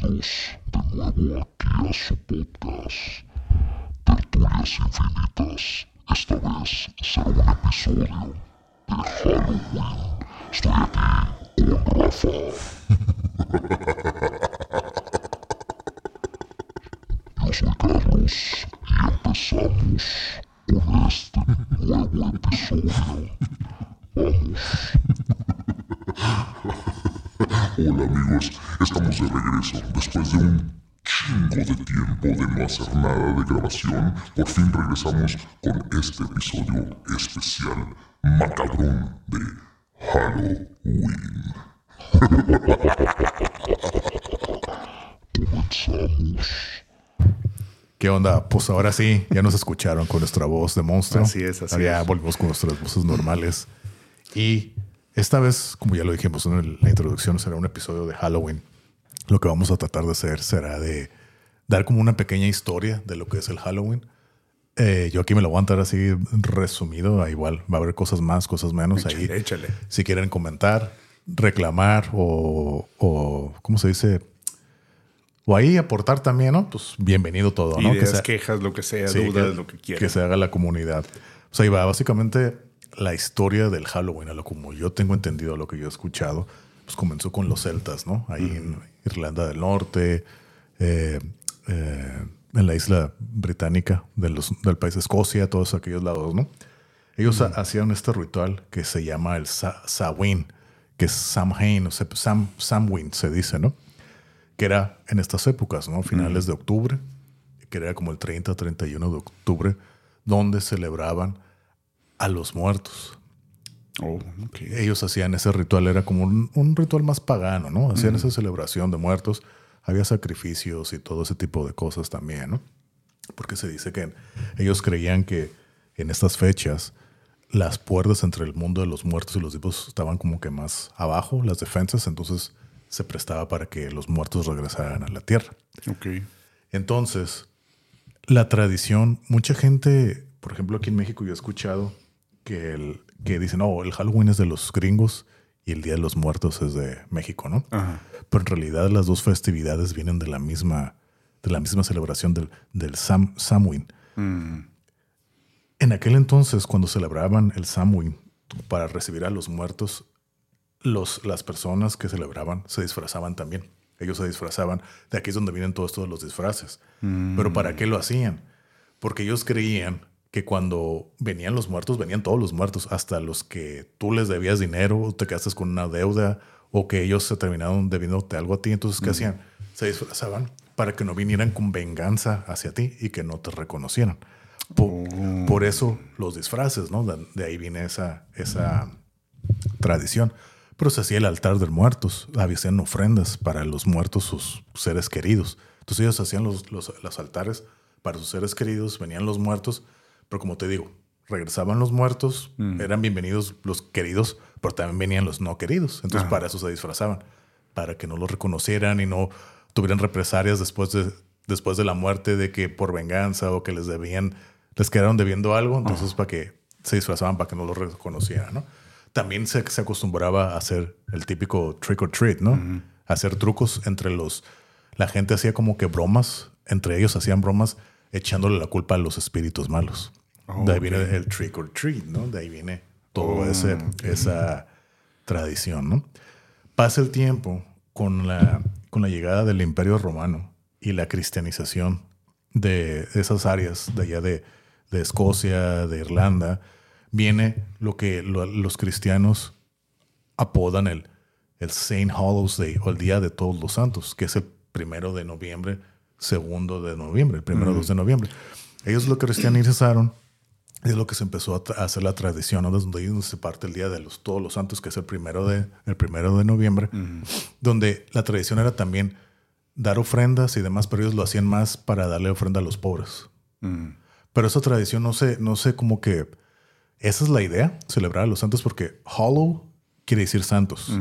Bienvenidos de nuevo aquí a su podcast Tertulias Infinitas. Esta vez será un episodio de Halloween. Estoy aquí con Rafa. Yo soy Carlos y empezamos con este nuevo episodio. Vamos. Hola amigos, estamos de regreso. Después de un chingo de tiempo de no hacer nada de grabación, por fin regresamos con este episodio especial macabrón de Halloween. Comenzamos. ¿Qué onda? Pues ahora sí, ya nos escucharon con nuestra voz de monstruo. Así es, así Ahora ya es. volvimos con nuestras voces normales. Y esta vez, como ya lo dijimos en la introducción, será un episodio de Halloween. Lo que vamos a tratar de hacer será de dar como una pequeña historia de lo que es el Halloween. Eh, yo aquí me lo voy a aventar así resumido. Ah, Igual va a haber cosas más, cosas menos ahí. Échale, échale. Si quieren comentar, reclamar o, o ¿cómo se dice? O ahí aportar también, ¿no? Pues bienvenido todo, ¿no? Ideas, sea- quejas, lo que sea, Sí, dudas, que- lo que quieran. Que se haga la comunidad. O sea, ahí va básicamente la historia del Halloween, a lo como yo tengo entendido, a lo que yo he escuchado, pues comenzó con los celtas, ¿no? Ahí en Irlanda del Norte, eh, eh, en la isla británica de los- del país de Escocia, todos aquellos lados, ¿no? Ellos ha- hacían este ritual que se llama el Sa- Samhain, que es Samhain, o sea, Sam, Samhain se dice, ¿no? que era en estas épocas, ¿no? Finales de octubre, que era como el 30, 31 de octubre, donde celebraban a los muertos. Oh. Ellos hacían ese ritual, era como un, un ritual más pagano, ¿no? Hacían esa celebración de muertos, había sacrificios y todo ese tipo de cosas también, ¿no? Porque se dice que ellos creían que en estas fechas las puertas entre el mundo de los muertos y los vivos estaban como que más abajo, las defensas, entonces se prestaba para que los muertos regresaran a la tierra. Ok. Entonces, la tradición, mucha gente, por ejemplo, aquí en México yo he escuchado que, el, que dicen, no, el Halloween es de los gringos y el Día de los Muertos es de México, ¿no? Ajá. Pero en realidad las dos festividades vienen de la misma, de la misma celebración del, del Sam, Samhain. Mm. En aquel entonces, cuando celebraban el Samhain para recibir a los muertos, los, las personas que celebraban se disfrazaban también. Ellos se disfrazaban. De aquí es donde vienen todos, todos los disfraces. Pero ¿para qué lo hacían? Porque ellos creían que cuando venían los muertos, venían todos los muertos, hasta los que tú les debías dinero, o te quedaste con una deuda, o que ellos se terminaron debiéndote algo a ti. Entonces, ¿qué hacían? Se disfrazaban para que no vinieran con venganza hacia ti y que no te reconocieran. Po- Por, eso los disfraces, ¿no? De, de ahí viene esa, esa tradición. Pero se hacía el altar de muertos, hacían ofrendas para los muertos, sus seres queridos. Entonces ellos hacían los, los, los altares para sus seres queridos, venían los muertos, pero como te digo, regresaban los muertos, eran bienvenidos los queridos, pero también venían los no queridos. Entonces Ajá. para eso se disfrazaban, para que no los reconocieran y no tuvieran represalias después de, después de la muerte de que por venganza o que les debían, les quedaron debiendo algo, entonces para que se disfrazaban para que no los reconocieran, ¿no? También se, se acostumbraba a hacer el típico trick or treat, ¿no? Hacer trucos entre los... La gente hacía como que bromas, entre ellos hacían bromas echándole la culpa a los espíritus malos. De ahí viene el trick or treat, ¿no? De ahí viene todo ese, esa tradición, ¿no? Pasa el tiempo con la, con la llegada del Imperio Romano y la cristianización de esas áreas de allá de, de Escocia, de Irlanda, viene lo que lo- los cristianos apodan el, el Saint Hallows Day o el Día de Todos los Santos, que es el primero de noviembre, segundo de noviembre, el primero dos de noviembre. Ellos lo cristianizaron es lo que se empezó a, hacer la tradición, ¿no? Donde ahí se parte el Día de los Todos los Santos, que es el primero de, el primero de noviembre, donde la tradición era también dar ofrendas y demás, pero ellos lo hacían más para darle ofrenda a los pobres. Pero esa tradición no sé, no sé como que esa es la idea, celebrar a los santos, porque Hollow quiere decir santos.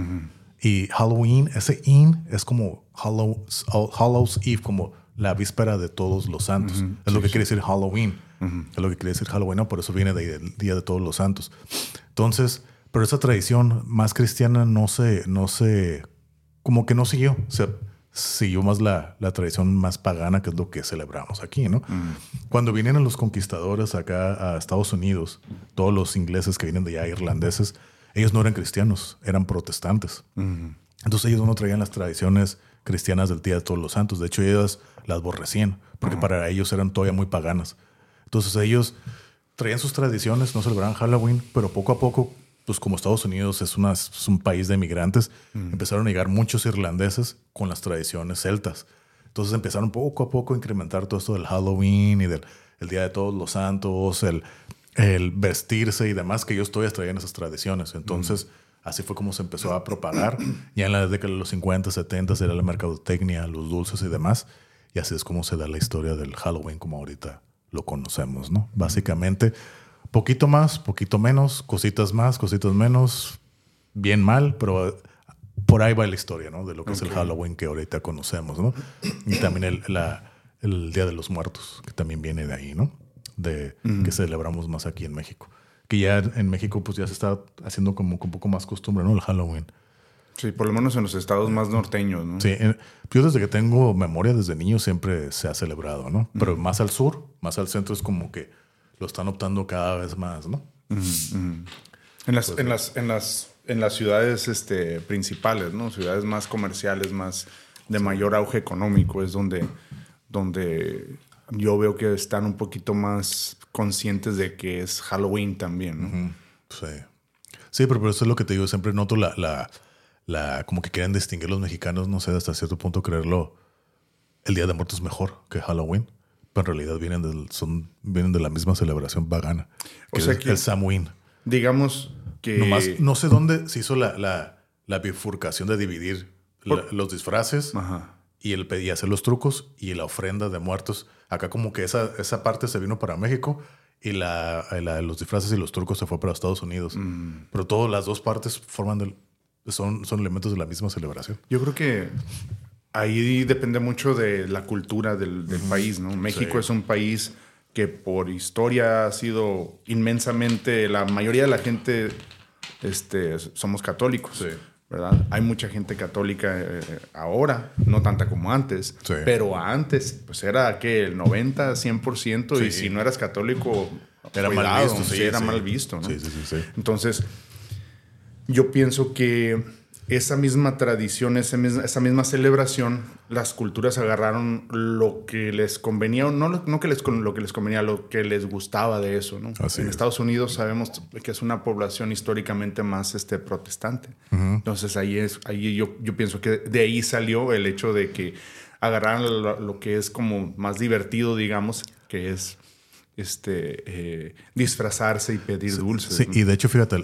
Y Halloween, ese in es como Hallows, Hallows Eve, como la víspera de todos los santos. Es lo que quiere decir Halloween. Es lo que quiere decir Halloween, ¿no? por eso viene del Día de Todos los Santos. Entonces, pero esa tradición más cristiana no se, no se, como que no siguió. Se, siguió más la, la, tradición más pagana, que es lo que celebramos aquí, ¿no? Cuando vinieron los conquistadores acá a Estados Unidos, todos los ingleses que vienen de allá, irlandeses, ellos no eran cristianos, eran protestantes. Entonces ellos no traían las tradiciones cristianas del Día de Todos los Santos. De hecho, ellos las aborrecían, porque para ellos eran todavía muy paganas. Entonces ellos traían sus tradiciones, no celebraban Halloween, pero poco a poco pues como Estados Unidos es, una, es un país de migrantes, empezaron a llegar muchos irlandeses con las tradiciones celtas. Entonces empezaron poco a poco a incrementar todo esto del Halloween y del el Día de Todos los Santos, el, el vestirse y demás, que ellos todavía traían esas tradiciones. Entonces, así fue como se empezó a propagar. Ya en la década de los 50, 70 era la mercadotecnia, los dulces y demás. Y así es como se da la historia del Halloween como ahorita lo conocemos, ¿no? Básicamente Poquito más, poquito menos, cositas más, cositas menos, bien mal, pero por ahí va la historia, ¿no? De lo que es el Halloween que ahorita conocemos, ¿no? Y también el, la, el Día de los Muertos, que también viene de ahí, ¿no? De que celebramos más aquí en México. Que ya en México pues ya se está haciendo como un poco más costumbre, ¿no? El Halloween. Sí, por lo menos en los estados más norteños, ¿no? Sí, yo desde que tengo memoria, desde niño siempre se ha celebrado, ¿no? Pero más al sur, más al centro es como que lo están optando cada vez más, ¿no? En las, pues en, las, en, las, en las ciudades este, principales, ¿no? Ciudades más comerciales, más de mayor auge económico, es donde, donde yo veo que están un poquito más conscientes de que es Halloween también, ¿no? Sí. Sí, pero, pero, eso es lo que te digo. Siempre noto la, la, la, como que quieren distinguir los mexicanos, no sé, hasta cierto punto creerlo. El Día de Muertos es mejor que Halloween en realidad vienen, del, son, vienen de la misma celebración pagana. o sea que el Samhain. Digamos que. no sé dónde se hizo la, la, la bifurcación de dividir los disfraces y el y hacer los trucos y la ofrenda de muertos. Acá, como que esa, esa parte se vino para México y la, la, los disfraces y los trucos se fue para Estados Unidos. Mm. Pero todas las dos partes forman del, son, son elementos de la misma celebración. Yo creo que ahí depende mucho de la cultura del, país, ¿no? México es un país que por historia ha sido inmensamente, la mayoría de la gente este, somos católicos. ¿verdad? Hay mucha gente católica eh, ahora, no tanta como antes, pero antes, pues era que el 90, 100%, y si no eras católico, era mal visto. Sí, era mal visto, ¿no? Entonces, yo pienso que esa misma tradición, esa misma, esa misma, celebración, las culturas agarraron lo que les convenía, no, no que les, lo que les convenía, lo que les gustaba de eso. ¿no? en Estados Unidos sabemos que es una población históricamente más este, protestante. Entonces ahí, es, ahí yo, yo pienso que de ahí salió el hecho de que agarraran lo, que es como más divertido, digamos, que es este, eh, disfrazarse y pedir dulces. Sí, y de hecho, fíjate,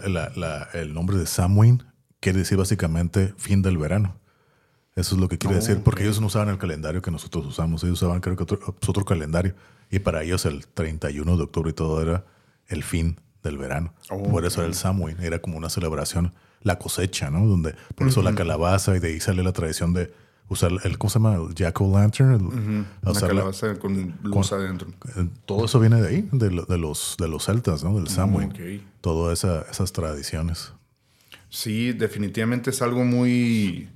el nombre de Samhain quiere decir básicamente fin del verano. Eso es lo que quiere decir, porque ellos no usaban el calendario que nosotros usamos, ellos usaban creo que otro, otro, calendario. Y para ellos el 31 de octubre y todo era el fin del verano. por eso era el Samhain, era como una celebración, la cosecha, ¿no? Donde, por eso la calabaza y de ahí sale la tradición de usar el, ¿cómo se llama? El jack-o'-lantern. La calabaza con luz adentro. Todo eso viene de ahí, de, los, de los celtas, ¿no? Del Samhain. Todas esas tradiciones. Sí, definitivamente es algo muy,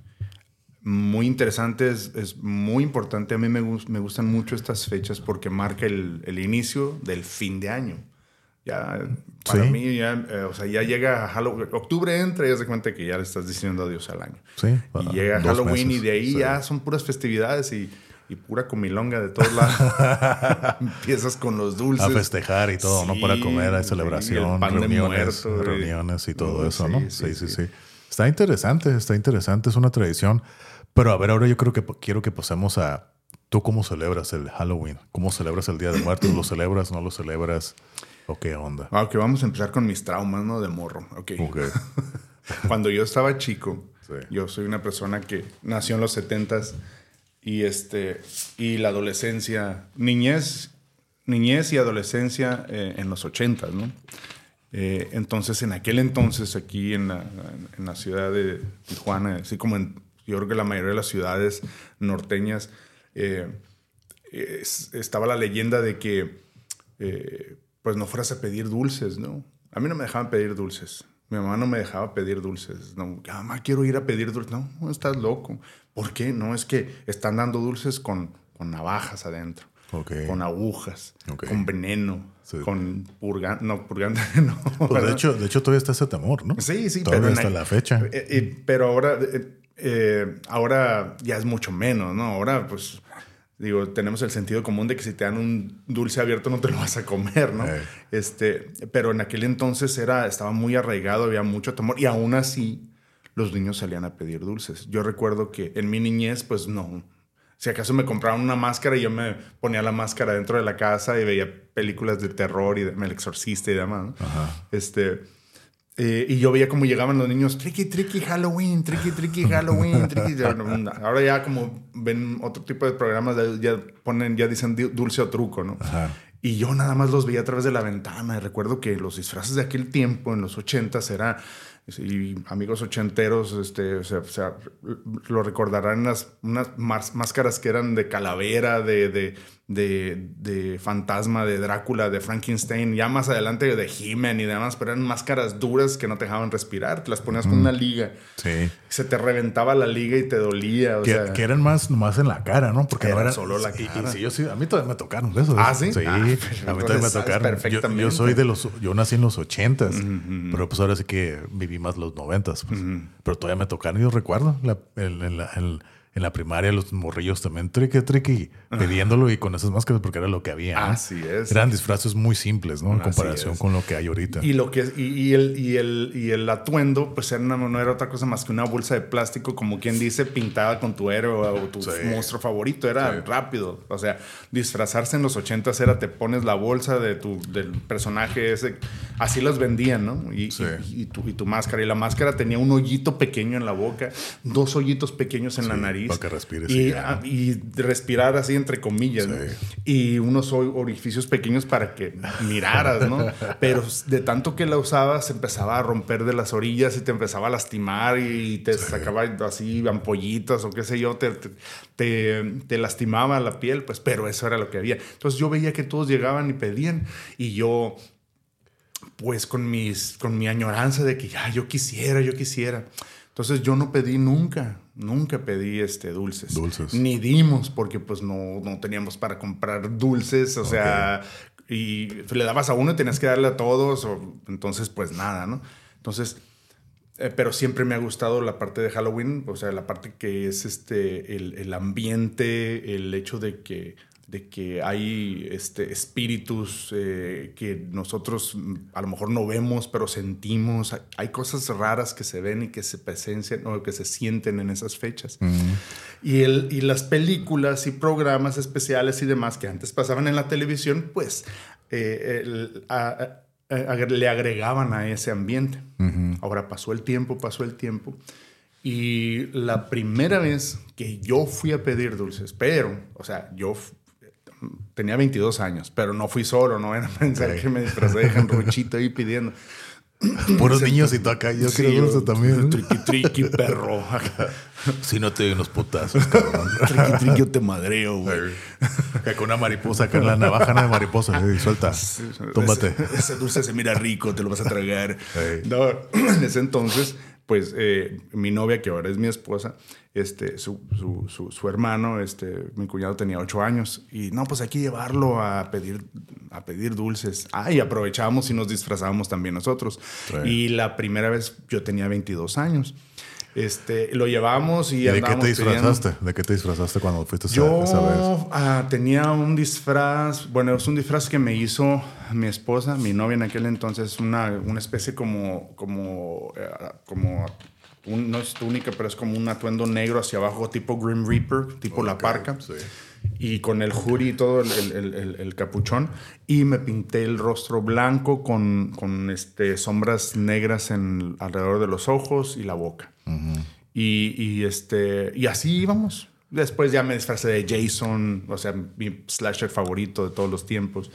muy interesante, es, muy importante. A mí me, me, gustan mucho estas fechas porque marca el, inicio del fin de año. Ya, para mí, ya, eh, o sea, ya llega Halloween, octubre entra y ya se cuenta que ya le estás diciendo adiós al año. Sí. Y llega Halloween y de ahí ya son puras festividades y y pura comilonga de todos lados. Empiezas con los dulces. A festejar y todo, ¿no? Para comer, hay celebración, reuniones, reuniones y todo eso, ¿no? Sí sí, sí Está interesante, está interesante, es una tradición. Pero a ver, ahora yo creo que quiero que pasemos a tú cómo celebras el Halloween, cómo celebras el Día de Muertos, ¿lo celebras, no lo celebras? ¿O qué onda? Ah, ok, vamos a empezar con mis traumas, ¿no? De morro. Ok. okay. Cuando yo estaba chico, yo soy una persona que nació en los setentas y, este, y la adolescencia, niñez, niñez y adolescencia eh, en los 80, ¿no? Eh, entonces, en aquel entonces, aquí en la, en la, ciudad de Tijuana, así como en, yo creo que la mayoría de las ciudades norteñas, eh, estaba la leyenda de que, pues no fueras a pedir dulces, ¿no? A mí no me dejaban pedir dulces. Mi mamá no me dejaba pedir dulces. No, mamá, quiero ir a pedir dulces. No, no, estás loco. ¿Por qué? No, es que están dando dulces con, con navajas adentro. Con agujas, con veneno, con purgante, no, purgante no. Pues de, hecho, de hecho, todavía está ese temor, ¿no? Sí, sí, todavía pero hasta la fecha. Eh, eh, pero ahora, eh, ahora ya es mucho menos, ¿no? Ahora, pues, digo, tenemos el sentido común de que si te dan un dulce abierto no te lo vas a comer, ¿no? Este, pero en aquel entonces era, estaba muy arraigado, había mucho temor y aún así los niños salían a pedir dulces. Yo recuerdo que en mi niñez, pues no, si acaso me compraban una máscara y yo me ponía la máscara dentro de la casa y veía películas de terror y de, El Exorcista y demás. Este, eh, y yo veía cómo llegaban los niños, tricky, tricky, Halloween, tricky, tricky, Halloween, tricky. Ahora ya como ven otro tipo de programas, ya ponen, ya dicen dulce o truco, ¿no? Y yo nada más los veía a través de la ventana. Y recuerdo que los disfraces de aquel tiempo, en los ochentas, era y amigos ochenteros, este, o sea, lo recordarán unas, unas máscaras que eran de calavera, de, de, de, de, fantasma, de Drácula, de Frankenstein, ya más adelante de He-Man y demás, pero eran máscaras duras que no te dejaban respirar, te las ponías con una liga. Sí. Se te reventaba la liga y te dolía. O que, sea, que eran más, más en la cara, ¿no? Porque era, solo la cara. sí, yo sí, a mí todavía me tocaron eso. Ah, sí. Sí, ah, a mí todavía me tocaron. Yo, yo, soy de los, yo nací en los ochentas, pero pues ahora sí que viví más los noventas, pues. Pero todavía me tocaron, yo recuerdo, la, la, en la primaria los morrillos también triqui, triqui, pidiéndolo y con esas máscaras porque era lo que había. Así es. Eran disfraces muy simples, ¿no? En comparación con lo que hay ahorita. Y lo que y, el, y, el, y el atuendo, pues era no era otra cosa más que una bolsa de plástico, como quien dice, pintada con tu héroe o tu monstruo favorito. Era rápido. O sea, disfrazarse en los ochentas era te pones la bolsa de tu, del personaje ese. Así los vendían, ¿no? Y, y, tu, y tu máscara. Y la máscara tenía un hoyito pequeño en la boca, dos hoyitos pequeños en la nariz para que respires. Y, y, respirar así entre comillas. Y unos orificios pequeños para que miraras, ¿no? Pero de tanto que la usabas, empezaba a romper de las orillas y te empezaba a lastimar y te sacaba así ampollitas o qué sé yo, te, te, te, lastimaba la piel, pues, pero eso era lo que había. Entonces yo veía que todos llegaban y pedían y yo pues con, mis, con mi añoranza de que ya yo quisiera, yo quisiera. Entonces yo no pedí nunca, nunca pedí este, dulces. Dulces. Ni dimos porque pues no, no teníamos para comprar dulces, o sea, y le dabas a uno y tenías que darle a todos, o, entonces pues nada, ¿no? Entonces, eh, pero siempre me ha gustado la parte de Halloween, o sea, la parte que es este, el, el ambiente, el hecho de que de que hay este, espíritus eh, que nosotros mm, a lo mejor no vemos, pero sentimos. Hay cosas raras que se ven y que se presencian o que se sienten en esas fechas. y, el, y las películas y programas especiales y demás que antes pasaban en la televisión, pues eh, le agregaban a ese ambiente. Ahora pasó el tiempo, pasó el tiempo. Y la primera vez que yo fui a pedir dulces, pero, o sea, yo tenía 22 años, pero no fui solo, no era pensar que me disfrazé de Ruchito ahí pidiendo. Puros niños y tú acá, yo sí, dulce también. Triqui, triqui, perro. si no te doy unos putazos, cabrón. triqui, triqui, yo te madreo, güey. con una mariposa acá en la navaja de mariposa. Eh, suelta, tómate. Ese, dulce se mira rico, te lo vas a tragar. No, en ese entonces, pues eh, mi novia, que ahora es mi esposa, este, su, su, su, hermano, este, mi cuñado tenía ocho años y no, pues hay que llevarlo a pedir, a pedir dulces. Ah, y aprovechábamos y nos disfrazábamos también nosotros. Y la primera vez yo tenía 22 años. Este, lo llevamos y, ¿Y de qué te disfrazaste? ¿De qué te disfrazaste cuando fuiste yo, esa vez? Ah, tenía un disfraz, bueno, es un disfraz que me hizo mi esposa, mi novia en aquel entonces, una, una especie como, como, eh, como no es túnica, pero es como un atuendo negro hacia abajo, tipo Grim Reaper, tipo la parca. Y con el hoodie y todo el, capuchón. Y me pinté el rostro blanco con, con este, sombras negras en, alrededor de los ojos y la boca. Y, y, este, y así íbamos. Después ya me disfrazé de Jason, o sea, mi slasher favorito de todos los tiempos.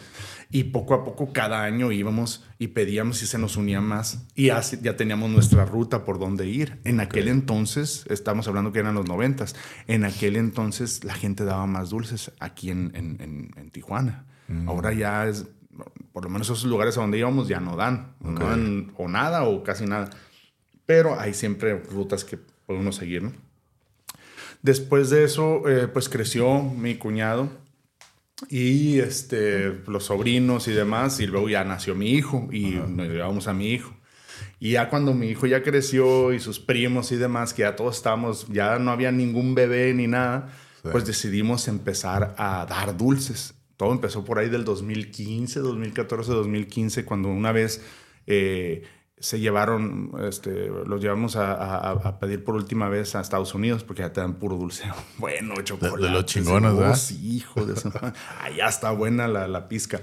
Y poco a poco cada año íbamos y pedíamos si se nos unía más. Y así ya teníamos nuestra ruta por dónde ir. En aquel entonces, estamos hablando que eran los noventas, en aquel entonces la gente daba más dulces aquí en, en, en, Tijuana. Mm. Ahora ya es por lo menos esos lugares a donde íbamos ya no dan, no dan o nada o casi nada. Pero hay siempre rutas que podemos seguir, ¿no? Después de eso, eh, pues creció mi cuñado y este, los sobrinos y demás, y luego ya nació mi hijo y nos llevamos a mi hijo. Y ya cuando mi hijo ya creció y sus primos y demás, que ya todos estábamos, ya no había ningún bebé ni nada, pues decidimos empezar a dar dulces. Todo empezó por ahí del 2015, 2014, 2015, cuando una vez eh, se llevaron, este, los llevamos a, pedir por última vez a Estados Unidos porque ya te dan puro dulce. Bueno, chocolate. De, los chingones, ¿verdad? Sí, hijo de eso. Allá está buena la, la pizca.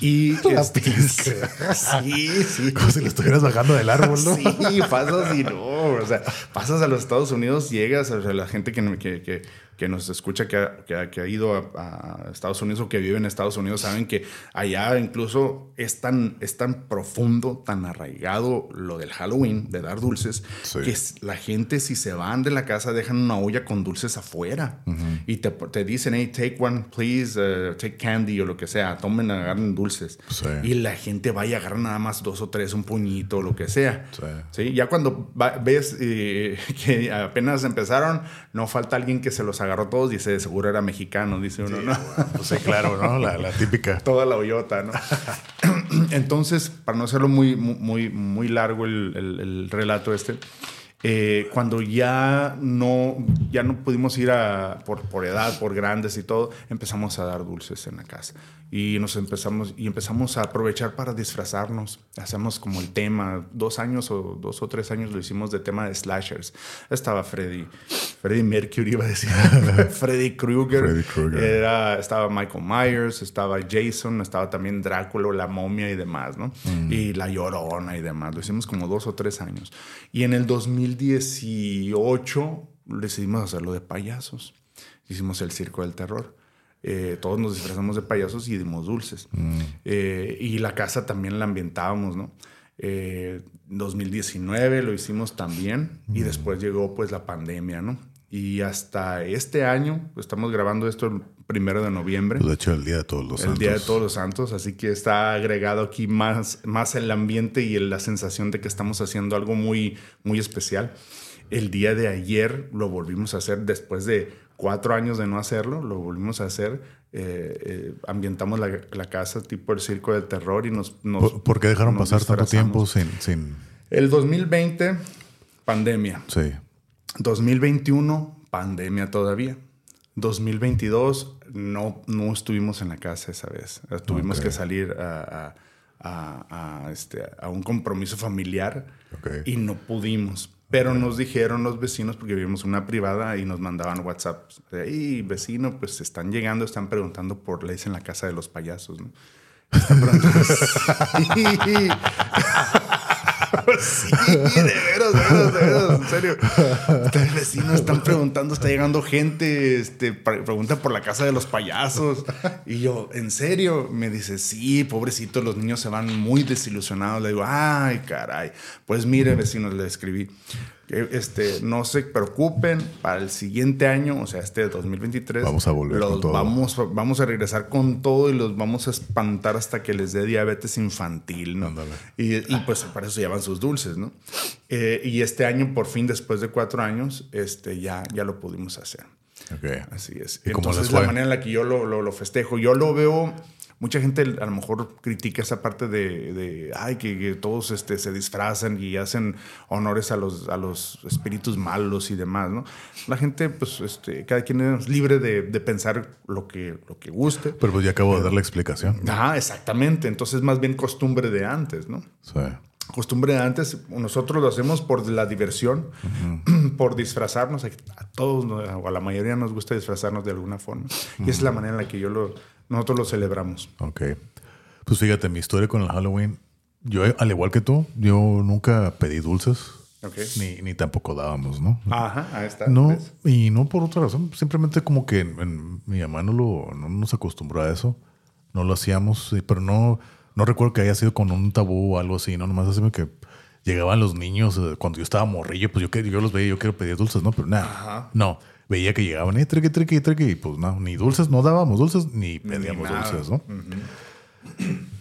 Y la este, pizca. Sí, sí. Como si lo estuvieras bajando del árbol, ¿no? Sí, pasas y no. O sea, pasas a los Estados Unidos, llegas, o sea, la gente que, que, que que nos escucha que ha, que ha, ido a, Estados Unidos o que vive en Estados Unidos saben que allá incluso es tan, es tan profundo, tan arraigado lo del Halloween, de dar dulces, que la gente si se van de la casa dejan una olla con dulces afuera y te, te, dicen, hey, take one, please, uh, take candy o lo que sea, tomen, agarren dulces. Y la gente va y agarra nada más dos o tres, un puñito o lo que sea. Sí. Ya cuando ves eh, que apenas empezaron, no falta alguien que se los agarró todos y ese seguro era mexicano, dice uno, ¿no? Pues sí, claro, ¿no? La, típica. Toda la hoyota, ¿no? Entonces, para no hacerlo muy, muy, muy largo el, el relato este, eh, cuando ya no, ya no pudimos ir a, por, por, edad, por grandes y todo, empezamos a dar dulces en la casa. Y nos empezamos, y empezamos a aprovechar para disfrazarnos. Hacemos como el tema, dos años o dos o tres años lo hicimos de tema de slashers. Estaba Freddy, Freddy Mercury iba a decir, Freddy Krueger. Era, estaba Michael Myers, estaba Jason, estaba también Drácula, la momia y demás, ¿no? Mm. Y la llorona y demás. Lo hicimos como dos o tres años. Y en el 2000 2018 decidimos hacerlo de payasos. Hicimos el Circo del Terror. Eh, todos nos disfrazamos de payasos y dimos dulces. Mm. Eh, y la casa también la ambientábamos, ¿no? Eh, 2019 lo hicimos también y mm. después llegó pues la pandemia, ¿no? Y hasta este año, estamos grabando esto primero de noviembre. Pues, de hecho, el Día de Todos los Santos. El Día de Todos los Santos, así que está agregado aquí más, más el ambiente y la sensación de que estamos haciendo algo muy, muy especial. El día de ayer lo volvimos a hacer después de cuatro años de no hacerlo, lo volvimos a hacer. Eh, eh, ambientamos la, la, casa tipo el circo del terror y nos... nos ¿Por, qué dejaron pasar tanto tiempo sin, sin...? El 2020, pandemia. Sí. 2021, pandemia todavía. 2022, no, no estuvimos en la casa esa vez. Tuvimos que salir a, este, a, un compromiso familiar y no pudimos. Pero nos dijeron los vecinos, porque vivimos una privada y nos mandaban WhatsApp. Y vecino, pues están llegando, están preguntando por leyes en la casa de los payasos. ¿no? Están preguntando. sí, de veras, de veras, de veras, en serio. Los vecinos están preguntando, está llegando gente, este, pregunta por la casa de los payasos. Y yo, ¿en serio? Me dice, sí, pobrecito, los niños se van muy desilusionados. Le digo, ay, caray. Pues mire, vecinos, le escribí este, no se preocupen, para el siguiente año, o sea, este 2023, vamos a volver con todo. Vamos, vamos a regresar con todo y los vamos a espantar hasta que les dé diabetes infantil, ¿no? Y, y, pues para eso llevan sus dulces, ¿no? Eh, y este año, por fin, después de cuatro años, este, ya, ya lo pudimos hacer. Okay. Así es. Entonces, la manera en la que yo lo, lo, lo festejo, yo lo veo mucha gente a lo mejor critica esa parte de, ay, que, todos este, se disfrazan y hacen honores a los, a los espíritus malos y demás, ¿no? La gente, pues, este, cada quien es libre de, pensar lo que, lo que guste. Pero pues ya acabo de dar la explicación. Ah, exactamente. Entonces, más bien costumbre de antes, ¿no? Sí costumbre de antes, nosotros lo hacemos por la diversión, por disfrazarnos. A todos o a la mayoría nos gusta disfrazarnos de alguna forma. Y es la manera en la que yo lo, nosotros lo celebramos. Ok. Pues fíjate, mi historia con el Halloween, yo al igual que tú, yo nunca pedí dulces. Okay. Ni, ni, tampoco dábamos, ¿no? Ajá, ahí está. No, y no por otra razón. Simplemente como que mi mamá no, lo, no nos acostumbró a eso. No lo hacíamos, pero no, no recuerdo que haya sido con un tabú o algo así, ¿no? Nomás así que llegaban los niños eh, cuando yo estaba morrillo, pues yo, yo los veía, yo quiero pedir dulces, ¿no? Pero nada, no veía que llegaban, eh, treque, treque, treque, y pues no, ni dulces, no dábamos dulces, ni pedíamos dulces, ¿no?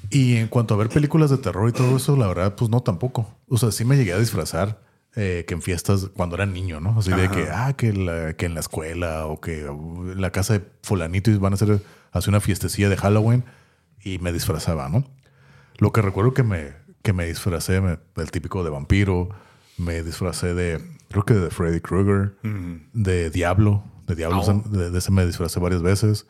Y en cuanto a ver películas de terror y todo eso, la verdad, pues no tampoco. O sea, sí me llegué a disfrazar eh, que en fiestas cuando era niño, ¿no? Así de que, ah, que, la- que en la escuela o que uh, la casa de fulanito y van a hacer, hacer una fiestecilla de Halloween y me disfrazaba, ¿no? Lo que recuerdo que me, que me disfracé me- del típico de vampiro, me disfracé de, creo que de Freddy Krueger, de Diablo, de Diablo, Oh. de, de ese me disfracé varias veces.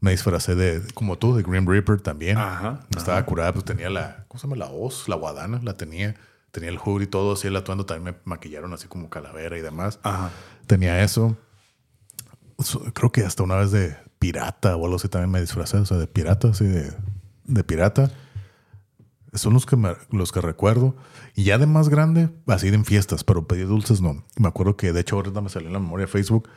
Me disfracé de, como tú, de Grim Reaper también. Ajá, Estaba curada, pues tenía la, ¿cómo se llama? La hoz, la guadana, la tenía. Tenía el hood y todo, así el atuendo también me maquillaron así como calavera y demás. Ajá. Tenía eso. So- Creo que hasta una vez de pirata o algo así también me disfrazé, o sea, de pirata, así de, de pirata. Son los que, me- los que recuerdo. Y ya de más grande, así de en fiestas, pero pedí dulces no. Me acuerdo que de hecho ahorita me salió en la memoria de Facebook.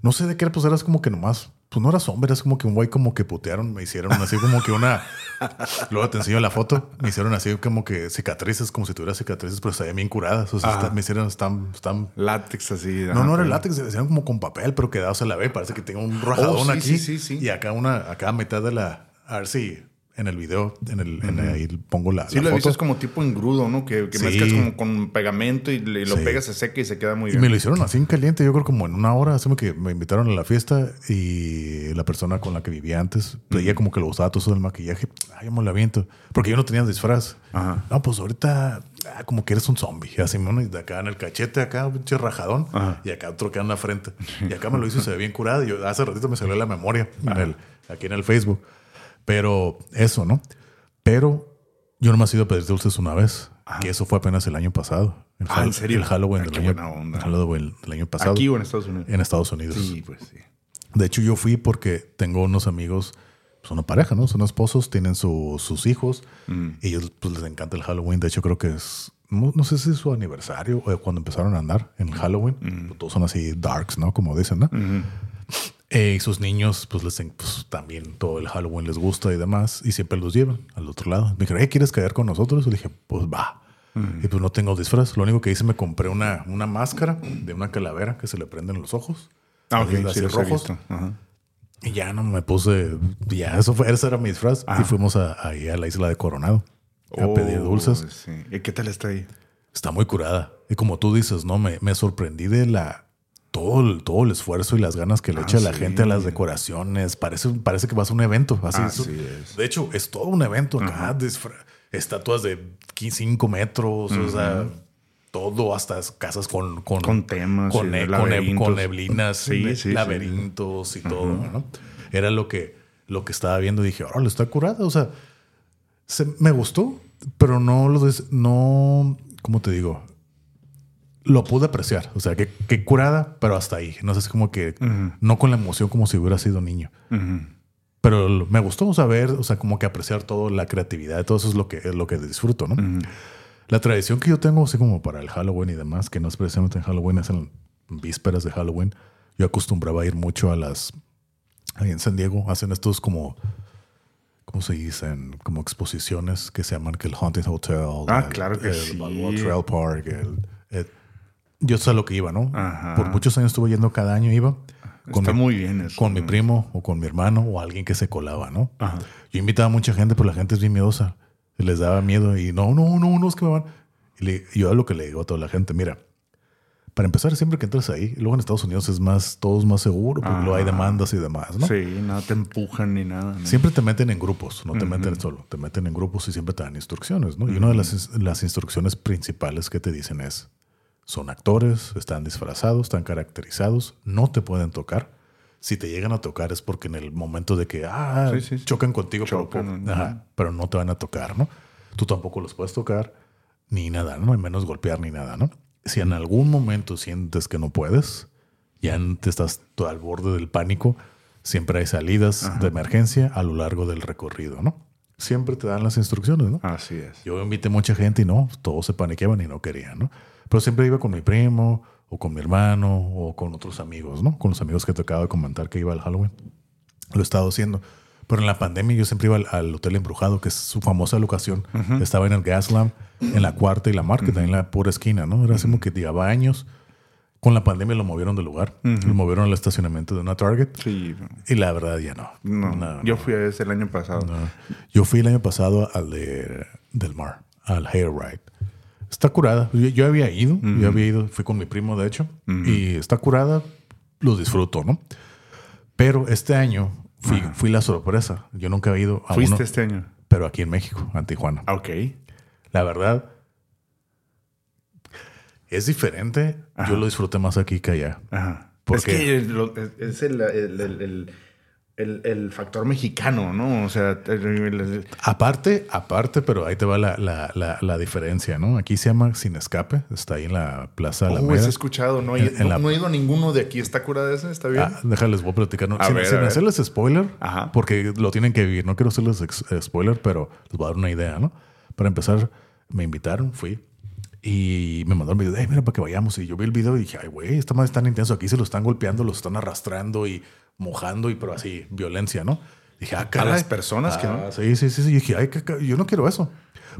No sé de qué era, pues eras como que nomás, pues no eras hombre, eras como que un güey como que putearon, me hicieron así como que una. Luego te enseño la foto, me hicieron así como que cicatrices, como si tuviera cicatrices, pero estaban bien curadas. O sea, está- me hicieron, están, están Látex así. no, no era látex, se hacían como con papel, pero quedado se la ve. Parece que tengo un rajadón Oh, sí, aquí. sí, sí, sí. Y acá una, acá a mitad de la. A ver si en el video, en el, en ahí pongo la, Sí, la lo foto. es como tipo engrudo, ¿no? Que, que Sí. mezclas como con pegamento y, le- lo Sí. pegas, se seca y se queda muy Y bien. me lo hicieron así en caliente, yo creo como en una hora, así que me invitaron a la fiesta y la persona con la que vivía antes, veía como que lo usaba todo eso del maquillaje, ay, yo me lo aviento, porque yo no tenía disfraz. Ajá. No, pues ahorita ah, como que eres un zombie, así, ¿no? y de acá en el cachete, acá un pinche rajadón, Ajá. y acá otro que en la frente. Y acá me lo hizo y se ve bien curado. Y yo hace ratito me salió la memoria en el, aquí en el Facebook. Pero eso, ¿no? Pero yo no me he ido a pedir dulces una vez, que eso fue apenas el año pasado. El Ah, ¿en serio? El Halloween, Ah, del, año, el Halloween del año pasado. Aquí o en Estados Unidos. En Estados Unidos. Sí, pues sí. De hecho, yo fui porque tengo unos amigos, pues una pareja, ¿no? Son esposos, tienen su- sus hijos Mm. y ellos pues, les encanta el Halloween. De hecho, creo que es, no, no sé si es su aniversario o cuando empezaron a andar en Halloween. Mm. Pues, todos son así darks, ¿no? Como dicen, ¿no? Eh, y sus niños, pues, les, pues también todo el Halloween les gusta y demás, y siempre los llevan al otro lado. Me dijeron, "Eh, ¿quieres caer con nosotros? Y le dije, pues va. Y pues no tengo disfraz. Lo único que hice, me compré una, una máscara de una calavera que se le prenden los ojos. Ah, ok, Así, sí, rojos. Ajá. Y ya no me puse, ya eso fue, ese era mi disfraz. Ah. Y fuimos a, ahí a la isla de Coronado a pedir Oh, dulces. Sí. ¿Y qué tal está ahí? Está muy curada. Y como tú dices, no, me, me sorprendí de la todo el, todo el esfuerzo y las ganas que le Ah, echa la sí. gente a las decoraciones. Parece, parece que vas a un evento. Así es. es. De hecho, es todo un evento acá. estatuas de 5 metros, o sea, todo, hasta casas con, con, Con temas con, con, con neblinas, Sí, sí, laberintos y todo, ¿no? Era lo que, lo que estaba viendo. Dije, órale, está curada. O sea, se- me gustó, pero no lo des- no, ¿cómo te digo? Lo pude apreciar. O sea, que, que curada, pero hasta ahí. No sé, es como que no con la emoción como si hubiera sido niño. Ujú. Pero me gustó saber, o sea, como que apreciar todo, la creatividad, todo eso es lo que, es lo que disfruto, ¿no? La tradición que yo tengo, así como para el Halloween y demás, que no es precisamente en Halloween, es en vísperas de Halloween. Yo acostumbraba a ir mucho a las. Ahí en San Diego hacen estos como. ¿Cómo se dicen? Como exposiciones que se llaman que el Haunted Hotel. Ah, el- claro que el sí. Balboa Trail Park. el- el- yo sé lo que iba, ¿no? Ajá. Por muchos años estuve yendo cada año, iba. Está mi- muy bien eso. con mi primo o con mi hermano o alguien que se colaba, ¿no? Ajá. Yo invitaba a mucha gente, pero la gente es bien miedosa. Les daba miedo y no, no, no, no, es que me van. Y le- yo a lo que le digo a toda la gente, mira, para empezar, siempre que entras ahí, luego en Estados Unidos es más, todo es más seguro, porque luego hay demandas y demás, ¿no? Sí, nada te empujan ni nada. ¿no? Siempre te meten en grupos, no te meten solo, te meten en grupos y siempre te dan instrucciones, ¿no? Y una de las, las instrucciones principales que te dicen es, son actores, están disfrazados, están caracterizados, no te pueden tocar. Si te llegan a tocar es porque en el momento de que ah, Sí, sí, sí. chocan contigo, pero Chocan, po- ajá, pero no te van a tocar, ¿no? Tú tampoco los puedes tocar, ni nada, ¿no? Y menos golpear ni nada, ¿no? Si en algún momento sientes que no puedes, ya te estás todo al borde del pánico, siempre hay salidas de emergencia a lo largo del recorrido, ¿no? Siempre te dan las instrucciones, ¿no? Así es. Yo invité mucha gente y no, todos se paniqueaban y no querían, ¿no? Pero siempre iba con mi primo o con mi hermano o con otros amigos, ¿no? Con los amigos que te acabo de comentar que iba al Halloween. Lo he estado haciendo. Pero en la pandemia yo siempre iba al, al Hotel Embrujado, que es su famosa locación. Estaba en el Gaslamp, en la cuarta y la Market, ahí en la pura esquina, ¿no? Era así como que llevaba años. con la pandemia lo movieron de lugar. Lo movieron al estacionamiento de una Target. Sí. Y la verdad ya no. No, yo fui a ese el año pasado. Yo fui el año pasado al de, del mar, al Hayride. Está curada. Yo, había ido, yo había ido, fui con mi primo de hecho, y está curada, lo disfruto, ¿no? Pero este año fui, fui la sorpresa. Yo nunca he ido a ¿Fuiste este año? Pero aquí en México, en Tijuana. Ok. La verdad, es diferente. Yo lo disfruté más aquí que allá. Ajá. Porque es que es el, el, factor mexicano, ¿no? O sea, aparte, aparte, pero ahí te va la, la, la, diferencia, ¿no? Aquí se llama Sin Escape, está ahí en la Plaza de la he escuchado, no, he, no, he ido a ninguno de aquí. ¿Está curada ese? ¿Está bien? Ah, déjales, voy a platicar. No, sin, hacerles spoiler, porque lo tienen que vivir. No quiero hacerles spoiler, pero les voy a dar una idea, ¿no? Para empezar, me invitaron, fui. Y me mandaron video, hey, mira, para que vayamos. Y yo vi el video y dije, ay, güey, esta más es tan intenso. Aquí se lo están golpeando, lo están arrastrando y mojando y pero así, violencia, ¿no? Dije, ah, A las personas que no. Ah, sí, sí, sí, sí. Y dije, ay, yo no quiero eso.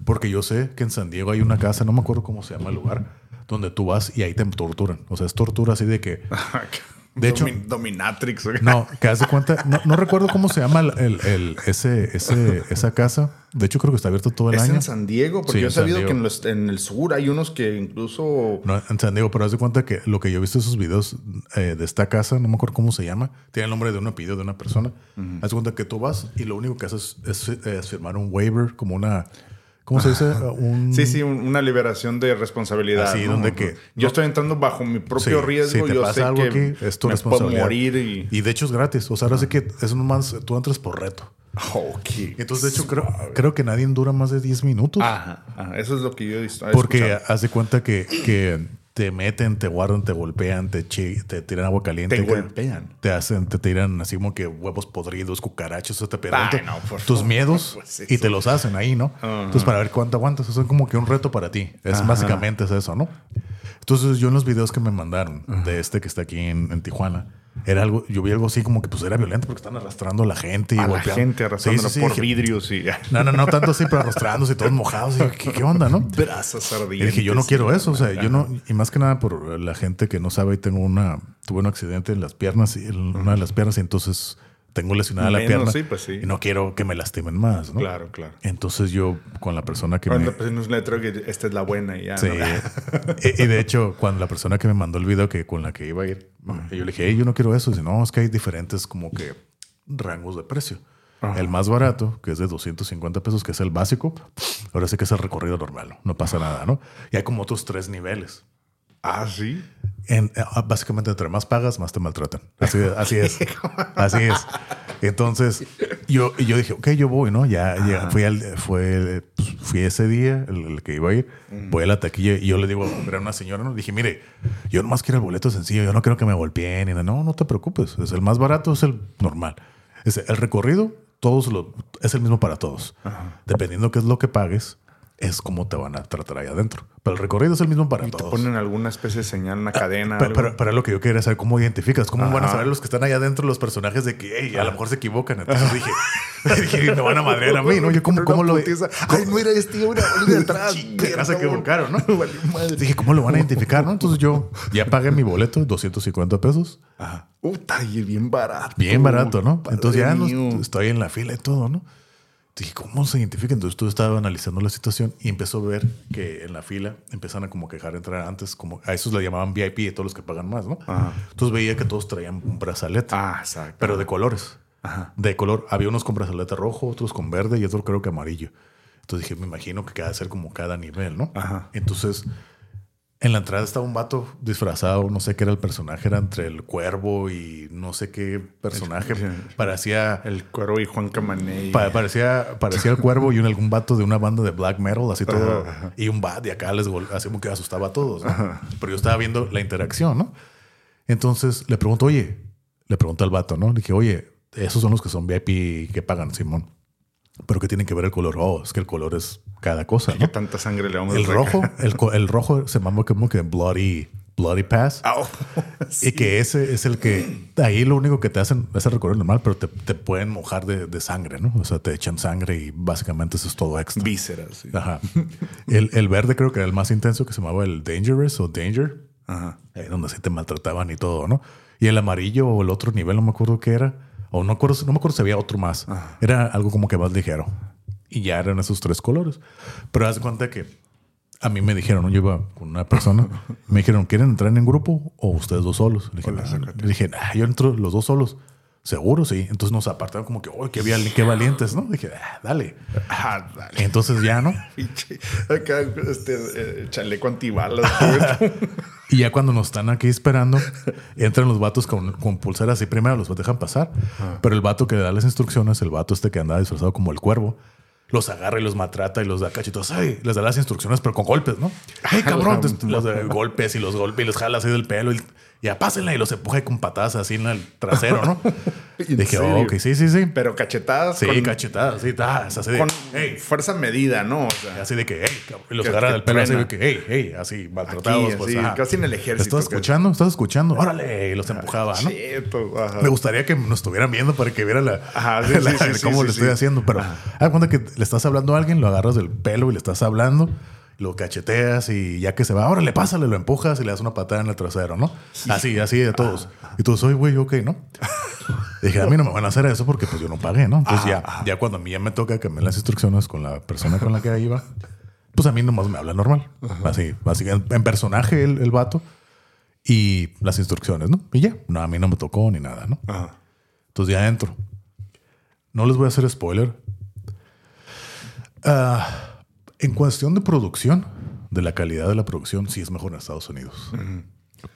Porque yo sé que en San Diego hay una casa, no me acuerdo cómo se llama el lugar, donde tú vas y ahí te torturan. O sea, es tortura así de que De hecho, Dominatrix. No, que hace cuenta, no, recuerdo cómo se llama el, el, ese, ese, esa casa. De hecho, creo que está abierto todo el año. Es en San Diego, porque yo he sabido que en, el sur hay unos que incluso. No, en San Diego, pero haz de cuenta que lo que yo he visto esos videos eh, de esta casa, no me acuerdo cómo se llama, tiene el nombre de un apellido de una persona. Haz de cuenta que tú vas y lo único que haces es firmar un waiver, como una ¿Cómo se dice? Un... Sí, sí, una liberación de responsabilidad. Sí, donde que yo estoy entrando bajo mi propio riesgo. Si te pasa algo aquí, es tu responsabilidad. morir y... y... de hecho es gratis. O sea, ahora sí que es más, tú entras por reto. Ok. Entonces, de hecho, creo, creo que nadie dura más de 10 minutos. Ajá, Eso es lo que yo he visto. Porque haz de cuenta que, que te meten, te guardan, te golpean, te, te tiran agua caliente. Te golpean. Te hacen, te tiran así como que huevos podridos, cucarachos, te preguntan tus miedos pues y te los hacen ahí, ¿no? Entonces, para ver cuánto aguantas, eso es como que un reto para ti. Es básicamente es eso, ¿no? Entonces, yo en los videos que me mandaron de este que está aquí en Tijuana, era algo, yo vi algo así como que pues era violento porque están arrastrando a la gente y a la gente arrastrando por vidrios y no, no, no tanto así, pero arrastrándose todos mojados. Y, ¿qué, ¿qué, onda, no? Brazos ardientes. Y dije, yo no quiero eso, o sea, yo no, y más que nada por la gente que no sabe, tengo una, tuve un accidente en las piernas, y en una de las piernas y entonces tengo lesionada la pierna pues y no quiero que me lastimen más, ¿no? Claro, claro. Entonces yo con la persona que cuando me... Cuando un letrero que esta es la buena y ya. Sí. y, de hecho, cuando la persona que me mandó el video que con la que iba a ir, yo le dije, hey, yo no quiero eso. Dice, no, es que hay diferentes como que rangos de precio. El más barato, que es de 250 pesos, que es el básico, ahora sí que es el recorrido normal, no pasa nada, ¿no? Y hay como otros tres niveles. Ah, sí. En, eh, básicamente, entre más pagas, más te maltratan. Así, así es. así es. Entonces, yo, yo dije, ok, yo voy, ¿no? Ya, ya fui, al, fue, pues, fui ese día, el, que iba a ir, voy a la taquilla y yo le digo, era una señora, ¿no? Dije, mire, yo nomás quiero el boleto sencillo, yo no quiero que me golpeen. Y no, no te preocupes, es el más barato, es el normal. Es el recorrido, todos lo, es el mismo para todos. Dependiendo qué es lo que pagues, es como te van a tratar ahí adentro. Pero el recorrido es el mismo para todos. Te ponen alguna especie de señal, una cadena. Pero, para lo que yo quería saber, ¿cómo identificas? ¿Cómo van a saber los que están ahí adentro los personajes de que hey, a lo mejor se equivocan? Entonces dije, dije, me van a madrear a mí, ¿no? Yo, ¿cómo, cómo lo. Ay, mira, este una de atrás. Ya se equivocaron, ¿no? dije, ¿cómo lo van a identificar, no? Entonces yo ya pagué mi boleto, 250 pesos. Ajá. Uta, y bien barato. Bien barato, ¿no? Entonces ya estoy en la fila y todo, ¿no? Dije, ¿cómo se identifica? Entonces tú estaba analizando la situación y empezó a ver que en la fila empezaron a como quejar entrar antes, como a esos le llamaban VIP, de todos los que pagan más, ¿no? Entonces veía que todos traían un brazalete. Ah, exacto. Pero de colores. Ajá. De color. Había unos con brazalete rojo, otros con verde y otros creo que amarillo. Entonces dije, me imagino que cada ser como cada nivel, ¿no? Ajá. Entonces en la entrada estaba un vato disfrazado, no sé qué era el personaje, era entre el cuervo y no sé qué personaje. parecía. El cuervo y Juan Camaney. parecía, parecía el cuervo y un, algún vato de una banda de black metal, así todo. Y un bat, y acá les así como que asustaba a todos. Pero yo estaba viendo la interacción, ¿no? Entonces le pregunto, oye, le pregunto al vato, ¿no? Le dije, oye, esos son los que son VIP que pagan, Simón. Pero que tienen que ver el color. Oh, es que el color es cada cosa. ¿no? ¿Qué tanta sangre le vamos el rojo, el, el, rojo se llama como que Bloody, bloody Pass. Oh, y que ese es el que ahí lo único que te hacen es el recorrido normal, pero te, te pueden mojar de, de, sangre, ¿no? O sea, te echan sangre y básicamente eso es todo extra. Vísceras. Sí. Ajá. El, el, verde creo que era el más intenso que se llamaba el Dangerous o Danger. Ajá. donde sí te maltrataban y todo, ¿no? Y el amarillo o el otro nivel, no me acuerdo qué era. O no, acuerdo, no me acuerdo si había otro más. Era algo como que más ligero. Y ya eran esos tres colores. Pero haz cuenta que a mí me dijeron, yo iba con una persona, me dijeron, ¿quieren entrar en grupo o ustedes dos solos? Le dije, le yo entro los dos solos. Seguro, sí. Entonces nos apartaron como que, ¡oh, qué, qué valientes! ¿no? Dije, ah, dale. Ah, dale. Entonces ya, ¿no? Acá, este, eh, chaleco antibalas. y ya cuando nos están aquí esperando, entran los vatos con, con pulseras y primero los dejan pasar. Ah. Pero el vato que le da las instrucciones, el vato este que anda disfrazado como el cuervo, los agarra y los maltrata y los da cachitos. Ay, les da las instrucciones, pero con golpes, ¿no? Ay, cabrón, los golpes y los golpes y los jala así del pelo y ya pásenla y los empuja con patadas así en el trasero, ¿no? Dije, oh, ok, sí, sí, sí. Pero cachetadas. Sí, cachetadas, sí, así de, con fuerza medida, ¿no? O sea, así de que, hey, y los agarra del pelo así de que, hey, hey, así, maltratados. pues, casi en el ejército. ¿Estás escuchando? ¿Estás escuchando? Órale, y los empujaba, ¿no? Me gustaría que nos estuvieran viendo para que vieran la, ajá, cómo le estoy haciendo. Pero, ah, cuando que le estás hablando a alguien, lo agarras del pelo y le estás hablando lo cacheteas y ya que se va, ahora le pásale, lo empujas y le das una patada en el trasero, ¿no? Así, así de todos. Y tú, soy güey, ok, ¿no? dije, a mí no me van a hacer eso porque pues yo no pagué, ¿no? Entonces ya, ya cuando a mí ya me toca que me las instrucciones con la persona con la que iba, pues a mí nomás me habla normal. Así, así en, personaje el, el, vato y las instrucciones, ¿no? Y ya, no, a mí no me tocó ni nada, ¿no? Entonces ya entro. No les voy a hacer spoiler. Ah... En cuestión de producción, de la calidad de la producción, sí es mejor en Estados Unidos.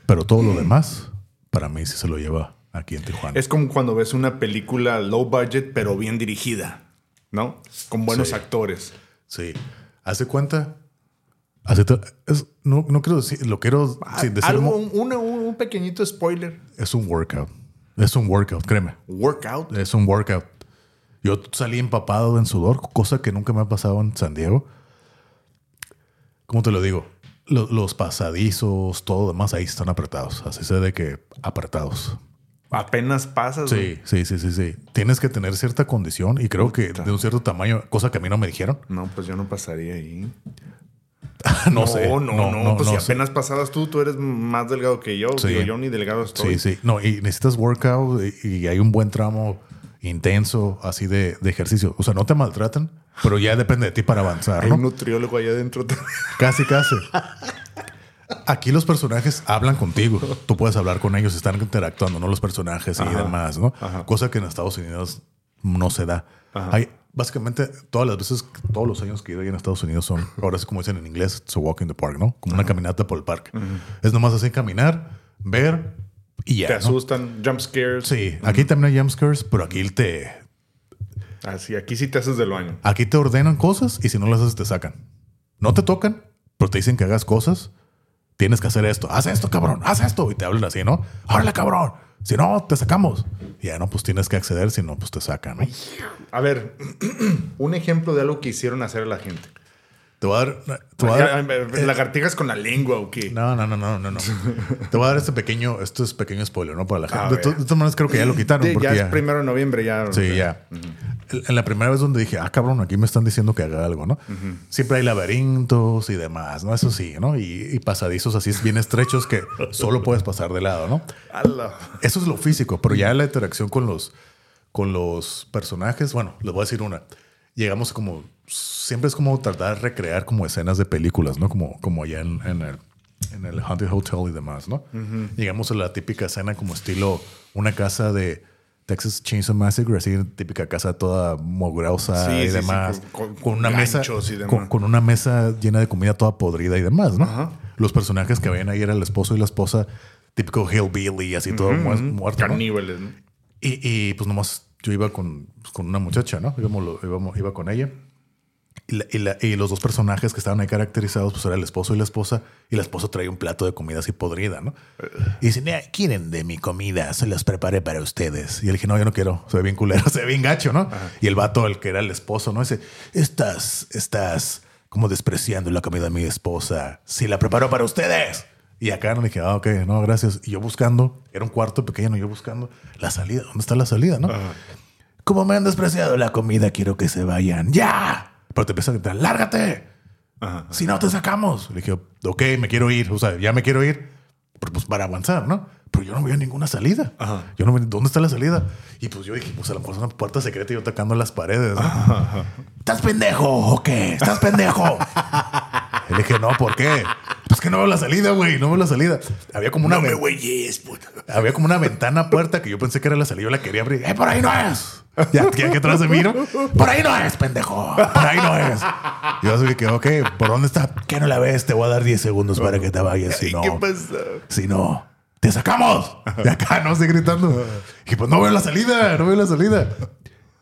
Pero todo lo demás, para mí sí se lo lleva aquí en Tijuana. Es como cuando ves una película low budget, pero bien dirigida, ¿no? Con buenos actores. Sí. ¿Hace cuenta? Hace no, no quiero decir, lo quiero ah, decir. Algo, un, un, pequeñito spoiler. Es un workout. Es un workout, créeme. ¿Workout? Es un workout. Yo salí empapado en sudor, cosa que nunca me ha pasado en San Diego. ¿Cómo te lo digo? Los, pasadizos, todo demás ahí están apretados. Así se de que apretados. Apenas pasas. Sí, sí, sí, sí, sí. Tienes que tener cierta condición y creo que de un cierto tamaño, cosa que a mí no me dijeron. No, pues yo no pasaría ahí. no, sé. No, no, no. Pues si apenas pasadas tú, tú eres más delgado que yo. Sí. yo ni delgado estoy. Sí, sí. No, y necesitas workout y hay un buen tramo intenso así de, ejercicio. O sea, no te maltratan, pero ya depende de ti para avanzar. Hay un nutriólogo allá adentro Casi, casi. Aquí los personajes hablan contigo. Tú puedes hablar con ellos, están interactuando, no los personajes y demás, ¿no? Cosa que en Estados Unidos no se da. Hay básicamente todas las veces, todos los años que he ido en Estados Unidos son, ahora es como dicen en inglés, it's a walk in the park, ¿no? Como una caminata por el parque. Es nomás así caminar, ver, y Te asustan, jump scares. Sí, aquí también hay jump scares, pero aquí te. Así, aquí sí te haces del baño. Aquí te ordenan cosas y si no las haces, te sacan. No te tocan, pero te dicen que hagas cosas. Tienes que hacer esto. Haz esto, cabrón. Haz esto. Y te hablan así, ¿no? Órale, cabrón. Si no, te sacamos. Y ya no, pues tienes que acceder. Si no, pues te sacan, ¿no? A ver, un ejemplo de algo que hicieron hacer a la gente. Te voy a dar. Te voy a dar eh, lagartijas con la lengua o qué. No, no, no, no, no, no. te voy a dar este pequeño, esto es pequeño spoiler, ¿no? Para la gente. De, todas maneras, creo que ya lo quitaron. Sí, ya, es primero de noviembre, ya. Sí, ya. En la primera vez donde dije, ah, cabrón, aquí me están diciendo que haga algo, ¿no? Siempre hay laberintos y demás, ¿no? Eso sí, ¿no? Y, pasadizos así bien estrechos que solo puedes pasar de lado, ¿no? Eso es lo físico, pero ya la interacción con los, con los personajes, bueno, les voy a decir una. Llegamos como siempre es como tratar de recrear como escenas de películas, ¿no? Como, como allá en, el, en el Haunted Hotel y demás, ¿no? Llegamos a la típica escena como estilo una casa de Texas Chainsaw Massacre, así típica casa toda mogrosa y demás, con, una mesa con, una mesa llena de comida toda podrida y demás, ¿no? Los personajes que habían ahí eran el esposo y la esposa, típico hillbilly, así todo muerto. Caníbales, ¿no? Y, y, pues nomás yo iba con, con una muchacha, ¿no? Íbamos, iba con ella. Y, los dos personajes que estaban ahí caracterizados, pues era el esposo y la esposa. Y la esposa traía un plato de comida así podrida, ¿no? Y dicen, ¿quieren de mi comida? Se los preparé para ustedes. Y él dije, no, yo no quiero. Se ve bien culero, se ve bien gacho, ¿no? Y el vato, el que era el esposo, ¿no? Dice, estás, estás como despreciando la comida de mi esposa. Si la preparo para ustedes. Y acá no dije, ah, ok, no, gracias. Y yo buscando, era un cuarto pequeño, yo buscando la salida. ¿Dónde está la salida, no? Como me han despreciado la comida, quiero que se vayan. ¡Ya! Pero te empieza a gritar, lárgate. Si no, te sacamos. Le dije, ok, me quiero ir. O sea, ya me quiero ir. pues para avanzar, ¿no? Pero yo no veía ninguna salida. Yo no veía, ¿dónde está la salida? Y pues yo dije, pues a lo mejor es una puerta secreta y yo atacando las paredes. ¿no? ¿Estás pendejo o qué? ¿Estás pendejo? y le dije, no, ¿por qué? Pues que no veo la salida, güey, no veo la salida. Había como una... No me güeyes, puta. Había como una ventana puerta que yo pensé que era la salida, yo la quería abrir. ¡Eh, por ahí no es! Ya, ya que atrás de mí, ¿no? Por ahí no es, pendejo. Por ahí no es. Y yo así que, ok, ¿por dónde está? ¿Qué no la ves? Te voy a dar 10 segundos para que te vayas. Si no, ¿Qué pasa? si no, te sacamos. De acá, no sé, gritando. Y pues no veo la salida, no veo la salida.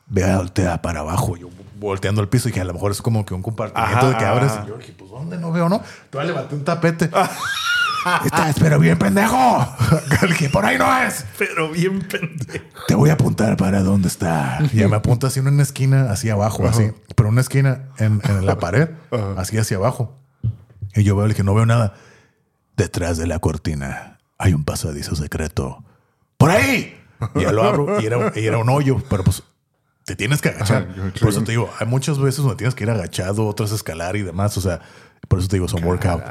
Vea, voltea para abajo. Yo volteando al piso y dije, a lo mejor es como que un compartimiento Ajá, de que abres. Y yo dije, pues ¿dónde no veo, no? Todavía levanté un tapete. Estás, pero bien, pendejo. Dije, por ahí no es. Pero bien pendejo. Te voy a apuntar para dónde está. Y ya me apunta así en una esquina, así abajo, así. Pero una esquina en, en la pared, así hacia abajo. Y yo veo, le dije, no veo nada. Detrás de la cortina hay un pasadizo secreto. ¡Por ahí! Y ya lo abro y era, y era un hoyo, pero pues te tienes que agachar. Ajá, Por eso te digo, hay muchas veces donde tienes que ir agachado, otras escalar y demás. O sea, por eso te digo, son workout.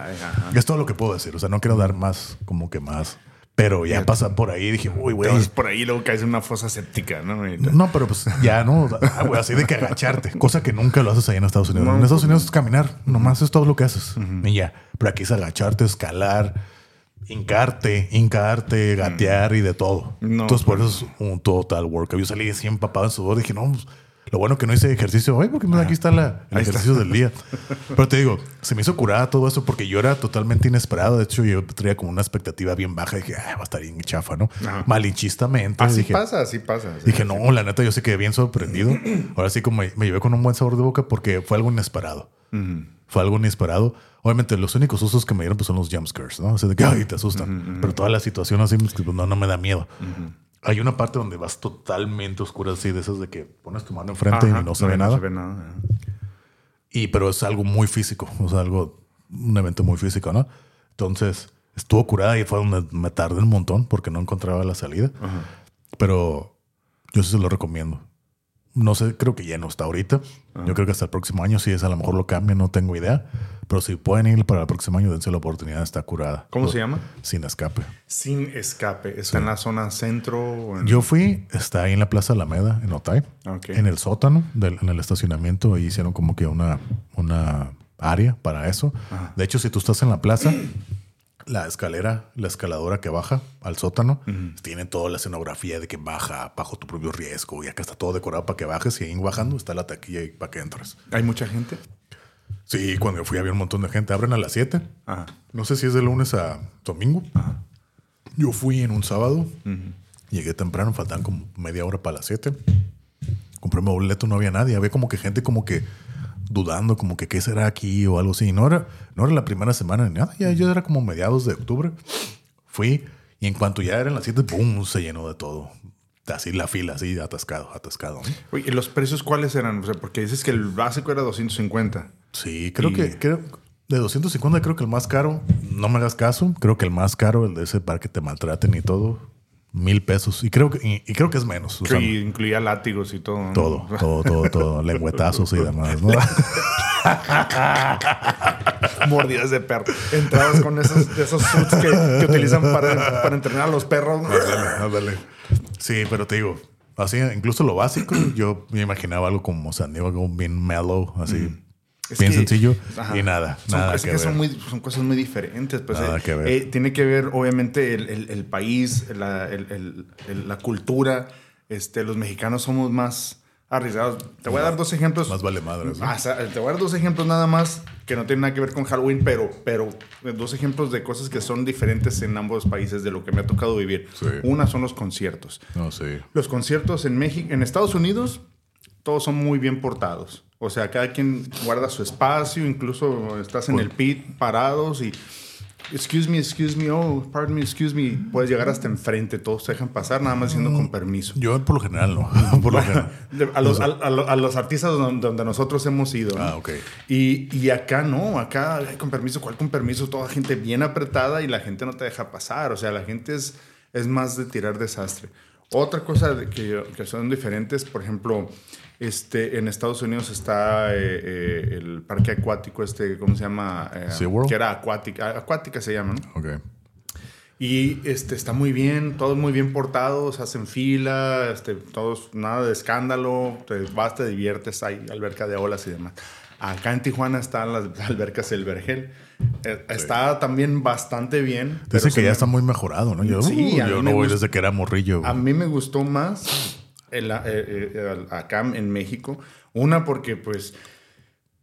Es todo lo que puedo decir. O sea, no quiero dar más, como que más. Pero ya pasan por ahí dije, uy, güey. Por ahí luego caes en una fosa séptica, ¿no? No, pero pues ya no. Ah, así de que agacharte, cosa que nunca lo haces allá en Estados Unidos. en Estados Unidos es caminar, nomás es todo lo que haces y ya. Pero aquí es agacharte, escalar, hincarte, hincarte, gatear y de todo. No, Entonces, por eso es un total workout. Yo salí así empapado en sudor y dije, no, pues, lo bueno que no hice ejercicio hoy, porque mira, aquí está la, el Ahí está. ejercicio del día. Pero te digo, se me hizo curada todo eso porque yo era totalmente inesperado. De hecho, yo traía como una expectativa bien baja. Dije, "Ah, va a estar bien chafa, ¿no? Ajá. Malinchistamente. Así dije, pasa, así pasa. sí. Dije, no, la neta, yo sí quedé bien sorprendido. Ahora sí, como me, me llevé con un buen sabor de boca porque fue algo inesperado. Fue algo inesperado. Obviamente, los únicos usos que me dieron pues, son los jumpscares, ¿no? O sea, de que ay, te asustan. Pero toda la situación así, pues, no, no me da miedo. Hay una parte donde vas totalmente oscura, así, de esas de que pones tu mano enfrente Ajá, y no se ve nada. No se ve nada. Y, pero es algo muy físico, o sea, algo, un evento muy físico, ¿no? Entonces, estuvo curada y fue donde me tardé un montón porque no encontraba la salida. Pero yo sí se lo recomiendo. No sé, creo que ya no está ahorita. Yo creo que hasta el próximo año, si es a lo mejor lo cambia, no tengo idea. Pero si pueden ir para el próximo año, dense la oportunidad, está curada. ¿Cómo se llama? Sin escape. Sin escape. ¿Está en la zona centro? en- Yo fui, está ahí en la Plaza Alameda, en Otay, Ok. en el sótano, del, en el estacionamiento, ahí hicieron como que una, una área para eso. De hecho, si tú estás en la plaza, la escalera, la escaladora que baja al sótano, tiene toda la escenografía de que baja bajo tu propio riesgo y acá está todo decorado para que bajes y ahí bajando está la taquilla y para que entres. ¿Hay mucha gente? Sí, cuando yo fui había un montón de gente. Abren a las 7. Ajá. No sé si es de lunes a domingo. Yo fui en un sábado. Llegué temprano, faltaban como media hora para las 7. Compré mi boleto, no había nadie. Había como que gente como que dudando, como que qué será aquí o algo así. No era, no era la primera semana ni nada. Ya, ya era como mediados de octubre. Fui y en cuanto ya eran las 7, ¡pum! Se llenó de todo. Así la fila, así atascado, atascado. Oye, ¿y los precios cuáles eran? O sea, porque dices que el básico era 250. Sí, creo Y- que creo, de 250 creo que el más caro, no me hagas caso, creo que el más caro, el de ese para que te maltraten y todo, mil pesos. Y creo que, y, y creo que es menos. o sea, Que incluía látigos y todo. ¿no? todo, todo, todo, todo, lengüetazos y demás, ¿no? Mordidas de perro. Entrabas con esos, esos suits que, que utilizan para, para entrenar a los perros. ¿no? Ándale. Sí, pero te digo, así, incluso lo básico, yo me imaginaba algo como San Diego, algo bien mellow, así, Es bien que- sencillo Ajá. y nada, Son, nada es que, que, son, muy, son cosas muy diferentes. Pues, Nada eh, que ver. eh, tiene que ver, obviamente, el, el- el país, la, el- la cultura. Este, los mexicanos somos más arriesgados. Te voy a dar dos ejemplos. Más vale madres, ¿no? Te voy a dar dos ejemplos nada más que no tienen nada que ver con Halloween, pero, pero dos ejemplos de cosas que son diferentes en ambos países de lo que me ha tocado vivir. Sí. Una son los conciertos. No, sí. Los conciertos en México, en Estados Unidos, todos son muy bien portados. O sea, cada quien guarda su espacio, incluso estás en el pit parados y excuse me, excuse me, oh, pardon me, excuse me, puedes llegar hasta enfrente, todos te dejan pasar, nada más diciendo con permiso. Yo por lo general no, por lo general. A los, a, a a los artistas donde, donde nosotros hemos ido. ¿no? Ah, ok. Y, y acá no, acá ay, con permiso, ¿cuál con permiso? Toda gente bien apretada y la gente no te deja pasar. O sea, la gente es, es más de tirar desastre. Otra cosa que, que son diferentes, por ejemplo, este, en Estados Unidos está eh, eh, el parque acuático, este, ¿cómo se llama? Eh. Que era acuática, acuática se llama, ¿no? Ok. Y este, está muy bien, todos muy bien portados, hacen fila, este, todos, nada de escándalo, te vas, te diviertes, hay alberca de olas y demás. Acá en Tijuana están las albercas El Vergel. Eh, Está también bastante bien. Dice que ya me- está muy mejorado, ¿no? Yo, Sí, a yo no voy desde que era morrillo. güey. A mí me gustó más el- eh, eh, acá en México. Una porque pues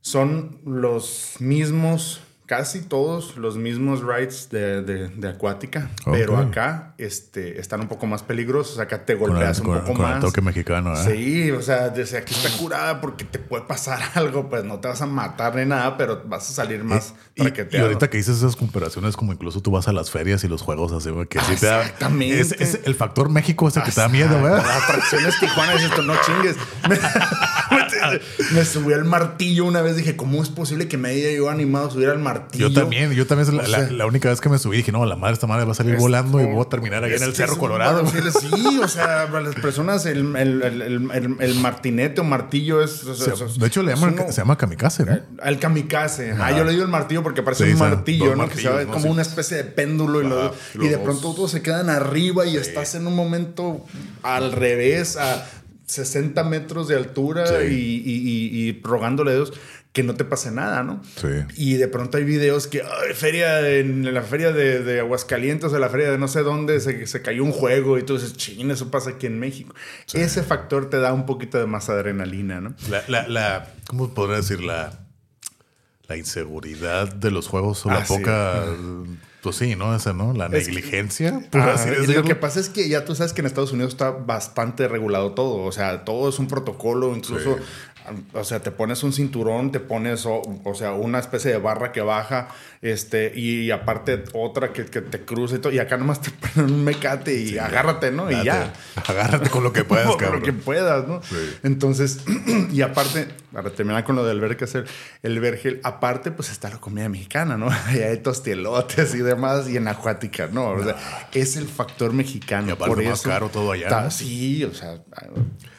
son los mismos, casi todos los mismos rides de, de- de acuática. Pero acá este, están un poco más peligrosos. Acá te con el, golpeas un con- poco con el más. toque mexicano, ¿eh? Sí, o sea, desde aquí está curada porque te puede pasar algo, pues no te vas a matar ni nada, pero vas a salir más Y, y traqueteado. ahorita que dices esas comparaciones, como incluso tú vas a las ferias y los juegos así, que sí te da. Exactamente. Es, es el factor México ese que te da miedo, güey. Las atracciones Tijuana dices tú, no chingues. Me, me subí al martillo una vez, dije, ¿cómo es posible que me haya yo animado a subir al martillo? Yo también, yo también es la, única vez que me subí dije, no, la madre, esta madre va a salir volando y voy a terminar ahí en el Cerro Colorado. Sí, o sea, para las personas el, el, el, el- el- el martinete o martillo es... o sea, de hecho, le llaman, uno- se llama kamikaze, ¿no? Al kamikaze. Ah, yo le digo el martillo porque parece Sí, un martillo, ¿no? que se ve como Sí. una especie de péndulo y, lo- Ajá, y de pronto dos. todos se quedan arriba y estás en un momento al revés, a 60 metros de altura y- y rogándole a Dios que no te pase nada, ¿no? Sí. Y de pronto hay videos que, ay, feria, en la feria de, de Aguascalientes, o la feria de no sé dónde, se, se cayó un juego y tú dices, ching, eso pasa aquí en México. Ese factor te da un poquito de más adrenalina, ¿no? La, la, la, ¿cómo podría decir? La, la inseguridad de los juegos o Ah, la sí. poca. Pues sí, ¿no? Esa, ¿no? La Es que- negligencia, por Ah, así lo que pasa es que ya tú sabes que en Estados Unidos está bastante regulado todo. O sea, todo es un protocolo. Incluso, o sea, te pones un cinturón, te pones, o, o sea, una especie de barra que baja, este, y, aparte otra que, que te cruza y todo. Y acá nomás te ponen un mecate y agárrate, ¿no? Y ya. Agárrate con lo que puedas, Con cabrón. lo que puedas, ¿no? Entonces, y aparte, para terminar con lo del verge, hacer el vergel, aparte, pues está la comida mexicana, ¿no? Y hay tostielotes y demás, y en acuática, ¿no? O sea, es el factor mexicano. Y aparte por más eso caro todo allá, ¿no? Sí, o sea,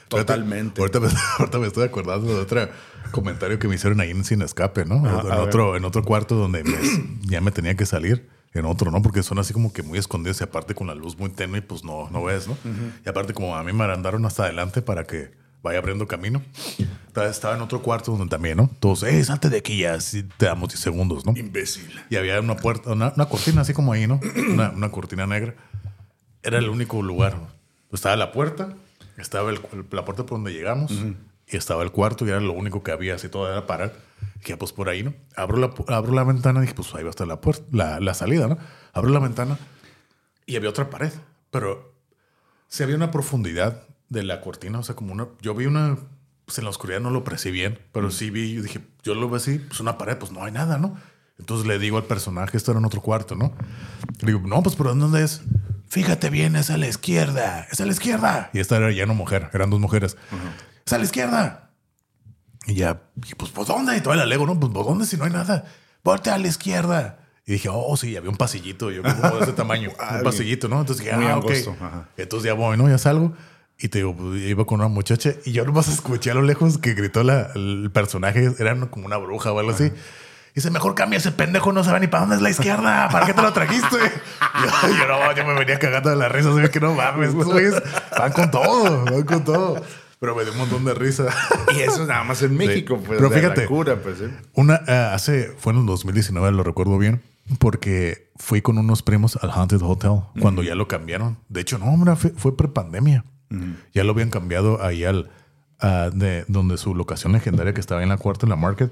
totalmente. Ahorita me, ahorita me estoy acordando de otro comentario que me hicieron ahí en Sin Escape, ¿no? Ajá, en, ver. otro, en otro cuarto donde me- ya me tenía que salir. En otro, ¿no? Porque son así como que muy escondidos y aparte con la luz muy tenue, pues no, no ves, ¿no? Y aparte como a mí me mandaron hasta adelante para que vaya abriendo camino. Estaba en otro cuarto donde también, ¿no? Todos, eh, salte de aquí ya, así te damos 10 segundos, ¿no? Imbécil. Y había una puerta, una, una cortina así como ahí, ¿no? Una, una cortina negra. Era el único lugar. Estaba la puerta, estaba el- la puerta por donde llegamos y estaba el cuarto y era lo único que había, así todo era parar. Dije, pues por ahí, ¿no? Abro la, abro la ventana y dije, pues ahí va a estar la puerta, la, la salida, ¿no? Abro la ventana y había otra pared, pero sí había una profundidad de la cortina, o sea, como una, yo vi una, pues en la oscuridad no lo percibí bien, pero sí vi, yo dije, yo lo veo así, pues una pared, pues no hay nada, ¿no? Entonces le digo al personaje, esto era en otro cuarto, ¿no? Le digo, no, pues, ¿pero dónde es? Fíjate bien, es a la izquierda, es a la izquierda. Y esta era ya no mujer, eran dos mujeres. Es a la izquierda. Y ya, y pues, ¿por dónde? Y todavía la lego, ¿no? Pues, ¿por dónde si no hay nada? Volte a la izquierda. Y dije, oh, sí, había un pasillito, yo como de ese tamaño, un pasillito, ¿no? Entonces dije, muy ah, ok. ajá. Entonces ya voy, ¿no? Ya salgo. Y te digo, pues, iba con una muchacha y yo nomás escuché a lo lejos que gritó la, el personaje, era como una bruja o algo así. Y dice, mejor cambia ese pendejo, no sabe ni para dónde es la izquierda, ¿para qué te lo trajiste? Yo, yo no, yo me venía cagando de la risa, así que no mames, estos güeyes van con todo, van con todo. Pero me dio un montón de risa. Y eso nada más en México, pues. Pero de la fíjate. cura, pues. ¿eh? Una, eh, hace, fue en el 2019, lo recuerdo bien, porque fui con unos primos al Haunted Hotel cuando ya lo cambiaron. De hecho, no, hombre, fue, fue prepandemia. Ya lo habían cambiado ahí al, a- de donde su locación legendaria que estaba en la cuarta, en la Market,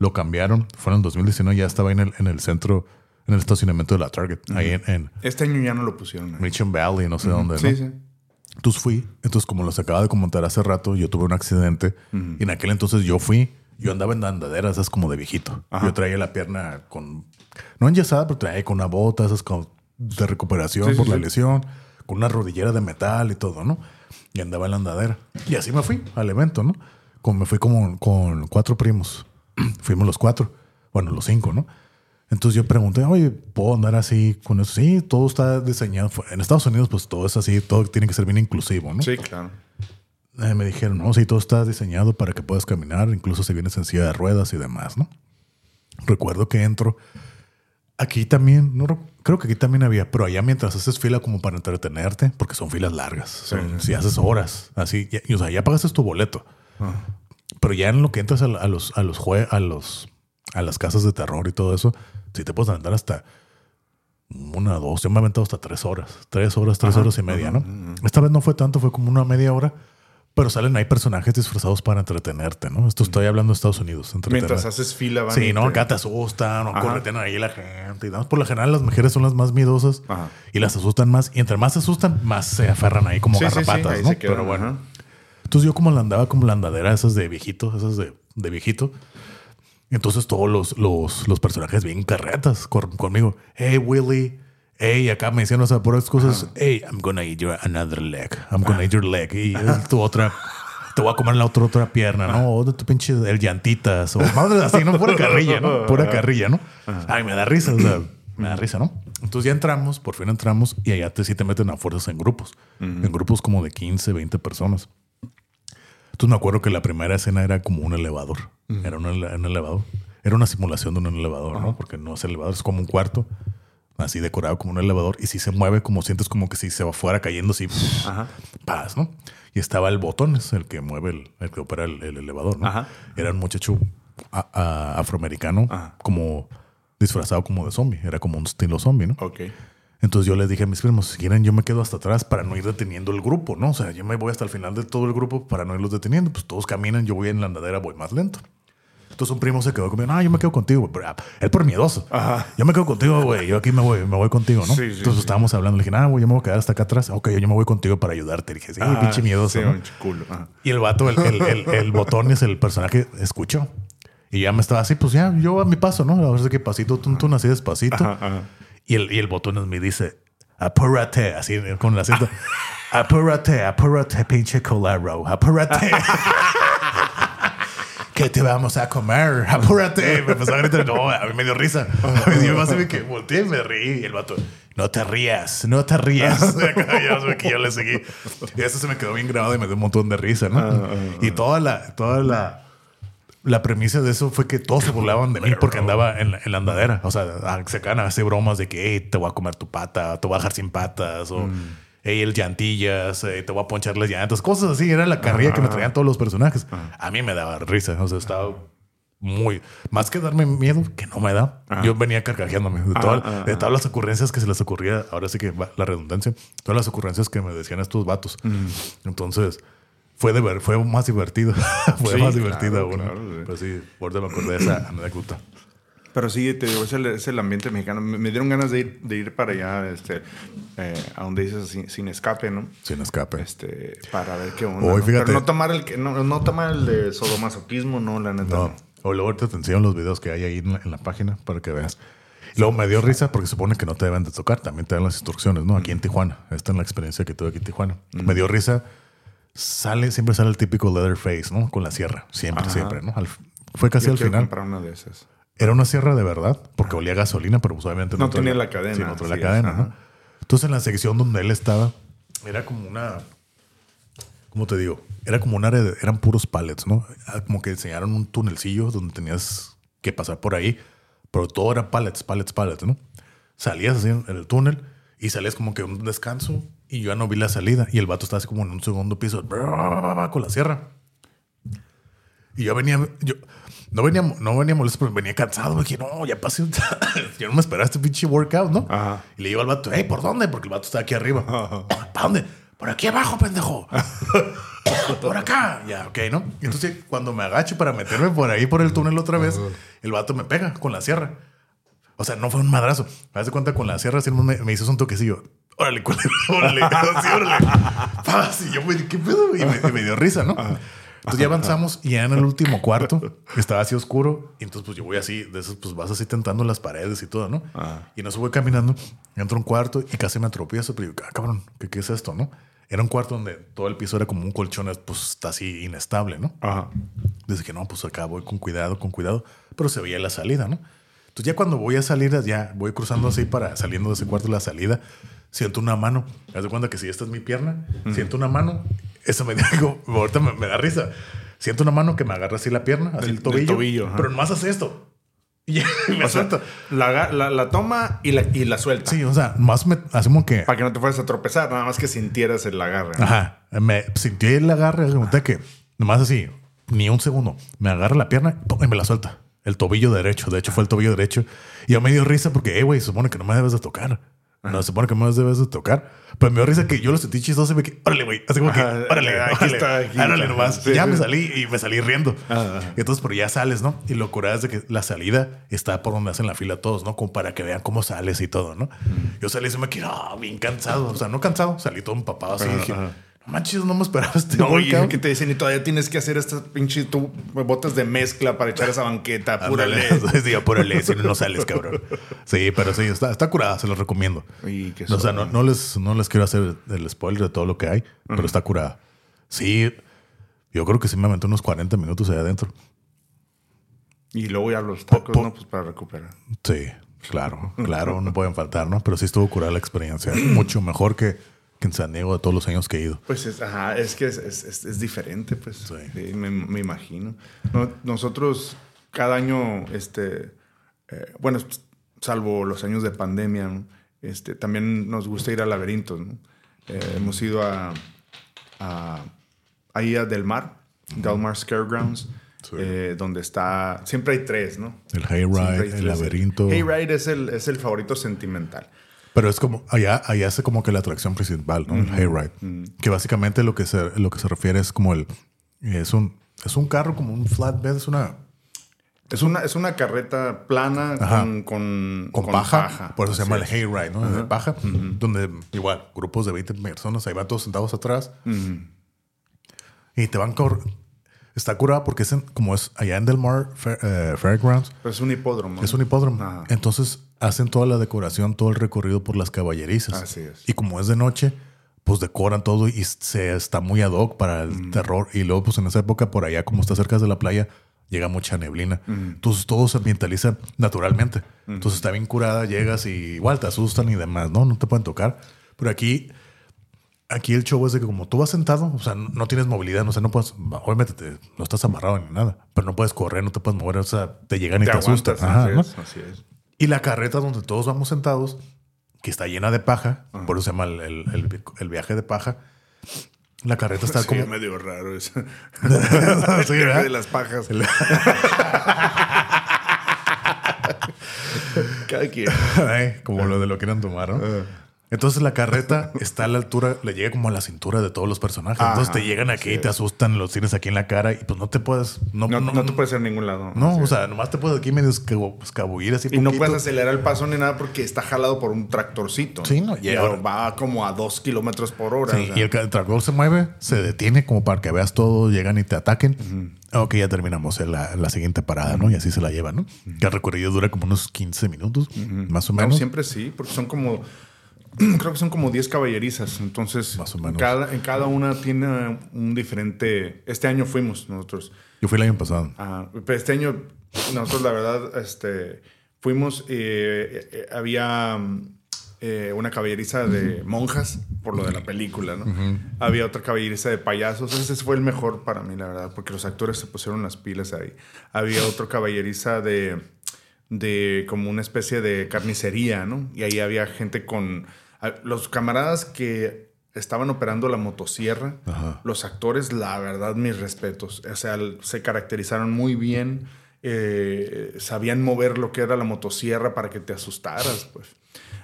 lo cambiaron. Fue en el 2019, ya estaba en el, en el centro, en el estacionamiento de la Target, ahí en, en Este año ya no lo pusieron. ¿eh? Mission Valley, no sé dónde, ¿no? Sí, sí. Entonces fui, entonces como los acaba de comentar hace rato, yo tuve un accidente y en aquel entonces yo fui, yo andaba en andaderas, esas como de viejito. Yo traía la pierna con, no enyesada, pero traía con una bota, esas como de recuperación Sí, sí, por la sí. lesión, con una rodillera de metal y todo, ¿no? Y andaba en la andadera. Y así me fui al evento, ¿no? Como me fui como con cuatro primos. Fuimos los cuatro, bueno, los cinco, ¿no? Entonces yo pregunté, oye, ¿puedo andar así con eso? Sí, todo está diseñado. En Estados Unidos, pues todo es así, todo tiene que ser bien inclusivo, ¿no? Sí, claro. Eh, me dijeron, no, sí, todo está diseñado para que puedas caminar, incluso si vienes en silla de ruedas y demás, ¿no? Recuerdo que entro. Aquí también, no, Creo que aquí también había, pero allá mientras haces fila como para entretenerte, porque son filas largas. Si haces horas, así, y, o sea, ya pagaste tu boleto. Ah. Pero ya en lo que entras a, los a los jue, a los a las casas de terror y todo eso, si te puedes andar hasta una, dos, yo me he aventado hasta tres horas, tres horas, tres horas y media, ¿no? Esta vez no fue tanto, fue como una media hora, pero salen ahí personajes disfrazados para entretenerte, ¿no? Esto estoy hablando de Estados Unidos. Mientras haces fila, van Sí, ¿no? Acá te asustan o correten ahí la gente. Y por lo general las mujeres son las más miedosas y las asustan más. Y entre más se asustan, más se aferran ahí como garrapatas, ¿no? pero bueno. Entonces yo como la andaba como la andadera esas de viejito, esas de, de viejito. Entonces todos los, los, los personajes bien carretas conmigo. Hey, Willy. Hey, acá me decían, o sea, por esas cosas. Hey, I'm gonna eat your another leg. I'm gonna eat your leg. Y tu otra. Te voy a comer la otra, otra pierna, ¿no? O de tu pinche el llantitas. O madre así, ¿no? Pura carrilla, ¿no? Pura carrilla, ¿no? Ay, me da risa, o sea, me da risa, ¿no? Entonces ya entramos, por fin entramos y allá te, sí te meten a fuerzas en grupos. En grupos como de 15, 20 personas. Entonces me acuerdo que la primera escena era como un elevador. Era un, elevador. Era una simulación de un elevador, ¿no? Porque no es elevador, es como un cuarto, así decorado como un elevador. Y si se mueve, como sientes como que si se va fuera cayendo, así, paz, ¿no? Y estaba el botón, es el que mueve, el, el que opera el, elevador, ¿no? Era un muchacho afroamericano, como disfrazado como de zombie. Era como un estilo zombie, ¿no? Ok. Entonces yo les dije a mis primos, si quieren yo me quedo hasta atrás para no ir deteniendo el grupo, ¿no? O sea, yo me voy hasta el final de todo el grupo para no irlos deteniendo. Pues todos caminan, yo voy en la andadera, voy más lento. Entonces un primo se quedó conmigo, no, yo me quedo contigo, güey. Ah, él por miedoso. Ajá. Yo me quedo contigo, güey. Yo aquí me voy, me voy contigo, ¿no? Sí, sí, Entonces estábamos hablando. Le dije, ah, güey, yo me voy a quedar hasta acá atrás. Ok, yo me voy contigo para ayudarte. Le dije, sí, pinche miedoso. ¿no? culo. Y el vato, el, el, el, botón es el personaje, escuchó. Y ya me estaba así, pues ya, yo a mi paso, ¿no? A ver si pasito, tum, tum, así despacito. Ajá, Y, el, y el botón me dice, apúrate, así con el acento. apúrate, apúrate, pinche colero, apúrate. ¿Qué te vamos a comer? Apúrate. Me empezó a gritar, no, a mí me dio risa. A mí me dio que volteé y me reí. Y el vato, no te rías, no te rías. que yo le seguí. Y eso se me quedó bien grabado y me dio un montón de risa, ¿no? Ah, ah, ah. y toda la, toda la, la premisa de eso fue que todos se burlaban de mí porque andaba en la, andadera. O sea, se acaban a hacer bromas de que te voy a comer tu pata, te voy a dejar sin patas, o mm. el llantillas, te voy a ponchar las llantas, cosas así. Era la carrilla que me traían todos los personajes. A mí me daba risa. O sea, estaba muy. Más que darme miedo, que no me da. Yo venía carcajeándome de, de todas las ocurrencias que se les ocurría. Ahora sí que la redundancia, todas las ocurrencias que me decían estos vatos. Mm. Entonces fue, de ver, fue más divertido. fue más divertido aún. Pero sí, por me acordé de esa anécdota. Pero sí, te digo, es el, ambiente mexicano. Me, dieron ganas de ir, de ir para allá, este, eh, a donde dices sin, escape, ¿no? Sin escape. Este, para ver qué onda. ¿no? Pero no tomar el no, no tomar el de sodomasoquismo, no, la neta. No. O luego te enseño los videos que hay ahí en la, página para que veas. Luego me dio risa porque supone que no te deben de tocar, también te dan las instrucciones, ¿no? Aquí en Tijuana. Esta es la experiencia que tuve aquí en Tijuana. Me dio risa sale, siempre sale el típico Leatherface, ¿no? Con la sierra. Siempre, siempre, ¿no? fue casi al final. Una de esas. Era una sierra de verdad, porque olía a gasolina, pero pues obviamente no, tenía la cadena. Sí, no tenía la cadena, ¿no? Entonces en la sección donde él estaba, era como una. ¿Cómo te digo? Era como un área de. Eran puros pallets, ¿no? Ah, como que enseñaron un tunelcillo donde tenías que pasar por ahí, pero todo era pallets, pallets, pallets, ¿no? Salías así en el túnel y salías como que un descanso y yo ya no vi la salida. Y el vato estaba así como en un segundo piso con la sierra. Y yo venía, yo no venía, no venía molesto, pero venía cansado. Me dije, no, ya pasé. yo no me esperaba este pinche workout, ¿no? Y le digo al vato, hey, ¿por dónde? Porque el vato está aquí arriba. ¿Para dónde? Por aquí abajo, pendejo. por acá. Ya, ok, ¿no? Y entonces, cuando me agacho para meterme por ahí, por el túnel otra vez, el vato me pega con la sierra. O sea, no fue un madrazo. Me das cuenta con la sierra, me, me hizo un toquecillo órale, órale, sí, órale. Y yo, ¿qué pedo? Y me, dio risa, ¿no? Entonces ya avanzamos y ya en el último cuarto estaba así oscuro. Y entonces, pues yo voy así, de esos, pues vas así tentando las paredes y todo, ¿no? Y no se voy caminando, entro a un cuarto y casi me atropiezo. Pero digo, ah, cabrón, ¿qué, ¿qué, es esto, no? Era un cuarto donde todo el piso era como un colchón, pues está así inestable, ¿no? Ajá. Desde que no, pues acá voy con cuidado, con cuidado. Pero se veía la salida, ¿no? Entonces ya cuando voy a salir, ya voy cruzando así para saliendo de ese cuarto la salida siento una mano. Me das cuenta que si esta es mi pierna, siento una mano. Eso me digo, ahorita me, da risa. Siento una mano que me agarra así la pierna, así el tobillo. pero nomás hace esto. Y me O sea, la, la- la toma y la, y la suelta. Sí, o sea, más me hacemos que. Para que no te fueras a tropezar, nada más que sintieras el agarre. ¿no? Ajá. Me sentí el agarre, de que nomás así, ni un segundo, me agarra la pierna y me la suelta. El tobillo derecho, de hecho fue el tobillo derecho. Y yo me dio risa porque, eh, güey, supone que no me debes de tocar. No, se supone que me debes de tocar. Pero me dio risa que yo lo sentí chistoso y me quedé, órale, güey. Así como que, órale, aquí órale, está, aquí órale nomás. Sí, ya sí. me salí y me salí riendo. Ajá. Y entonces, pero ya sales, ¿no? Y lo curado es de que la salida está por donde hacen la fila todos, ¿no? Como para que vean cómo sales y todo, ¿no? Yo salí y se me quedé ah, bien cansado. O sea, no cansado, salí todo empapado así. Ajá, dije, ajá. Manches, no me esperaba este No, y cabrón". que te dicen, y todavía tienes que hacer estas pinches tú, botas de mezcla para echar esa banqueta. Apúrale. sí, apúrale, si no, no sales, cabrón. Sí, pero sí, está, está curada, se los recomiendo. Y o sea, no, no les, no les quiero hacer el spoiler de todo lo que hay, pero está curada. Sí, yo creo que sí me aventé unos 40 minutos allá adentro. Y luego ya los tacos, Po- ¿no? Pues para recuperar. Sí, claro, claro, no pueden faltar, ¿no? Pero sí estuvo curada la experiencia. Mucho mejor que, que en San Diego de todos los años que he ido. Pues es, ajá, es que es, es- es- es diferente, pues. Sí. Sí, me, me imagino. No, nosotros cada año, este, eh, bueno, salvo los años de pandemia, ¿no? este, también nos gusta ir a laberintos, ¿no? Eh, hemos ido a, a, ahí a Del Mar, Del Mar Scaregrounds, Sí. eh, donde está, siempre hay tres, ¿no? El Hayride, el laberinto. Hayride es el, es el favorito sentimental. Pero es como, allá, allá es como que la atracción principal, ¿no? El Hayride. Que básicamente lo que se, lo que se refiere es como el, es un, es un carro como un flatbed, es una, Es una, es una carreta plana con, con, con, con paja, por eso se llama es. el hayride, ¿no? De paja, donde igual grupos de 20 personas ahí van todos sentados atrás. Y te van cor está curada porque es en- como es allá en Del Mar Fair- eh, Fairgrounds, Pero es un hipódromo. es un hipódromo. Entonces hacen toda la decoración, todo el recorrido por las caballerizas. Así es. Y como es de noche, pues decoran todo y se está muy ad hoc para el terror. Y luego, pues en esa época, por allá, como está cerca de la playa, llega mucha neblina. Entonces todo se ambientaliza naturalmente. Entonces está bien curada, llegas y igual te asustan y demás, ¿no? No te pueden tocar. Pero aquí, aquí el show es de que como tú vas sentado, o sea, no, no tienes movilidad, o sea, no puedes, obviamente te- no estás amarrado ni nada, pero no puedes correr, no te puedes mover, o sea, te llegan y te, Te asustan. aguantas. Ajá, así, ¿no? es, así es. Y la carreta donde todos vamos sentados, que está llena de paja, por eso se llama el, el- el- el viaje de paja. La carreta está Sí, como. medio raro eso. Sí, de las pajas. Cada quien. Ay, como lo de lo que quieran tomar, ¿no? Entonces la carreta está a la altura, le llega como a la cintura de todos los personajes. Entonces te llegan aquí y te asustan, los tienes aquí en la cara y pues no te puedes. No, No, no, no te puedes ir a ningún lado. No, o sea, nomás te puedes aquí medio escabullir así. Y no poquito. puedes acelerar el paso ni nada porque está jalado por un tractorcito. Sí, no, Y y ahora- va como a dos kilómetros por hora. Sí, o sea. y el, tractor se mueve, se detiene como para que veas todo, llegan y te ataquen. Ok, ya terminamos en la, la siguiente parada, ¿no? Y así se la llevan, ¿no? Que el recorrido dura como unos 15 minutos, más o No, menos. siempre sí, porque son como. Creo que son como 10 caballerizas. Entonces, Más o menos. Cada, en cada una tiene un diferente. Este año fuimos nosotros. Yo fui el año pasado. Ah, pero este año, nosotros, la verdad, este, fuimos. eh, eh, había mm, eh, una caballeriza de monjas, por lo de la película, ¿no? Había otra caballeriza de payasos. Ese fue el mejor para mí, la verdad, porque los actores se pusieron las pilas ahí. Había otro caballeriza de de como una especie de carnicería, ¿no? Y ahí había gente con los camaradas que estaban operando la motosierra, Ajá. los actores, la verdad, mis respetos. O sea, se caracterizaron muy bien, eh, sabían mover lo que era la motosierra para que te asustaras, pues.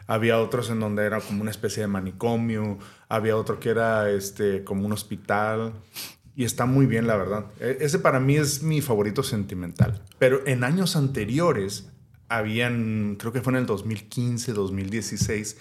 Había otros en donde era como una especie de manicomio, había otro que era este, como un hospital. Y está muy bien, la verdad. E- Ese para mí es mi favorito sentimental. Pero en años anteriores, habían, creo que fue en el 2015, 2016,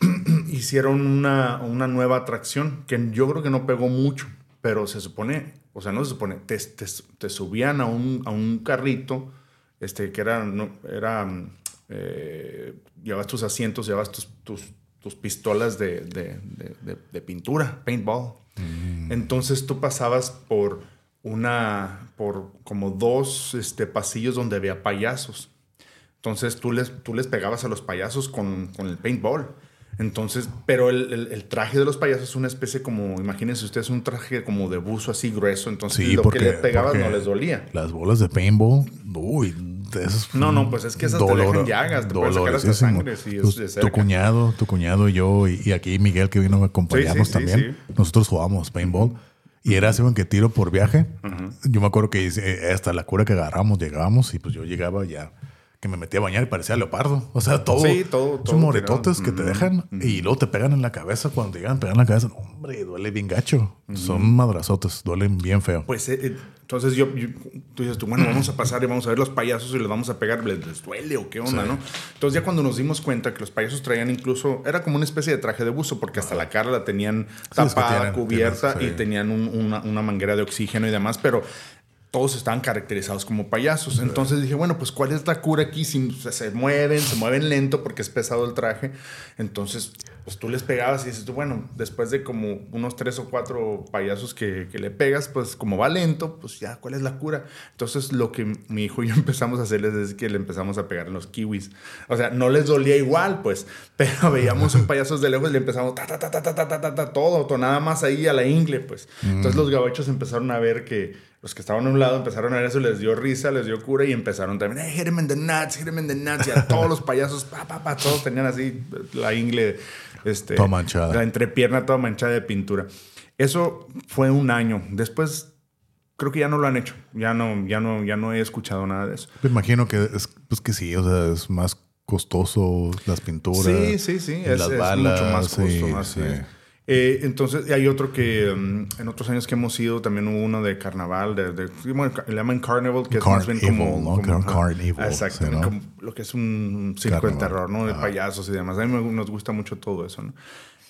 hicieron una, una nueva atracción que yo creo que no pegó mucho, pero se supone, o sea, no se supone, te, te- te subían a un, a un carrito, este, que era, no, era mm, eh, llevabas tus asientos, llevabas tus, tus, tus pistolas de, de- de- de- pintura, paintball. Entonces tú pasabas por una, por como dos este, pasillos donde había payasos. Entonces tú les, tú les pegabas a los payasos con, con el paintball. Entonces, pero el, el- el traje de los payasos es una especie como, imagínense ustedes, un traje como de buzo así grueso. Entonces Sí, lo porque- que le pegabas no les dolía. Las bolas de paintball, uy, no, no, pues es que esas te dejan llagas, te pueden sacar hasta sangre. Sí, es, tu cuñado, tu cuñado y yo, y, aquí Miguel que vino a acompañarnos también. Nosotros jugamos paintball. Y era así que tiro por viaje. Yo me acuerdo que eh, hasta la cura que agarramos, llegábamos y pues yo llegaba ya que me metí a bañar y parecía leopardo. O sea, todo. Sí, todo. Son moretotes que te dejan y luego te pegan en la cabeza. Cuando llegan, pegan en la cabeza. Hombre, duele bien gacho. Son madrazotes, duelen bien feo. Pues eh, eh, entonces yo, tú dices tú, bueno, vamos a pasar y vamos a ver los payasos y les vamos a pegar. ¿Les, duele o qué onda, no? Entonces ya cuando nos dimos cuenta que los payasos traían incluso, era como una especie de traje de buzo, porque hasta la cara la tenían tapada, cubierta y tenían una, una manguera de oxígeno y demás, pero todos estaban caracterizados como payasos. Entonces dije, bueno, pues ¿cuál es la cura aquí? Si se mueven, se mueven lento porque es pesado el traje. Entonces, pues tú les pegabas y dices, bueno, después de como unos tres o cuatro payasos que, le pegas, pues como va lento, pues ya, ¿cuál es la cura? Entonces lo que mi hijo y yo empezamos a hacerles es que le empezamos a pegar en los kiwis. O sea, no les dolía igual, pues, pero veíamos un payasos de lejos y le empezamos ta, ta, ta, ta, ta, ta, ta, ta, todo, nada más ahí a la ingle, pues. Entonces los gabachos empezaron a ver que los que estaban a un lado empezaron a ver eso, les dio risa, les dio cura y empezaron también, hey, hit him in the nuts, hit him in the nuts. Y a todos los payasos, pa, pa, pa, todos tenían así la ingle, este, toda manchada. La entrepierna toda manchada de pintura. Eso fue un año. Después creo que ya no lo han hecho. Ya no, ya no, ya no he escuchado nada de eso. Me imagino que es, pues que sí, o sea, es más costoso las pinturas. Sí, sí, sí. Es, mucho más costoso. Sí, eh, entonces, hay otro que mm, en otros años que hemos ido, también hubo uno de carnaval, de, de le llaman Carnival, que es más bien como. ¿no? como Carnival. Exacto, como lo que es un circo de terror, ¿no? De payasos y demás. A mí nos gusta mucho todo eso, ¿no?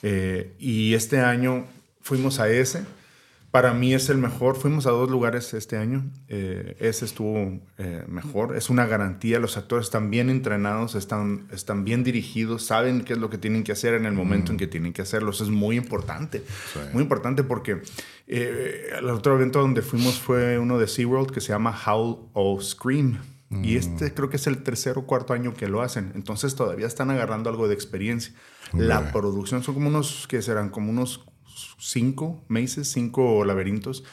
Eh, y este año fuimos a ese para mí es el mejor. Fuimos a dos lugares este año. Eh, ese estuvo eh, mejor. Es una garantía. Los actores están bien entrenados, están, están bien dirigidos, saben qué es lo que tienen que hacer en el momento en que tienen que hacerlo. Eso es muy importante. Muy importante porque eh, el otro evento donde fuimos fue uno de SeaWorld que se llama Howl o Scream. Y este creo que es el tercer o cuarto año que lo hacen. Entonces todavía están agarrando algo de experiencia. La producción son como unos, que serán como unos cinco meses, cinco laberintos.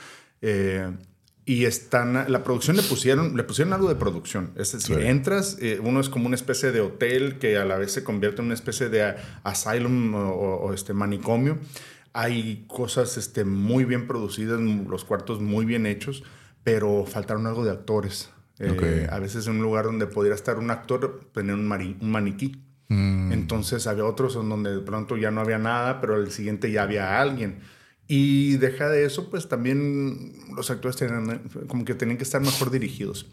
Eh, y están, la producción le pusieron, le pusieron algo de producción. Es decir, entras, eh, uno es como una especie de hotel que a la vez se convierte en una especie de asylum o, este manicomio. Hay cosas este, muy bien producidas, los cuartos muy bien hechos, pero faltaron algo de actores. Eh, a veces en un lugar donde podría estar un actor, tener un, un maniquí. Mm. Entonces había otros en donde de pronto ya no había nada, pero el siguiente ya había alguien. Y deja de eso, pues también los actores tienen, como que tienen que estar mejor dirigidos.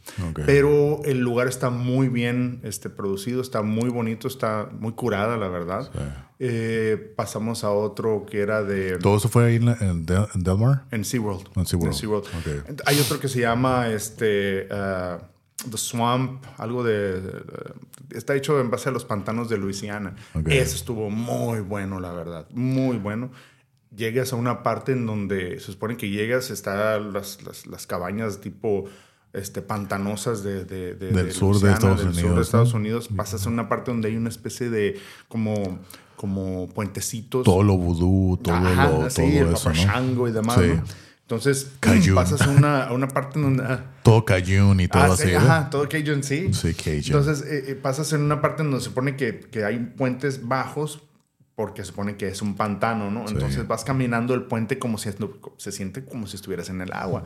Pero el lugar está muy bien este, producido, está muy bonito, está muy curada, la verdad. Eh, pasamos a otro que era de... ¿Todo eso fue ahí en, Delmar? En SeaWorld. En SeaWorld. Hay otro que se llama este, uh, The Swamp, algo de, Está hecho en base a los pantanos de Luisiana. Ese estuvo muy bueno, la verdad. Muy bueno llegas a una parte en donde se supone que llegas, están las, las, cabañas tipo este, pantanosas de, del, sur, de Estados Unidos, sur de Estados Unidos. Pasas a una parte donde hay una especie de como, como puentecitos. Todo lo vudú, todo lo sí, todo eso, y demás. Entonces pasas a una, una parte donde... Ah, todo Cajun y todo ah, así. Ajá, todo Cajun, sí. Sí, Cajun. Entonces eh, eh, pasas en una parte donde se supone que, que hay puentes bajos porque se supone que es un pantano, ¿no? Entonces vas caminando el puente como si se siente como si estuvieras en el agua.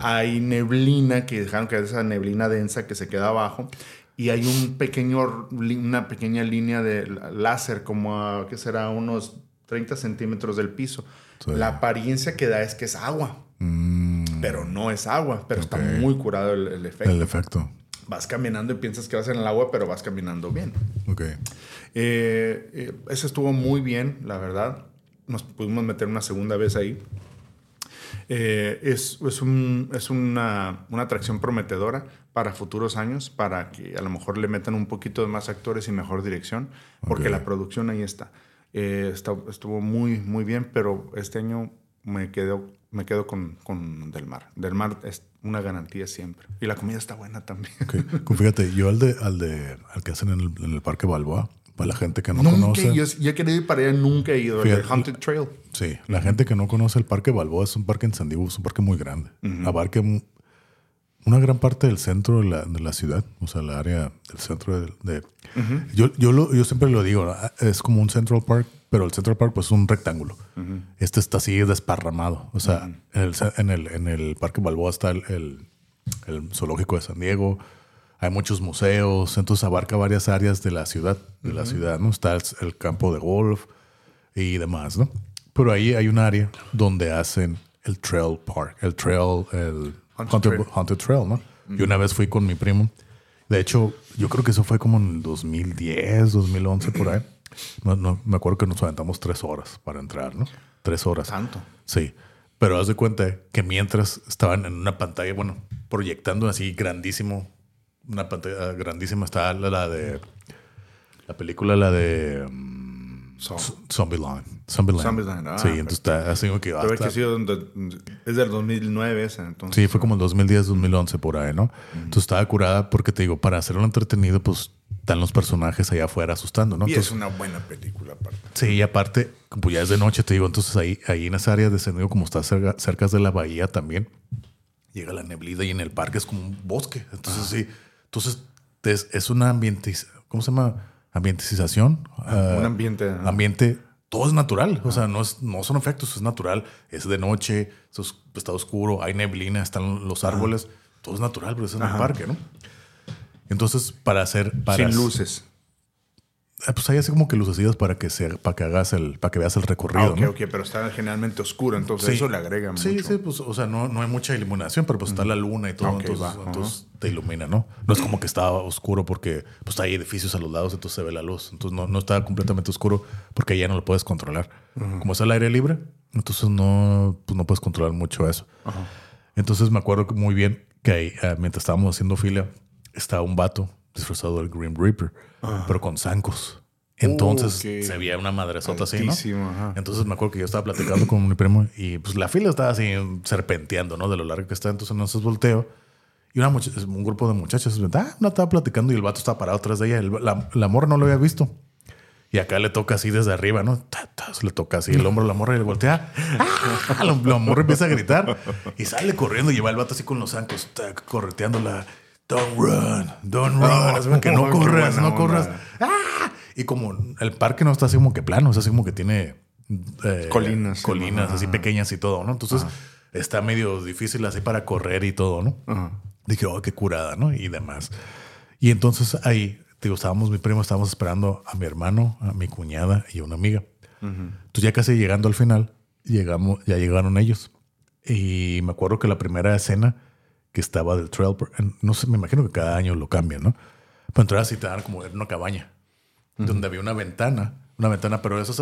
Hay neblina que dejaron que esa neblina densa que se queda abajo y hay un pequeño una pequeña línea de láser como a qué será unos 30 centímetros del piso. La apariencia que da es que es agua, mm. pero no es agua, pero está muy curado el, efecto. El efecto. Vas caminando y piensas que vas en el agua, pero vas caminando bien. Ok. Eh, eh, eso estuvo muy bien, la verdad. Nos pudimos meter una segunda vez ahí. Eh, es, es, un, es una, una, atracción prometedora para futuros años, para que a lo mejor le metan un poquito de más actores y mejor dirección, porque la producción ahí está. Estuvo muy, muy bien, pero este año me quedo, me quedo con, con Del Mar. Del Mar es una garantía siempre. Y la comida está buena también. Fíjate, yo al, de, al, de, al que hacen en el, en el Parque Balboa, para la gente que no nunca conoce. Yo, he querido ir para allá, nunca he ido. el Haunted Trail. Sí, la gente que no conoce el Parque Balboa es un parque en San Diego, es un parque muy grande. Abarca una gran parte del centro de la, de la ciudad, o sea, la área del centro de... de- yo, yo, lo- yo siempre lo digo, ¿no? es como un Central Park, pero el Central Park pues es un rectángulo. Este está así desparramado. O sea, en, el, en, el, en el Parque Balboa está el, el- el zoológico de San Diego, hay muchos museos, entonces abarca varias áreas de la ciudad, de la ciudad, ¿no? Está el, el campo de golf y demás, ¿no? Pero ahí hay un área donde hacen el Trail Park, el Trail, el Haunted Haunted, Trail. ¿no? Y una vez fui con mi primo. De hecho, yo creo que eso fue como en el 2010, 2011, por ahí. No, no, me acuerdo que nos aventamos tres horas para entrar, ¿no? Tres horas. Tanto. Sí. Pero haz de cuenta que mientras estaban en una pantalla, bueno, proyectando así grandísimo, una pantalla grandísima, estaba la, la de la película, la de mm, So, Zombieland. Zombieland. Zombieland, ah, sí, entonces está así como que. Pero es que ha sido donde- es del 2009 esa, entonces. Sí, fue como el 2010, 2011 por ahí, ¿no? Entonces estaba curada porque te digo, para hacerlo entretenido, pues están los personajes allá afuera asustando, ¿no? Y Entonces, es una buena película aparte. Sí, y aparte, como ya es de noche, te digo, entonces ahí, ahí en esa área de San Diego, como está cerca, cerca de la bahía también, llega la neblina y en el parque es como un bosque. Entonces, sí, entonces es, es una ambiente, ¿cómo se llama? Ambientización. Ah, un ambiente, ajá. Ambiente, todo es natural, o sea, no, es, no son efectos, es natural. Es de noche, es- está oscuro, hay neblina, están los árboles, todo es natural, pero es en el parque, ¿no? Entonces, para hacer... Para Sin luces. Ah, Pues hay así como que lucecidas para que se, para que hagas el, para que veas el recorrido. Ah, ok, ¿no? ok, pero está generalmente oscuro, entonces eso le agrega mucho. Sí, sí, pues, o sea, no, no hay mucha iluminación, pero pues está la luna y todo, Ok, entonces, va, entonces te ilumina, ¿no? No es como que está oscuro porque pues hay edificios a los lados, entonces se ve la luz. Entonces no, no está completamente oscuro porque ya no lo puedes controlar. Como es al aire libre, entonces no, pues no puedes controlar mucho eso. Entonces me acuerdo muy bien que ahí, eh, mientras estábamos haciendo fila, estaba un vato disfrazado del Grim Reaper, pero con zancos. Entonces Ok. se veía una madresota así, ¿no? Ajá. Entonces me acuerdo que yo estaba platicando con mi primo y pues la fila estaba así serpenteando, ¿no? De lo largo que está. Entonces entonces volteo y una un grupo de muchachas, ah, no estaba platicando y el vato estaba parado atrás de ella. El- la, la morra no lo había visto. Y acá le toca así desde arriba, ¿no? Ta, ta, se le toca así el hombro a la morra y le voltea. ¡Ah! La, la morra empieza a gritar y sale corriendo y lleva el vato así con los zancos, correteándola. Don't run, don't run. Así como que no corras, no corras. ¡Ah! Y como el parque no está así como que plano, es así como que tiene eh, Colinas, colinas así pequeñas y todo, ¿no? Entonces está medio difícil así para correr y todo, ¿no? Ajá. Dije, oh, qué curada, ¿no? Y demás. Y entonces ahí, digo, estábamos, mi primo, estábamos esperando a mi hermano, a mi cuñada y a una amiga. Entonces ya casi llegando al final, llegamos, ya llegaron ellos. Y me acuerdo que la primera escena que estaba del trail, no sé, me imagino que cada año lo cambian, ¿no? Pero entonces así te dan como una cabaña, donde había una ventana, una ventana, pero eso es,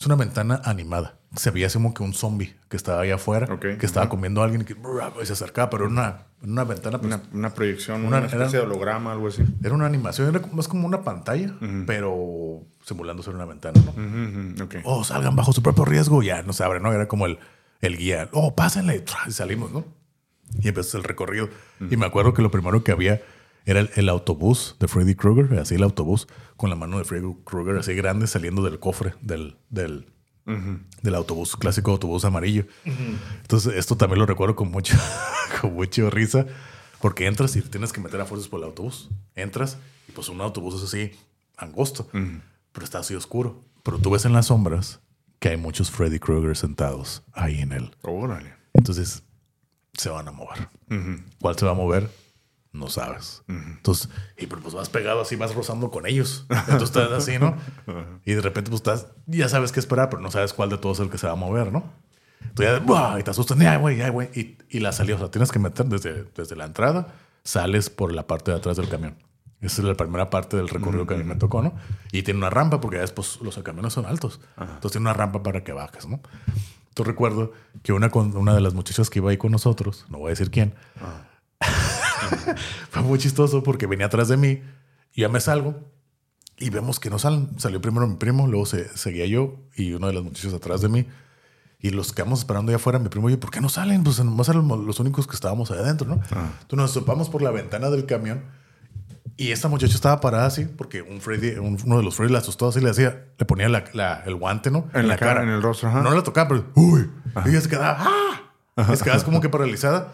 es una ventana animada. Se veía así como que un zombie que estaba ahí afuera, que estaba comiendo a alguien y que y se acercaba, pero era una, una ventana, pues, Una, una proyección, Una- una, especie era- de holograma, algo así. era una animación, era más como una pantalla, pero simulando ser una ventana, ¿no? Ujú, ujú, ok. Oh, salgan bajo su propio riesgo, ya no se abre, ¿no? Era como el, el guía. Oh, pásenle, y salimos, ¿no? Y empezó el recorrido. Y me acuerdo que lo primero que había era el, el autobús de Freddy Krueger, así el autobús, con la mano de Freddy Krueger así grande saliendo del cofre del, del, del autobús, clásico autobús amarillo. Entonces, esto también lo recuerdo con mucho, con mucho risa, porque entras y tienes que meter a fuerzas por el autobús. Entras y pues un autobús es así, angosto, pero está así oscuro. Pero tú ves en las sombras que hay muchos Freddy Krueger sentados ahí en él. Órale. Entonces, se van a mover. ¿Cuál se va a mover? No sabes. Entonces, y pues vas pegado así, vas rozando con ellos. Entonces estás así, ¿no? Y de repente pues estás, ya sabes qué esperar, pero no sabes cuál de todos es el que se va a mover, ¿no? Entonces ya, ¡buah! y te asustan, ay, güey, ay, güey. Y, y la salida, o sea, tienes que meter desde, desde la entrada, sales por la parte de atrás del camión. Esa es la primera parte del recorrido que a mí me tocó, ¿no? Y tiene una rampa, porque ya después los camiones son altos. Entonces tiene una rampa para que bajes, ¿no? Entonces recuerdo que una, una de las muchachas que iba ahí con nosotros, no voy a decir quién, fue muy chistoso porque venía atrás de mí y ya me salgo y vemos que no salen. Salió primero mi primo, luego se, seguía yo y uno de los muchachos atrás de mí. Y los quedamos esperando allá afuera. Mi primo y yo, ¿por qué no salen? Pues nomás eran los únicos que estábamos ahí adentro, ¿no? Entonces nos topamos por la ventana del camión y esta muchacha estaba parada así porque un Freddy, un- uno de los Freddy la asustó así, le hacía, le ponía la- la- el guante, ¿no? En la cara, en el rostro, ajá. No la tocaba, pero uy. Y ella se quedaba, ¡ah! Se quedaba como que paralizada.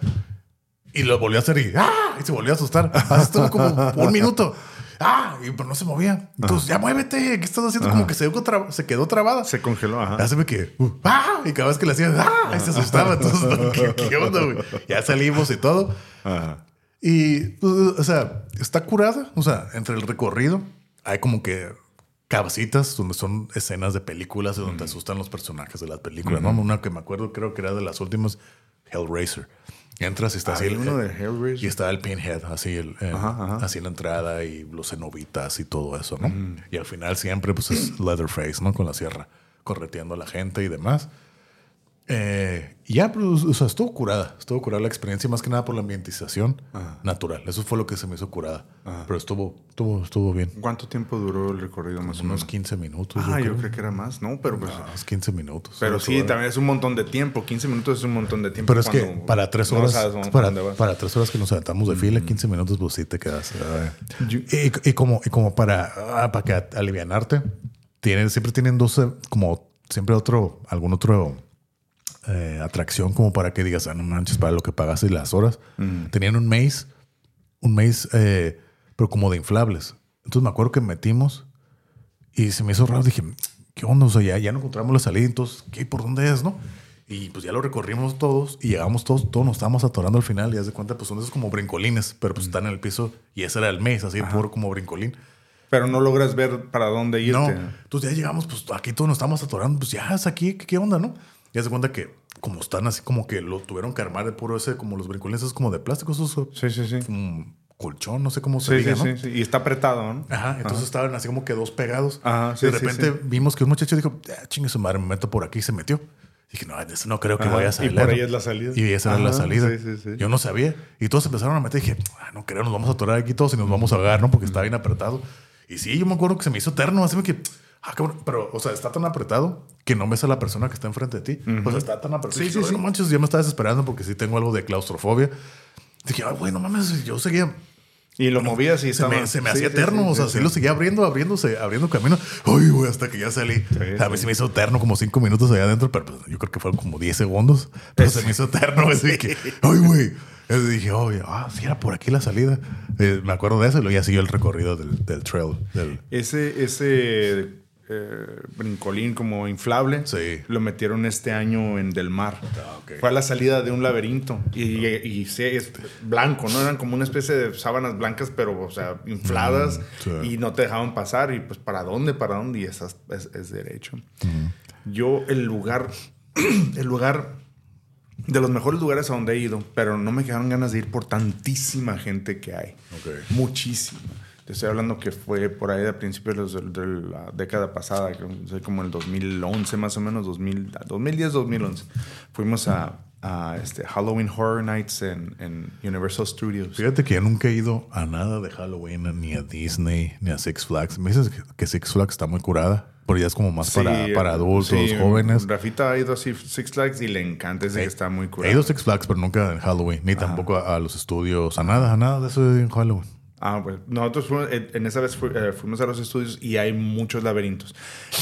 Y lo volvió a hacer y, ¡ah! y se volvió a asustar. Así estuvo como un minuto. ¡Ah! Y pero no se movía. Entonces, ya muévete. ¿Qué estás haciendo? Como que se, quedó se quedó trabada. Se congeló, ajá. Hace que, uh, ¡ah! Y cada vez que le hacía, ¡ah! Y se asustaba. Entonces, ¿qué, qué onda, güey? Ya salimos y todo. Ajá. Y, pues, o sea, está curada. O sea, entre el recorrido hay como que cabecitas donde son escenas de películas de donde te asustan los personajes de las películas. ¿no? Una que me acuerdo, creo que era de las últimas, Hellraiser. Entras y está así. Había el- uno de Y Hellraiser. está el Pinhead, así, el, el- Ajá, ajá. así en la entrada y los cenobitas y todo eso, ¿no? Y al final siempre, pues es Leatherface, ¿no? Con la sierra, correteando a la gente y demás. Eh, y ya, pues, o sea, estuvo curada. Estuvo curada la experiencia, más que nada por la ambientización natural. Eso fue lo que se me hizo curada. Pero estuvo, estuvo, estuvo bien. ¿Cuánto tiempo duró el recorrido más o Unos menos? 15 minutos. Ah, yo creo que era más, ¿no? Pero pues. Unos 15 minutos. Pero Unos sí, horas. también es un montón de tiempo. 15 minutos es un montón de tiempo. Pero es que para tres no horas, sabes para, tres horas que nos aventamos de fila, 15 minutos, pues sí te quedas. Yo- Y, y como, y como para, ah, para que alivianarte, tienen, siempre tienen dos, eh, como siempre otro, algún otro eh, atracción como para que digas, ah, no manches, para lo que pagaste y las horas. Tenían un maze, un maze, eh, pero como de inflables. Entonces me acuerdo que metimos y se me hizo raro. Dije, ¿qué onda? O sea, ya, ya no encontramos la salida. Entonces, ¿qué? ¿Por dónde es? ¿No? Y pues ya lo recorrimos todos y llegamos todos, todos nos estábamos atorando al final. Y haz de cuenta, pues son esos como brincolines, pero pues están en el piso y ese era el mes, así puro como brincolín. Pero no logras ver para dónde irte. No, entonces ya llegamos, pues aquí todos nos estamos atorando, pues ya es aquí, ¿qué, qué onda, no? Y de cuenta que como están así como que lo tuvieron que armar de puro ese, como los brincolines esos como de plástico, esos Sí, sí, sí. como colchón, no sé cómo se Sí, diga, sí, ¿no? sí, sí. Y está apretado, ¿no? Ajá, entonces estaban así como que dos pegados. Ajá, y de repente vimos que un muchacho dijo, ah, chingue su madre, me meto por aquí y se metió. Dije, no, eso no creo que Ajá, vaya a y salir. por ahí es la salida. Y esa era la Ajá, salida. sí, sí, sí. Yo no sabía. Y todos empezaron a meter. Dije, ah, no creo, nos vamos a atorar aquí todos y nos vamos a ahogar, ¿no? Porque estaba bien apretado. Y sí, yo me acuerdo que se me hizo eterno. Así que, ah, cabrón. Pero, o sea, está tan apretado que no ves a la persona que está enfrente de ti. O sea, está tan apretado. Sí, sí, "Ay, sí. No manches, yo me estaba desesperando porque sí tengo algo de claustrofobia. Dije, ay, güey, no mames, yo seguía. Y lo movías y Se estaba... me, se me Sí, hacía sí, eterno, sí, o sea, sí, sí, sí. lo seguía abriendo, abriéndose, abriendo camino. Ay, güey, hasta que ya salí. a mí sí. se me hizo eterno como cinco minutos allá adentro, pero pues, yo creo que fueron como 10 segundos. Pero se me hizo eterno. Así que, ay, güey. Dije, oye, ah, sí, era por aquí la salida. Eh, me acuerdo de eso y luego ya siguió el recorrido del, del trail. Del, Ese, ese eh, brincolín como inflable Sí. lo metieron este año en Del Mar. Ah, ok. Fue a la salida de un laberinto y, y sí, es blanco, ¿no? Eran como una especie de sábanas blancas, pero, o sea, infladas Mm, sí. y no te dejaban pasar. Y pues, ¿para dónde? ¿Para dónde? Y esas es, es derecho. Yo, el lugar, el lugar de los mejores lugares a donde he ido, pero no me quedaron ganas de ir por tantísima gente que hay. Ok. Muchísima. Te estoy hablando que fue por ahí a principios de, de la década pasada, como el 2011 más o menos, 2000, 2010, 2011. Fuimos a, a, este, Halloween Horror Nights en, en Universal Studios. Fíjate que yo nunca he ido a nada de Halloween, ni a Disney, ni a Six Flags. Me dices que- Six Flags está muy curada, pero ya es como más para, Sí, para adultos, sí, jóvenes. Rafita ha ido a Six Flags y le encanta, ese que está muy He curado. ido a Six Flags, pero nunca en Halloween, ni tampoco a, a los estudios, a nada, a nada de eso en Halloween. Ah, pues nosotros fuimos- en en esa vez fu- eh, fuimos a los estudios y hay muchos laberintos.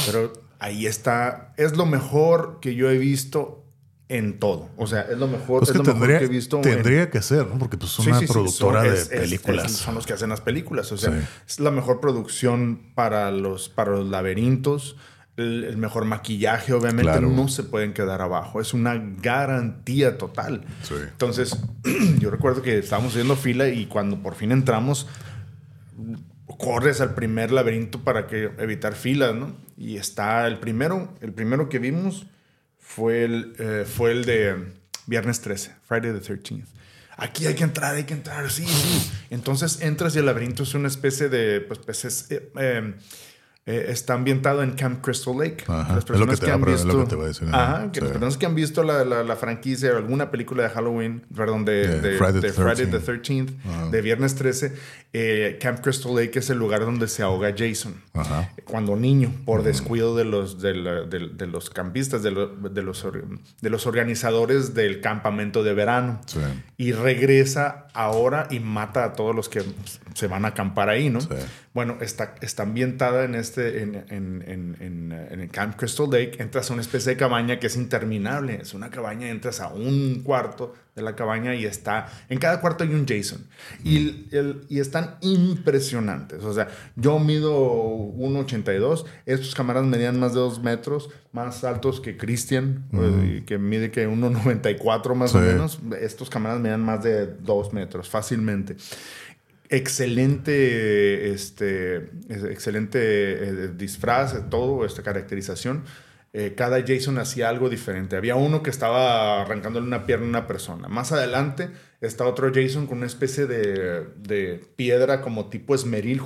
Pero ahí está, es lo mejor que yo he visto en todo. O sea, es lo mejor, Pues es que lo mejor tendría, que he visto en- tendría que ser, ¿no? Porque pues es Sí, una sí, sí, productora son- de es- películas. es- son los que hacen las películas. O sea, Sí. es la mejor producción para los, para los laberintos. El, el mejor maquillaje, obviamente, Claro. no se pueden quedar abajo. Es una garantía total. Sí. Entonces, yo recuerdo que estábamos haciendo fila y cuando por fin entramos, corres al primer laberinto para que evitar filas, ¿no? Y está el primero, el primero que vimos fue el, eh, fue el de Viernes 13, Friday the 13th. Aquí hay que entrar, hay que entrar, sí, sí. Entonces entras y el laberinto es una especie de, pues, pues es, eh, eh, eh, está ambientado en Camp Crystal Lake. Ajá, Las personas que han es lo visto, que te voy a decir, ajá, ajá, que sí. las personas que han visto la, la, la franquicia o alguna película de Halloween, perdón, de, De de- Friday de the Friday the 13th. 13th, Ajá. de Viernes 13, eh, Camp Crystal Lake es el lugar donde se ahoga Jason. Ajá. Cuando niño, por descuido de los, de, la- los campistas, de, lo- los, de los organizadores del campamento de verano. Sí. Y regresa ahora y mata a todos los que se van a acampar ahí, ¿no? Sí. Bueno, está, está ambientada en este en, en, en, en, el Camp Crystal Lake, entras a una especie de cabaña que es interminable. Es una cabaña, entras a un cuarto de la cabaña y está, en cada cuarto hay un Jason. Y, el, y están impresionantes. O sea, yo mido 1,82, estos camaradas medían más de 2 metros, más altos que Christian, eh, que mide que 1,94 más o menos. Estos camaradas medían más de 2 metros, fácilmente excelente, este, excelente eh, disfraz, todo, esta caracterización. Eh, cada Jason hacía algo diferente. Había uno que estaba arrancándole una pierna a una persona. Más adelante está otro Jason con una especie de, de piedra como tipo esmeril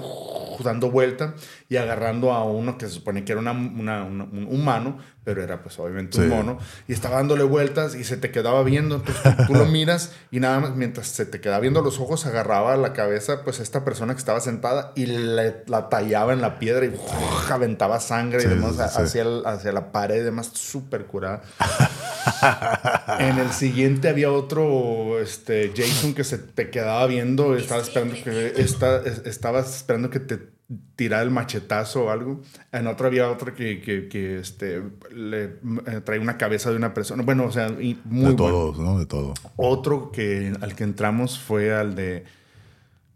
dando vuelta y agarrando a uno que se supone que era un humano, pero era pues obviamente un mono, y estaba dándole vueltas y se te quedaba viendo, entonces tú, lo miras y nada más mientras se te quedaba viendo los ojos agarraba la cabeza pues esta persona que estaba sentada y le, la tallaba en la piedra y aventaba sangre y demás hacia, hacia la pared y demás, súper curada. en el siguiente había otro este, Jason que se te quedaba viendo, estaba esperando que, estaba esperando que te tirar el machetazo o algo. En otro había otro que, que, este, le eh, traía una cabeza de una persona. Bueno, o sea, muy De todos, ¿no? De todo. Otro que al que entramos fue al de...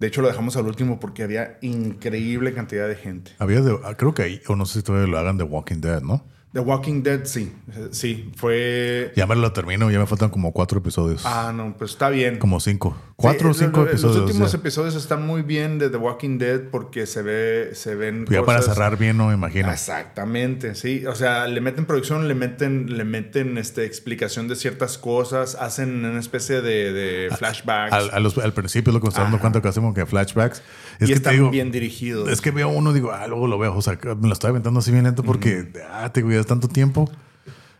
De hecho, lo dejamos al último porque había increíble cantidad de gente. Había de, creo que ahí, o no sé si todavía lo hagan de Walking Dead, ¿no? The Walking Dead, sí. Sí, fue. Ya me lo termino, ya me faltan como cuatro episodios. Ah, no, pues está bien. Como cinco. Cuatro o cinco episodios. Los últimos episodios están muy bien de The Walking Dead porque se ve, se ven. Ya para cerrar bien, no me imagino. Exactamente, sí. O sea, le meten producción, le meten, le meten este, explicación de ciertas cosas, hacen una especie de, flashbacks. Al, principio lo que dando cuenta que hacemos que flashbacks. Es y que están bien dirigidos. Es que veo uno, digo, ah, luego lo veo. O sea, me lo estoy aventando así bien lento porque, ah, te cuidas tanto tiempo.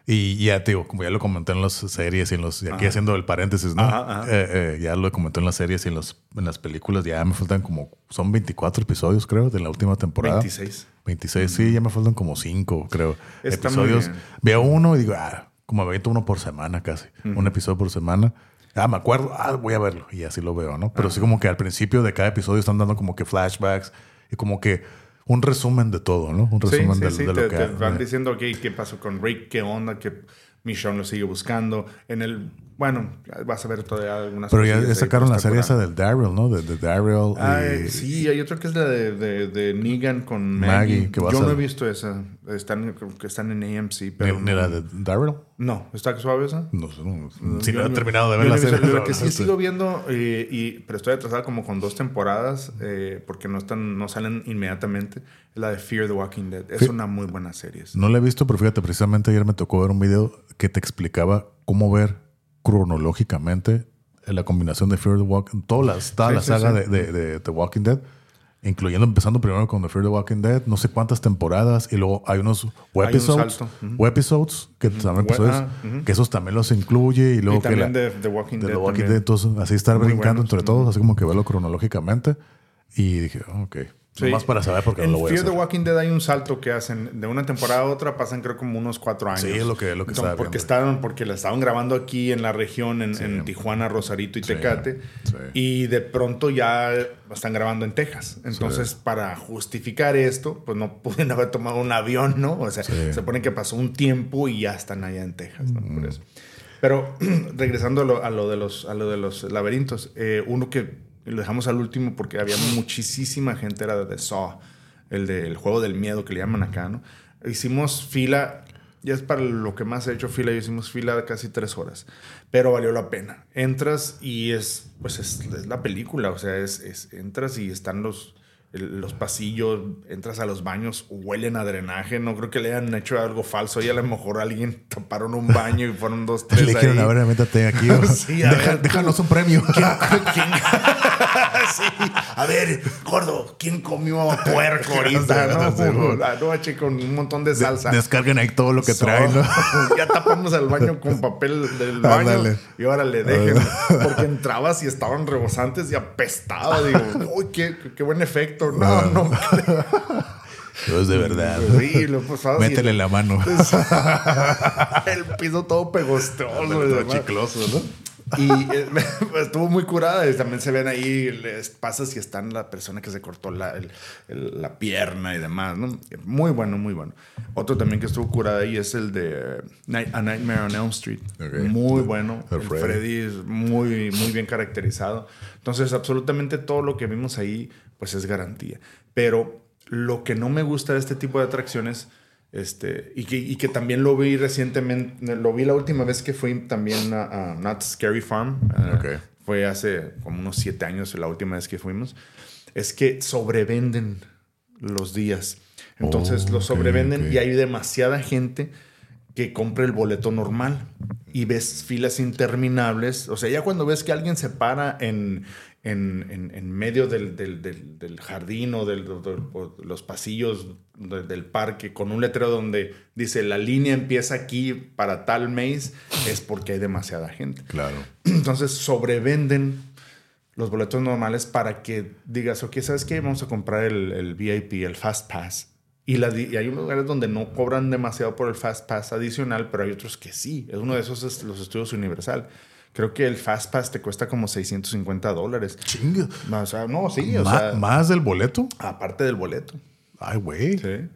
Y ya, digo, como ya lo comenté en las series y en los. Aquí haciendo el paréntesis, ¿no? Eh, eh, ya lo comenté en las series y en, los, en las películas. Ya me faltan como. Son 24 episodios, creo, de la última temporada. 26. 26, sí, ya me faltan como 5, creo. episodios. Veo uno y digo, ah, como me uno por semana casi. Un episodio por semana. Ah, me acuerdo, ah, voy a verlo. Y así lo veo, ¿no? Pero sí, como que al principio de cada episodio están dando como que flashbacks y como que un resumen de todo, ¿no? Un resumen de, de, lo que... Te van diciendo, ok, ¿qué pasó con Rick? ¿Qué onda? ¿Qué Michonne lo sigue buscando? En el bueno, vas a ver todavía algunas Pero ya, sacaron la serie esa del Daryl, ¿no? De, de Daryl. Sí, hay otro que es la de, de, Negan con Maggie. que Yo no a... he visto esa. Están, que están en AMC. Pero ¿Ni, la de Daryl? No. ¿Está suave esa? No sé. No, si no he terminado de ver la serie. Lo que sí sigo viendo, eh, y, pero estoy atrasada como con dos temporadas eh, porque no, están, no salen inmediatamente. Es la de Fear the Walking Dead. Es una muy buena serie. No la he visto, pero fíjate, precisamente ayer me tocó ver un video que te explicaba cómo ver cronológicamente la combinación de Fear the Walking toda la, toda la saga De, de, The Walking Dead, incluyendo empezando primero con The Fear the Walking Dead, no sé cuántas temporadas, y luego hay unos webisodes, episodes que, episodios, que esos también los incluye, y luego que la, de The Walking, Dead, Walking Dead. entonces así estar brincando entre todos, así como que verlo cronológicamente, y dije, ok. Sí. Más para saber porque en no lo voy Fear a hacer. the Walking Dead hay un salto que hacen de una temporada a otra, pasan creo como unos cuatro años. Sí, es lo que, lo que Entonces, porque estaban Porque la estaban grabando aquí en la región, en, Tijuana, Rosarito y Tecate. Y de pronto ya están grabando en Texas. Entonces, para justificar esto, pues no pueden haber tomado un avión, ¿no? O sea, se pone que pasó un tiempo y ya están allá en Texas, ¿no? Por eso. Pero regresando a lo, de, los, a lo de los laberintos, eh, uno que y lo dejamos al último porque había muchísima gente, era de Saw, el del juego del miedo que le llaman acá, ¿no? Hicimos fila, ya es para lo que más he hecho fila, hicimos fila de casi tres horas, pero valió la pena. Entras y es, pues es, la película, o sea, es, es, entras y están los los pasillos, entras a los baños, huelen a drenaje. No creo que le hayan hecho algo falso. Y a lo mejor alguien taparon un baño y fueron dos, tres. Le dijeron, a ver, métate aquí. sí, a ver, déjanos un premio. ¿Quién, sí. A ver, gordo, ¿quién comió puerco ahorita? no, la noche con un montón de salsa. descarguen ahí todo lo que traen. ya tapamos el baño con papel del baño. Y ahora le dejen. Porque entrabas y estaban rebosantes y apestaba. Digo, uy, qué, qué buen efecto no, no. No es de verdad. Sí, lo pasado. Métele la mano. el piso todo pegostoso. Todo chicloso, ¿no? Y eh, estuvo muy curada. Y también se ven ahí, les pasas si están la persona que se cortó la, la pierna y demás, ¿no? Muy bueno, muy bueno. Otro también que estuvo curada ahí es el de A Nightmare on Elm Street. Muy bueno. El Freddy. es muy, muy bien caracterizado. Entonces, absolutamente todo lo que vimos ahí, pues es garantía. Pero lo que no me gusta de este tipo de atracciones este, y, que, y que también lo vi recientemente, lo vi la última vez que fui también a, Not Scary Farm. Fue hace como unos siete años la última vez que fuimos. Es que sobrevenden los días. Entonces lo sobrevenden y hay demasiada gente que compra el boleto normal y ves filas interminables. O sea, ya cuando ves que alguien se para en, en, en, medio del, del, del, jardín o de los pasillos del parque con un letrero donde dice la línea empieza aquí para tal mes, es porque hay demasiada gente. Claro. Entonces sobrevenden los boletos normales para que digas, ok, ¿sabes qué? Vamos a comprar el, el VIP, el Fast Pass. Y, la, y, hay lugares donde no cobran demasiado por el Fast Pass adicional, pero hay otros que sí. Es uno de esos es los estudios Universal. Creo que el Fast Pass te cuesta como 650 dólares. Chinga. O sea, no, sí. O sea, ¿Más del boleto? Aparte del boleto. Ay, güey. Sí.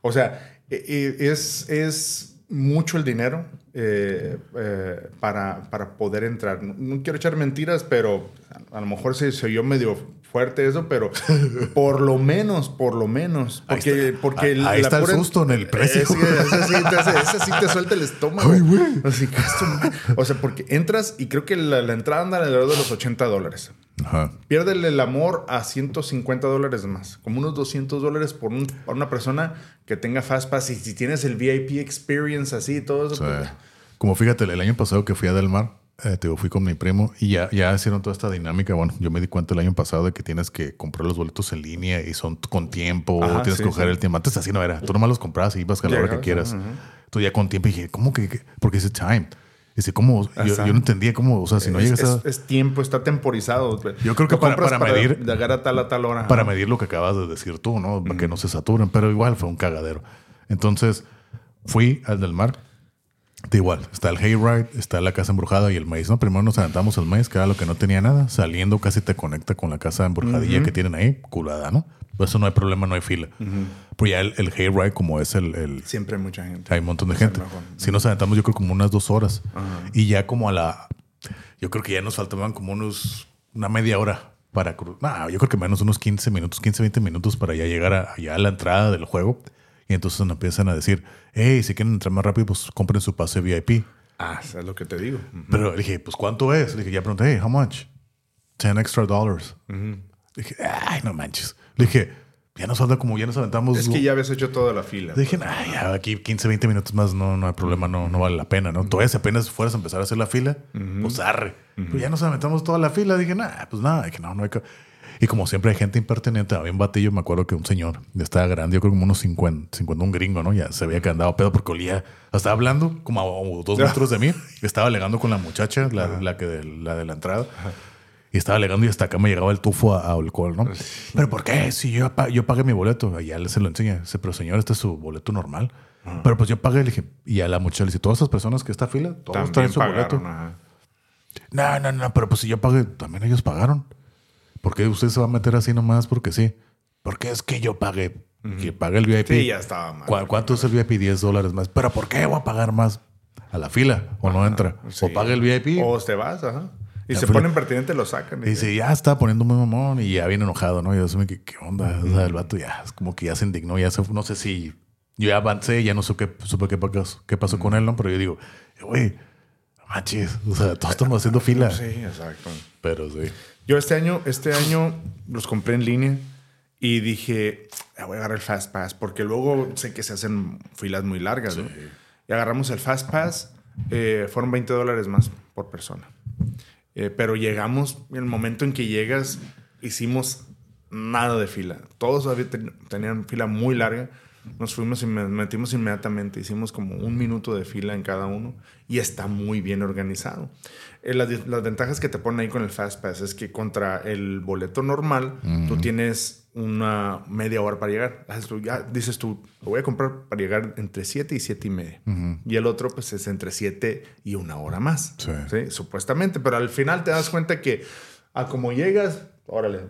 O sea, e, e, es, es mucho el dinero eh, eh, para, para, poder entrar. No, quiero echar mentiras, pero a, lo mejor se, se oyó medio fuerte eso, pero por lo menos, por lo menos. Porque, ahí está, porque ahí está el susto en el precio. Ese, sí, te, suelta el estómago. Ay, Así que esto, o sea, porque entras y creo que la, entrada anda alrededor de los 80 dólares. Ajá. Piérdele el amor a 150 dólares más. Como unos 200 dólares por, un, por una persona que tenga Fastpass. Y si tienes el VIP experience así todo eso. Pues, Como fíjate, el año pasado que fui a Del Mar, eh, te fui con mi primo y ya, ya hicieron toda esta dinámica. Bueno, yo me di cuenta el año pasado de que tienes que comprar los boletos en línea y son con tiempo, tienes que coger el tiempo. Antes así no era. Tú nomás los comprabas y ibas a la hora que quieras. Tú ya con tiempo y dije, ¿cómo que? Porque dice time. Dice, ¿cómo? Yo, no entendía cómo, o sea, si no llegas a... Es, tiempo, está temporizado. Yo creo que para, para, medir... Llegar a tal a tal hora. Para medir lo que acabas de decir tú, ¿no? Para que no se saturen. Pero igual fue un cagadero. Entonces, fui al del mar igual, está el Hayride, está la casa embrujada y el maíz. ¿no? Primero nos adelantamos al maíz, que era lo que no tenía nada. Saliendo casi te conecta con la casa embrujadilla que tienen ahí, culada, ¿no? Pues eso no hay problema, no hay fila. Pero ya el, el, Hayride, como es el, Siempre hay mucha gente. Hay un montón de gente. Si nos adelantamos, yo creo como unas dos horas. Y ya como a la... Yo creo que ya nos faltaban como unos... Una media hora para cruzar. yo creo que menos unos 15 minutos, 15, 20 minutos para ya llegar a, allá a la entrada del juego. Y entonces nos empiezan a decir, hey, si quieren entrar más rápido, pues compren su pase VIP. Ah, es lo que te digo. Pero le dije, pues ¿cuánto es? Le dije, ya pregunté, hey, how much? 10 extra dollars. Le dije, ay, no manches. Le dije, ya nos falta como ya nos aventamos. Es que ya habías hecho toda la fila. Le dije, ay, ya aquí 15, 20 minutos más no, no hay problema, no, no vale la pena, ¿no? Todavía si apenas fueras a empezar a hacer la fila, pues arre. Pero ya nos aventamos toda la fila. Dije, nah, pues nada, que no, no hay que. Y como siempre hay gente impertinente, había un batillo, me acuerdo que un señor, ya estaba grande, yo creo como unos 50, 50 un gringo, ¿no? Ya se había que andaba pedo porque olía, estaba hablando como a dos metros de mí, estaba alegando con la muchacha, la, la que de, la de la entrada. Y estaba alegando y hasta acá me llegaba el tufo a, alcohol, ¿no? ¿Pero por qué? Si yo, yo pagué mi boleto. Ya se lo enseña. Dice, pero señor, este es su boleto normal. Pero pues yo pagué. Le dije, y a la muchacha le dice, todas esas personas que esta fila, todos traen su boleto. No, no, no, pero pues si yo pagué, también ellos pagaron. ¿Por qué usted se va a meter así nomás? Porque sí. Porque es que yo pagué. Que pague el VIP. Sí, ya estaba mal. ¿Cuánto es el VIP? 10 dólares más. ¿Pero por qué voy a pagar más? A la fila. O no entra. O paga el VIP. O te vas, ajá. Y se ponen pertinente, lo sacan. Y, dice, ya está poniendo muy mamón y ya viene enojado, ¿no? Y yo asume que, ¿qué onda? O sea, el vato ya es como que ya se indignó, ya se, no sé si yo ya avancé, ya no sé qué, supe qué, pasó, qué pasó con él, ¿no? Pero yo digo, güey, manches, o sea, todos estamos haciendo fila. Sí, exacto. Pero sí. Yo este año, este año los compré en línea y dije, ah, voy a agarrar el Fast Pass porque luego sé que se hacen filas muy largas. Y agarramos el Fast Pass, eh, fueron 20 dólares más por persona. Eh, pero llegamos, en el momento en que llegas, hicimos nada de fila. Todos tenían fila muy larga. Nos fuimos y me- metimos inmediatamente. Hicimos como un minuto de fila en cada uno y está muy bien organizado. Eh, las, las ventajas que te ponen ahí con el Fast Pass es que contra el boleto normal, tú tienes una media hora para llegar. Tú- ya dices tú, lo voy a comprar para llegar entre 7 y 7 y media. Y el otro, pues es entre 7 y una hora más. Sí. ¿sí? Supuestamente. Pero al final te das cuenta que a como llegas, órale,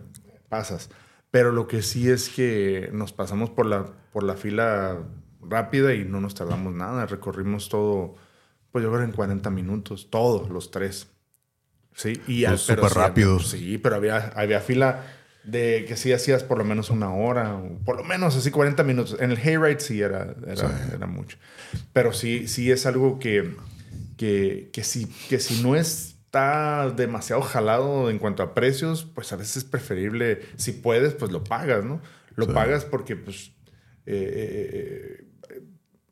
pasas. Pero lo que sí es que nos pasamos por la, por la fila rápida y no nos tardamos nada. Recorrimos todo, pues yo creo en 40 minutos, todos los tres. Sí, y Pues súper sí rápido. sí, pero había, había fila de que sí hacías por lo menos una hora, o por lo menos así 40 minutos. En el hayride sí era, era, era mucho. Pero sí, sí es algo que, que, que, si, que si no está demasiado jalado en cuanto a precios, pues a veces es preferible, si puedes, pues lo pagas, ¿no? Lo Sí. pagas porque pues... eh, eh,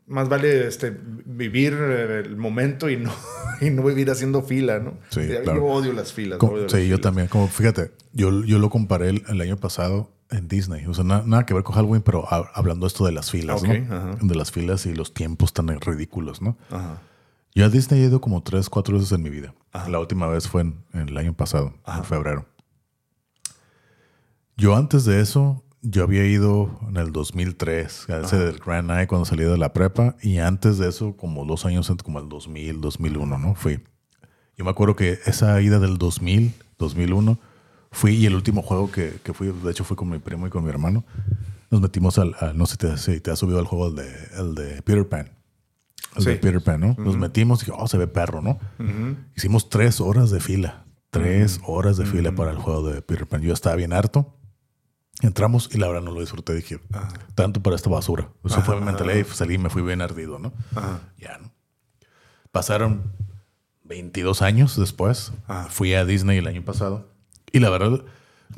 más vale este, vivir eh, el momento y no, y no vivir haciendo fila, ¿no? Sí, yo claro. odio las filas. Como- odio las sí, yo filas. también. Como fíjate, yo, yo lo comparé el, el año pasado en Disney. O sea, na- nada que ver con Halloween, pero ha- hablando esto de las filas, ¿no? ajá. De las filas y los tiempos tan ridículos, ¿no? Ajá. Yo a Disney he ido como tres, cuatro veces en mi vida. La última vez fue en, en el año pasado, en febrero. Yo antes de eso, yo había ido en el 2003, a ese del Grand Night cuando salí de la prepa. Y antes de eso, como dos años antes, como el 2000, 2001, ¿no? Fui. Yo me acuerdo que esa ida del 2000, 2001, fui y el último juego que, que fui, de hecho fue con mi primo y con mi hermano. Nos metimos al, al- no sé si te, si te has subido al juego, el de, el de Peter Pan. De. Peter Pan, ¿no? Nos metimos y dije, oh, se ve perro, ¿no? Hicimos tres horas de fila. Tres horas de fila para el juego de Peter Pan. Yo estaba bien harto. Entramos y la verdad no lo disfruté. Dije, tanto para esta basura. Eso fue mi mentalidad y salí y me fui bien ardido, ¿no? Ajá. Ya, ¿no? Pasaron 22 años después. Fui a Disney el año pasado. Y la verdad,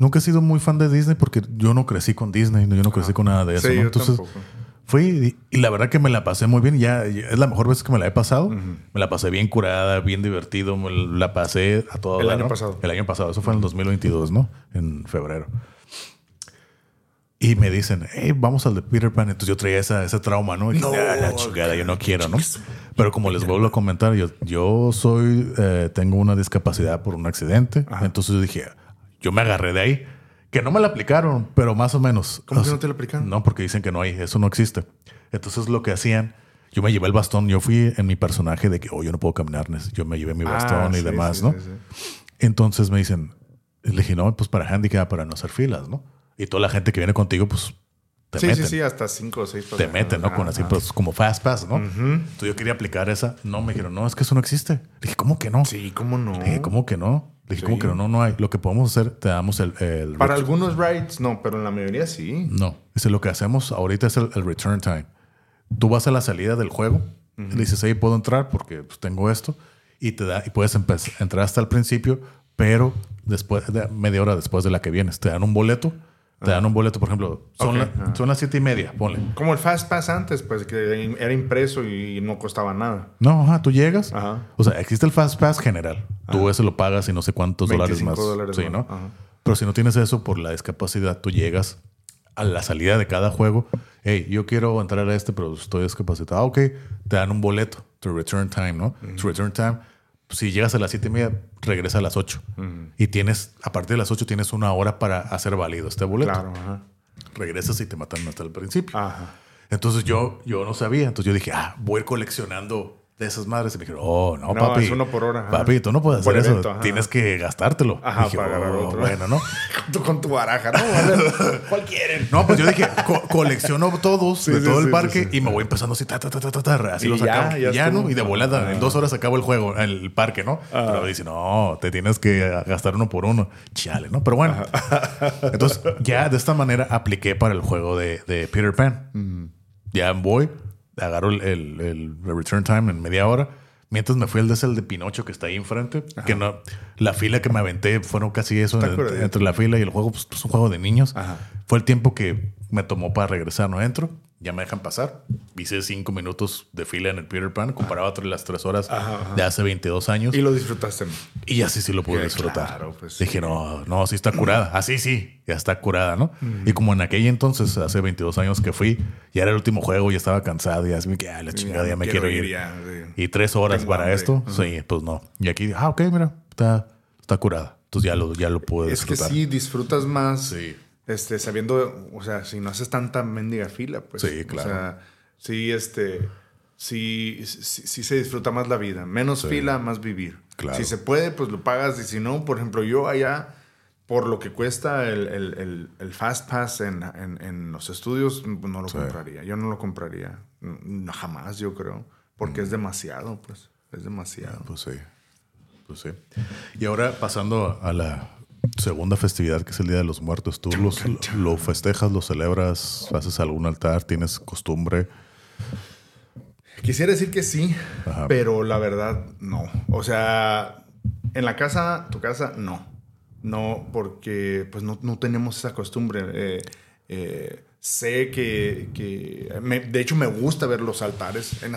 nunca he sido muy fan de Disney porque yo no crecí con Disney. Yo no crecí con nada de eso. Sí, ¿no? Entonces, tampoco. Fui y, la verdad que me la pasé muy bien. Ya, ya es la mejor vez que me la he pasado. Me la pasé bien curada, bien divertido. Me la pasé a todo. El dar, año ¿no? pasado. El año pasado. Eso fue en el 2022, ¿no? En febrero. Y me dicen, hey, vamos al de Peter Pan. Entonces yo traía esa, ese trauma, ¿no? Y dije, "Ah, la chingada, yo no quiero, ¿no? Pero como les vuelvo a comentar, yo, yo soy, eh, tengo una discapacidad por un accidente. Entonces yo dije, yo me agarré de ahí. Que no me la aplicaron, pero más o menos. ¿Cómo O que no te la aplicaron? No, porque dicen que no hay, eso no existe. Entonces lo que hacían, yo me llevé el bastón, yo fui en mi personaje de que, oh, yo no puedo caminar, yo me llevé mi bastón Ah, y sí, demás, sí, ¿no? sí. Entonces me dicen, le dije, no, pues para handicap, para no hacer filas, ¿no? Y toda la gente que viene contigo, pues te Sí, meten. sí, sí, hasta cinco o seis Te personas. meten, ¿no? Con así, pues como fast pass, ¿no? Entonces yo quería aplicar esa. No, me dijeron, no, es que eso no existe. Le dije, ¿cómo que no? Sí, ¿cómo no? Le dije, ¿cómo que no? Le dije, ¿cómo Sí. que no? No, no hay. Lo que podemos hacer, te damos el... el Para algunos rides, no, pero en la mayoría sí. No, dice, lo que hacemos ahorita es el, el return time. Tú vas a la salida del juego, y le dices, ahí puedo entrar porque pues, tengo esto, y te da, y puedes empe- entrar hasta el principio, pero después de media hora después de la que vienes, te dan un boleto, te dan un boleto, por ejemplo, son, Ok, la- ajá. son las siete y media, ponle. Como el Fast Pass antes, pues que era impreso y no costaba nada. No, ajá, tú llegas. Ajá. O sea, existe el Fast Pass general. Tú ese lo pagas y no sé cuántos dólares 25 más. dólares sí, más. ¿no? Ajá. Pero si no tienes eso por la discapacidad, tú llegas a la salida de cada juego. Hey, yo quiero entrar a este, pero estoy discapacitado. Ah, ok, te dan un boleto. Tu return time, ¿no? Tu return time. Si llegas a las siete y media, regresa a las 8. Y tienes, a partir de las 8, tienes una hora para hacer válido este boleto. Claro, ajá. Regresas y te matan hasta el principio. Ajá. Entonces yo, yo no sabía. Entonces yo dije, ah, voy a ir coleccionando de esas madres. Y me dijeron, oh, no, No, papi. es uno por hora, ajá. Papi, tú no puedes hacer eso. ajá. Tienes que gastártelo. Ajá, Dije, para agarrar "Oh, otro". Bueno, ¿no? Tú con tu baraja, ¿no? ¿Cuál quieren? No, pues yo dije, co- colecciono todos Sí, de sí, todo sí, el parque y me voy empezando así, ta, ta, ta, ta, ta, ta, así Y lo ya, sacamos. ya ya. ¿no? Y de volada, en dos horas acabo el juego, el parque, ¿no? Ah. Pero dice, no, te tienes que gastar uno por uno. Chale, ¿no? Pero bueno. Entonces, ya de esta manera apliqué para el juego de, de Peter Pan. Mm. Ya voy, agarro el, el- el return time en media hora. Mientras me fui al el de Pinocho que está ahí enfrente, que no, la fila que me aventé fueron casi eso, entre, entre la fila y el juego, pues es un juego de niños. Ajá. Fue el tiempo que me tomó para regresar, no entro. Ya me dejan pasar. Hice cinco minutos de fila en el Peter Pan, comparado a las tres horas de hace 22 años. Y lo disfrutaste. Y así sí lo pude disfrutar. Pues, Dije, no, no, sí está curada. Así sí, ya está curada, ¿no? Y como en aquel entonces, hace 22 años que fui, ya era el último juego, ya estaba cansado, y así me que, ah, la chingada, ya, me quiero, ir. Y tres horas para esto, sí, pues no. Y aquí, ah, ok, mira, está, está curada. Entonces ya lo, ya lo pude disfrutar. Es que sí, disfrutas más. Sí este, sabiendo, o sea, si no haces tanta mendiga fila, pues. Sí, claro. O sea, sí, este, sí, sí, se disfruta más la vida. Menos fila, más vivir. Claro. Si se puede, pues lo pagas. Y si no, por ejemplo, yo allá, por lo que cuesta el, el, el, Fast Pass en, en, en, los estudios, no lo compraría. Yo no lo compraría. jamás, yo creo. Porque es demasiado, pues. Es demasiado. Pues sí. Pues sí. Y ahora pasando a la segunda festividad que es el Día de los Muertos, ¿tú lo festejas, lo celebras, haces algún altar, tienes costumbre? Quisiera decir que sí, pero la verdad no. O sea, en la casa, tu casa, no. No, porque pues no, tenemos esa costumbre. Eh, eh, sé que, de hecho me gusta ver los altares. En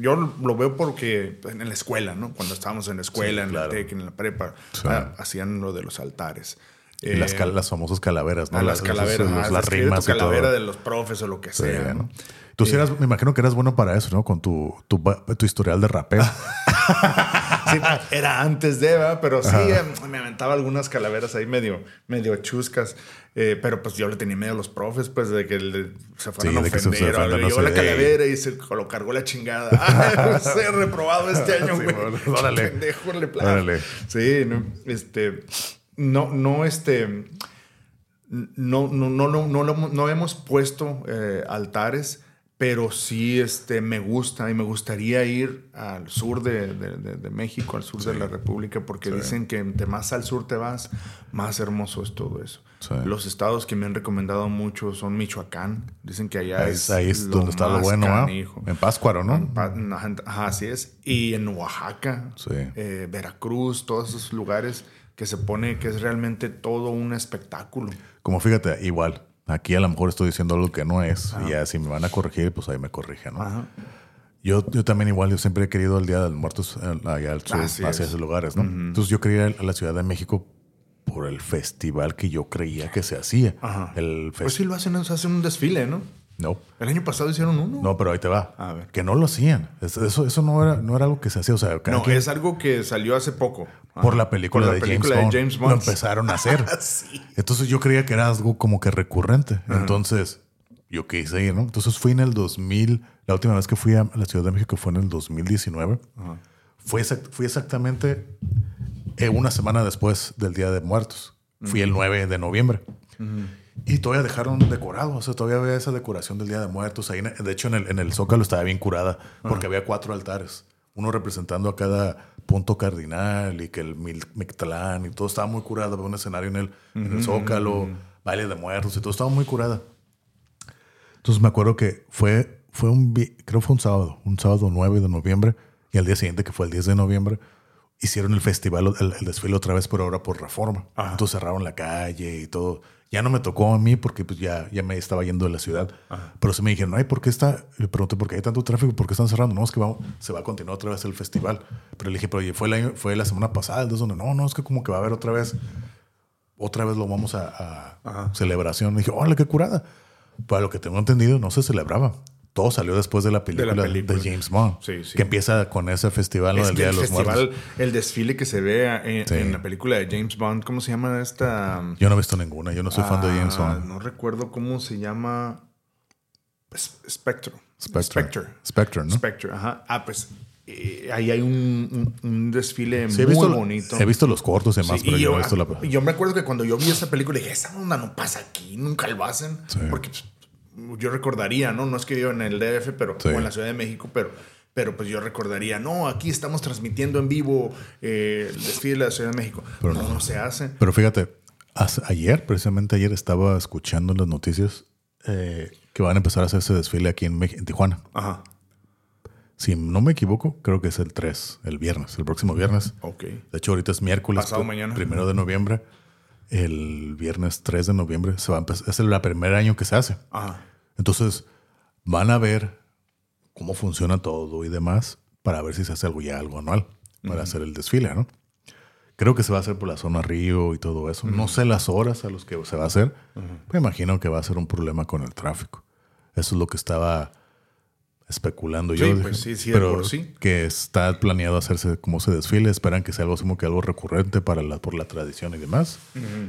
yo lo veo porque en la escuela, ¿no? Cuando estábamos en la escuela, en la TEC, en la prepa, ah, hacían lo de los altares. Las, eh, las, famosas calaveras, ¿no? Las, calaveras, las, las rimas. calavera de los profes o lo que sea, ¿no? Tú sí eras, me imagino que eras bueno para eso, ¿no? Con tu, tu, tu historial de rapeo. sí, era antes de, Eva, pero sí em, me aventaba algunas calaveras ahí medio, medio chuscas. Eh, pero pues yo le tenía miedo a los profes, pues de que se fueran a ofender. Se le llevó la calavera y se lo cargó la chingada. ¡Ah, he reprobado este año, güey! Sí, órale. Pendejo, le órale. Sí, no, este... No, no, este... No, no, no, no, no, no hemos puesto eh, altares pero sí este, me gusta y me gustaría ir al sur de, de, México, al sur de la República, porque dicen que entre más al sur te vas, más hermoso es todo eso. Los estados que me han recomendado mucho son Michoacán. Dicen que allá es, ahí es donde está lo bueno, En Páscuaro, ¿no? Ajá, así es. Y en Oaxaca, eh, Veracruz, todos esos lugares que se pone que es realmente todo un espectáculo. Como fíjate, igual, Aquí a lo mejor estoy diciendo algo que no es. Y ya si me van a corregir, pues ahí me corrigen, ¿no? Yo, yo también igual, yo siempre he querido el Día de los Muertos allá al sur, hacia esos lugares, ¿no? Entonces yo quería ir a la Ciudad de México por el festival que yo creía que se hacía. El pues sí lo hacen, hacen un desfile, ¿no? No. El año pasado hicieron uno. No, pero ahí te va. A ver. Que no lo hacían. Eso, eso no, era, no era algo que se hacía. O sea, no, es algo que salió hace poco. Por la película, de, James Bond, Lo empezaron a hacer. Entonces yo creía que era algo como que recurrente. Entonces yo quise ir, ¿no? Entonces fui en el 2000. La última vez que fui a la Ciudad de México fue en el 2019. Fue fui exactamente eh, una semana después del Día de Muertos. Fui el 9 de noviembre. Y todavía dejaron decorado, o sea, todavía había esa decoración del Día de Muertos. Ahí, de hecho, en el, en el Zócalo estaba bien curada porque había cuatro altares, uno representando a cada punto cardinal y que el Mictlán y todo estaba muy curado. Había un escenario en el, en el Zócalo, baile de muertos y todo estaba muy curada. Entonces me acuerdo que fue, fue un, creo fue un sábado, un sábado 9 de noviembre y al día siguiente, que fue el 10 de noviembre, hicieron el festival, el, desfile otra vez, pero ahora por reforma. Entonces cerraron la calle y todo. Ya no me tocó a mí porque pues ya, ya me estaba yendo de la ciudad. Pero se me dijeron, ay, ¿por qué está? Le pregunté, ¿por qué hay tanto tráfico? ¿Por qué están cerrando? No, es que vamos, se va a continuar otra vez el festival. Pero le dije, pero oye, fue la, fue la semana pasada. Entonces, no, no, es que como que va a haber otra vez, otra vez lo vamos a, a celebración. dije, órale, qué curada. Para lo que tengo entendido, no se celebraba todo salió después de la película de, James Bond. Que empieza con ese festival del Día de los Muertos. El desfile que se ve en, la película de James Bond, ¿cómo se llama esta? Yo no he visto ninguna, yo no soy fan de James ah, Bond. No recuerdo cómo se llama. Spectre. Spectre. Spectre, ¿no? Spectre, ajá. Ah, pues eh, ahí hay un, desfile muy bonito. He visto los cortos y demás, pero yo, he visto la... yo me acuerdo que cuando yo vi esa película dije, esa onda no pasa aquí, nunca lo hacen. Porque pues, yo recordaría, ¿no? No es que yo en el DF, pero o en la Ciudad de México, pero, pero pues yo recordaría, no, aquí estamos transmitiendo en vivo eh, el desfile de la Ciudad de México. Pero no, no, se hace. Pero fíjate, ayer, precisamente ayer, estaba escuchando las noticias eh, que van a empezar a hacer ese desfile aquí en, en Tijuana. Ajá. Si no me equivoco, creo que es el 3, el viernes, el próximo viernes. Ok. De hecho, ahorita es miércoles. Pasado mañana. Primero de noviembre el viernes 3 de noviembre se va a empezar, es el primer año que se hace. Entonces, van a ver cómo funciona todo y demás para ver si se hace algo ya algo anual para hacer el desfile, ¿no? Creo que se va a hacer por la zona río y todo eso. No sé las horas a las que se va a hacer. Me imagino que va a ser un problema con el tráfico. Eso es lo que estaba especulando yo. pues sí, sí, pero por sí. que está planeado hacerse como se desfile. Esperan que sea algo como que algo recurrente para la, por la tradición y demás.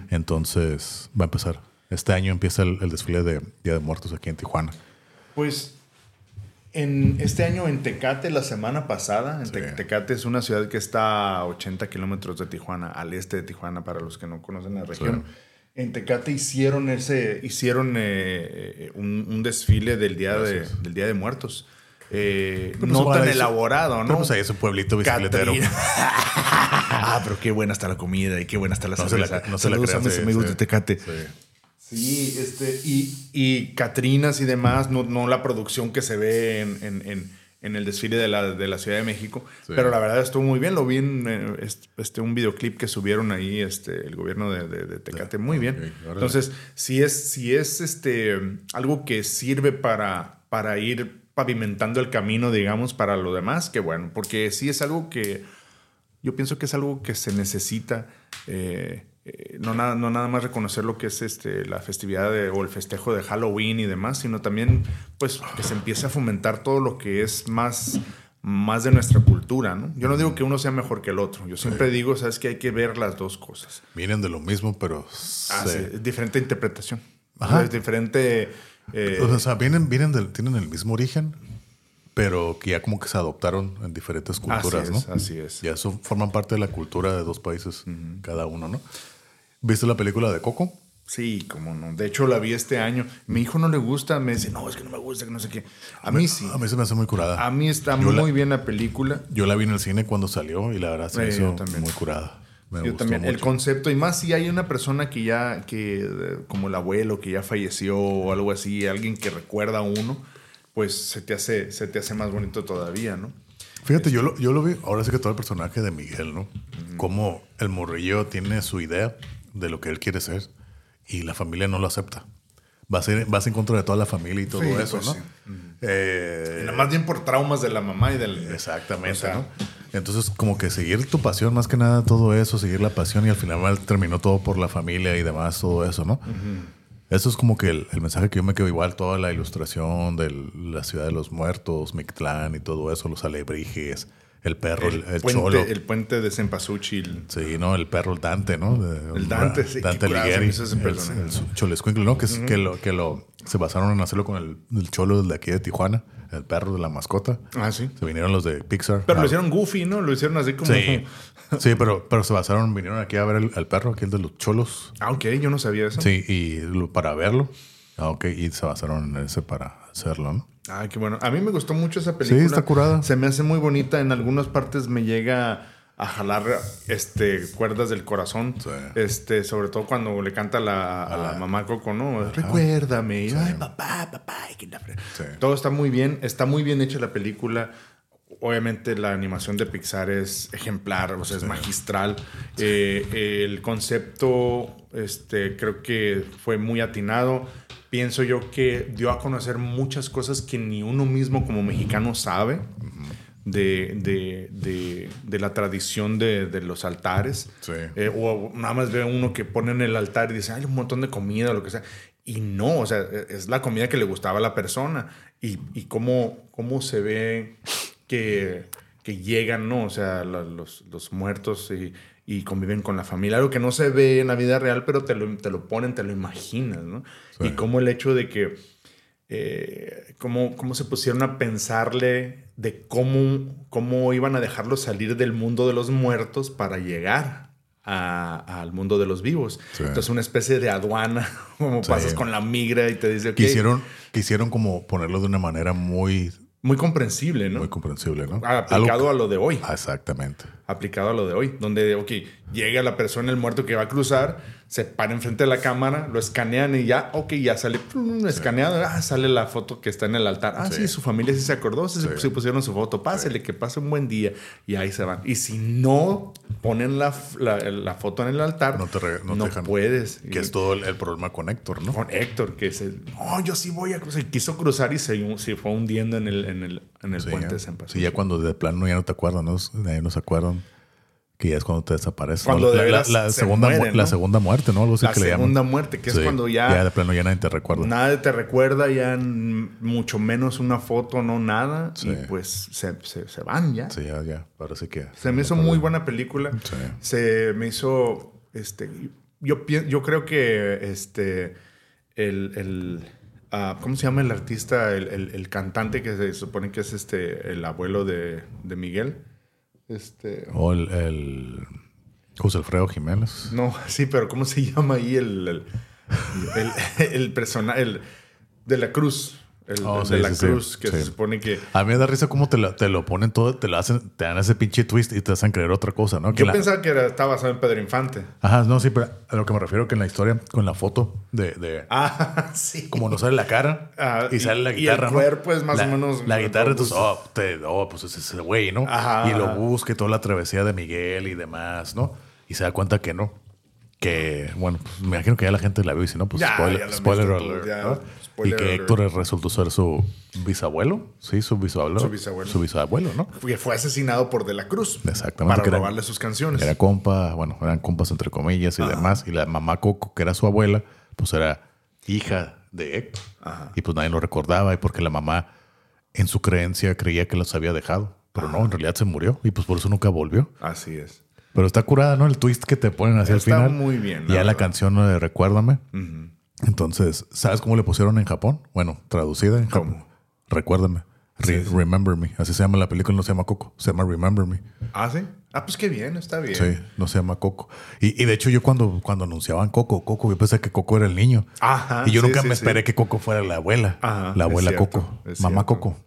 Entonces va a empezar. Este año empieza el, el desfile de Día de Muertos aquí en Tijuana. Pues en este año en Tecate, la semana pasada, en Te- Sí. Tecate es una ciudad que está a 80 kilómetros de Tijuana, al este de Tijuana, para los que no conocen la región. En Tecate hicieron ese, hicieron eh, un, un desfile del día de, del día de Muertos. Eh, Pero pues no tan elaborado, Pero ¿no? pues ahí es un pueblito bicicletero. Ah, pero qué buena está la comida y qué buena está la No se la- cerveza. no se la Saludos a mis sí, amigos sí. de Tecate. Sí. Sí, este, y, y Catrinas y demás, no, no la producción que se ve en, en- en- en el desfile de la, de la Ciudad de México, Sí. pero la verdad estuvo muy bien, lo vi en eh, est- este, un videoclip que subieron ahí este, el gobierno de, de- de Tecate, muy bien. ok, órale. Entonces, si es, si es este, algo que sirve para, para ir pavimentando el camino, digamos, para lo demás, que bueno, porque sí es algo que yo pienso que es algo que se necesita. eh, eh, no, nada, no nada más reconocer lo que es este, la festividad de- o el festejo de Halloween y demás, sino también pues que se empiece a fomentar todo lo que es más, más de nuestra cultura. ¿no? Yo no digo que uno sea mejor que el otro. Yo siempre digo, sabes que hay que ver las dos cosas. Vienen de lo mismo, pero Ah, se- sí, es diferente interpretación. Ajá. Es diferente... eh, O sea, vienen, vienen del, tienen el mismo origen, pero que ya como que se adoptaron en diferentes culturas, así es, ¿no? así es. Y eso forman parte de la cultura de dos países, cada uno, ¿no? ¿Viste la película de Coco? Sí, como no. De hecho, la vi este año. Mi hijo no le gusta, me dice, no, es que no me gusta, que no sé qué. A mí sí. A mí se me hace muy curada. A mí está Yo la- muy bien la película. Yo la vi en el cine cuando salió y la verdad se me Eh, hizo muy curada. Me Yo también. El mucho. concepto, y más si hay una persona que ya, que como el abuelo que ya falleció o algo así, alguien que recuerda a uno, pues se te hace, se te hace más bonito todavía, ¿no? Fíjate, yo lo, yo lo vi, ahora sí que todo el personaje de Miguel, ¿no? Como el morrillo tiene su idea de lo que él quiere ser y la familia no lo acepta. Vas, a ir- vas en contra de toda la familia y todo Sí, eso, pues ¿no? sí. Eh, Y nada más bien por traumas de la mamá y del... Exactamente, o sea, ¿no? Entonces, como que seguir tu pasión, más que nada todo eso, seguir la pasión y al final terminó todo por la familia y demás, todo eso, ¿no? Eso es como que el, el mensaje que yo me quedo igual, toda la ilustración de la ciudad de los muertos, Mictlán y todo eso, los alebrijes, el perro, el, el puente, cholo. el puente de Cempasúchil. Sí, ¿no? El perro, el Dante, ¿no? De- El Dante, sí, Dante ese el, el Cholescuincle, ¿no? Que, es, que, lo, que lo... Se basaron en hacerlo con el, el cholo de aquí de Tijuana, el perro de la mascota. Ah, sí. Se vinieron los de Pixar. Pero Ah, lo hicieron goofy, ¿no? Lo hicieron así como... Sí, sí pero, pero se basaron, vinieron aquí a ver el, perro, aquí el de los cholos. Ah, ok, yo no sabía eso. Sí, y lo- para verlo. Ah, ok, y se basaron en ese para hacerlo, ¿no? Ah, qué bueno. A mí me gustó mucho esa película. está curada. Se me hace muy bonita. En algunas partes me llega a jalar este, cuerdas del corazón. Sí. Este, sobre todo cuando le canta la, a la mamá Coco, ¿no? Recuérdame. Ay, papá, papá. Sí. Todo está muy bien. Está muy bien hecha la película. Obviamente la animación de Pixar es ejemplar, o sea, es magistral. Eh, el concepto, este, creo que fue muy atinado. Pienso yo que dio a conocer muchas cosas que ni uno mismo como mexicano sabe de, de- de- de la tradición de, los altares. Sí. Eh, o nada más ve uno que pone en el altar y dice, hay un montón de comida, lo que sea. Y no, o sea, e, es la comida que le gustaba a la persona. Y, y cómo, cómo se ve que, que llegan, ¿no? O sea, la- los, los muertos y, y conviven con la familia. Algo que no se ve en la vida real, pero te lo, te lo ponen, te lo imaginas, ¿no? Sí. Y cómo el hecho de que eh, cómo, cómo se pusieron a pensarle de cómo, cómo iban a dejarlo salir del mundo de los muertos para llegar a- al mundo de los vivos. Sí. Entonces, una especie de aduana, como Sí. pasas con la migra y te dice, ok, Quisieron, quisieron como ponerlo de una manera muy, muy comprensible, ¿no? muy comprensible, ¿no? Aplicado Algo- a lo de hoy. Exactamente. Aplicado a lo de hoy, donde, ok, Llega la persona, el muerto que va a cruzar, se para enfrente de la cámara, lo escanean y ya, ok, ya sale plum, escaneado, ah, sale la foto que está en el altar. Ah, sí, su familia sí se acordó, sí, se pusieron su foto, pásele, que pase un buen día. Y ahí se van. Y si no ponen la, la, foto en el altar, no, te no, puedes. Que es todo el, problema con Héctor, ¿no? Con Héctor, que se, no, yo sí voy a cruzar. Quiso cruzar y se, se fue hundiendo en el, en el, en el puente de San Sí, ya cuando de plano ya no te acuerdas, ¿no? no se acuerdan. Que ya es cuando te desaparece. Cuando la, segunda, la segunda muerte, ¿no? la segunda muerte, que es cuando ya. Ya de plano ya nadie te recuerda. Nadie te recuerda, ya mucho menos una foto, no nada. Y pues se, se, van ya. Sí, ya, ya. Parece que. Se me hizo muy buena película. Se me hizo. Este. Yo, yo creo que este. El. el ah, ¿Cómo se llama el artista? El, el, cantante que se supone que es este. El abuelo de, de Miguel. Este. O el, el, José Alfredo Jiménez. No, sí, pero ¿cómo se llama ahí el, el, el, el personaje? de la Cruz. El, oh, de la cruz, que se supone que. A mí me da risa cómo te lo, te lo ponen todo, te lo hacen, te dan ese pinche twist y te hacen creer otra cosa, ¿no? Yo pensaba que era, estaba basado en Pedro Infante. Ajá, no, sí, pero a lo que me refiero que en la historia, con la foto de. de ah, sí. Como no sale la cara ah, y, sale la guitarra. Y el cuerpo es más o menos. La guitarra, entonces, oh, oh, pues es ese güey, ¿no? Ajá. Y lo busca toda la travesía de Miguel y demás, ¿no? Y se da cuenta que no. Que, bueno, pues me imagino que ya la gente la vio y si no, pues spoiler, spoiler alert. Y que Héctor resultó ser su bisabuelo. Sí, su bisabuelo. Su bisabuelo. Su bisabuelo, ¿no? Que fue asesinado por De la Cruz. Exactamente. Para robarle sus canciones. Era compa, bueno, eran compas entre comillas y demás. Y la mamá Coco, que era su abuela, pues era hija de Héctor. Y pues nadie lo recordaba. Y porque la mamá, en su creencia, creía que los había dejado. Pero no, en realidad se murió. Y pues por eso nunca volvió. Así es. Pero está curada, ¿no? El twist que te ponen hacia el final. Está muy bien. Ya la canción de Recuérdame. Entonces, ¿sabes cómo le pusieron en Japón? Bueno, traducida en Japón. Recuérdame. Remember Me. Así se llama la película, no se llama Coco. Se llama Remember Me. Ah, sí. Ah, pues qué bien, está bien. Sí, no se llama Coco. Y, de hecho, yo cuando, cuando anunciaban Coco, Coco, yo pensé que Coco era el niño. Ajá. Y yo nunca me esperé que Coco fuera la abuela. Ajá, la abuela Coco. Mamá Coco.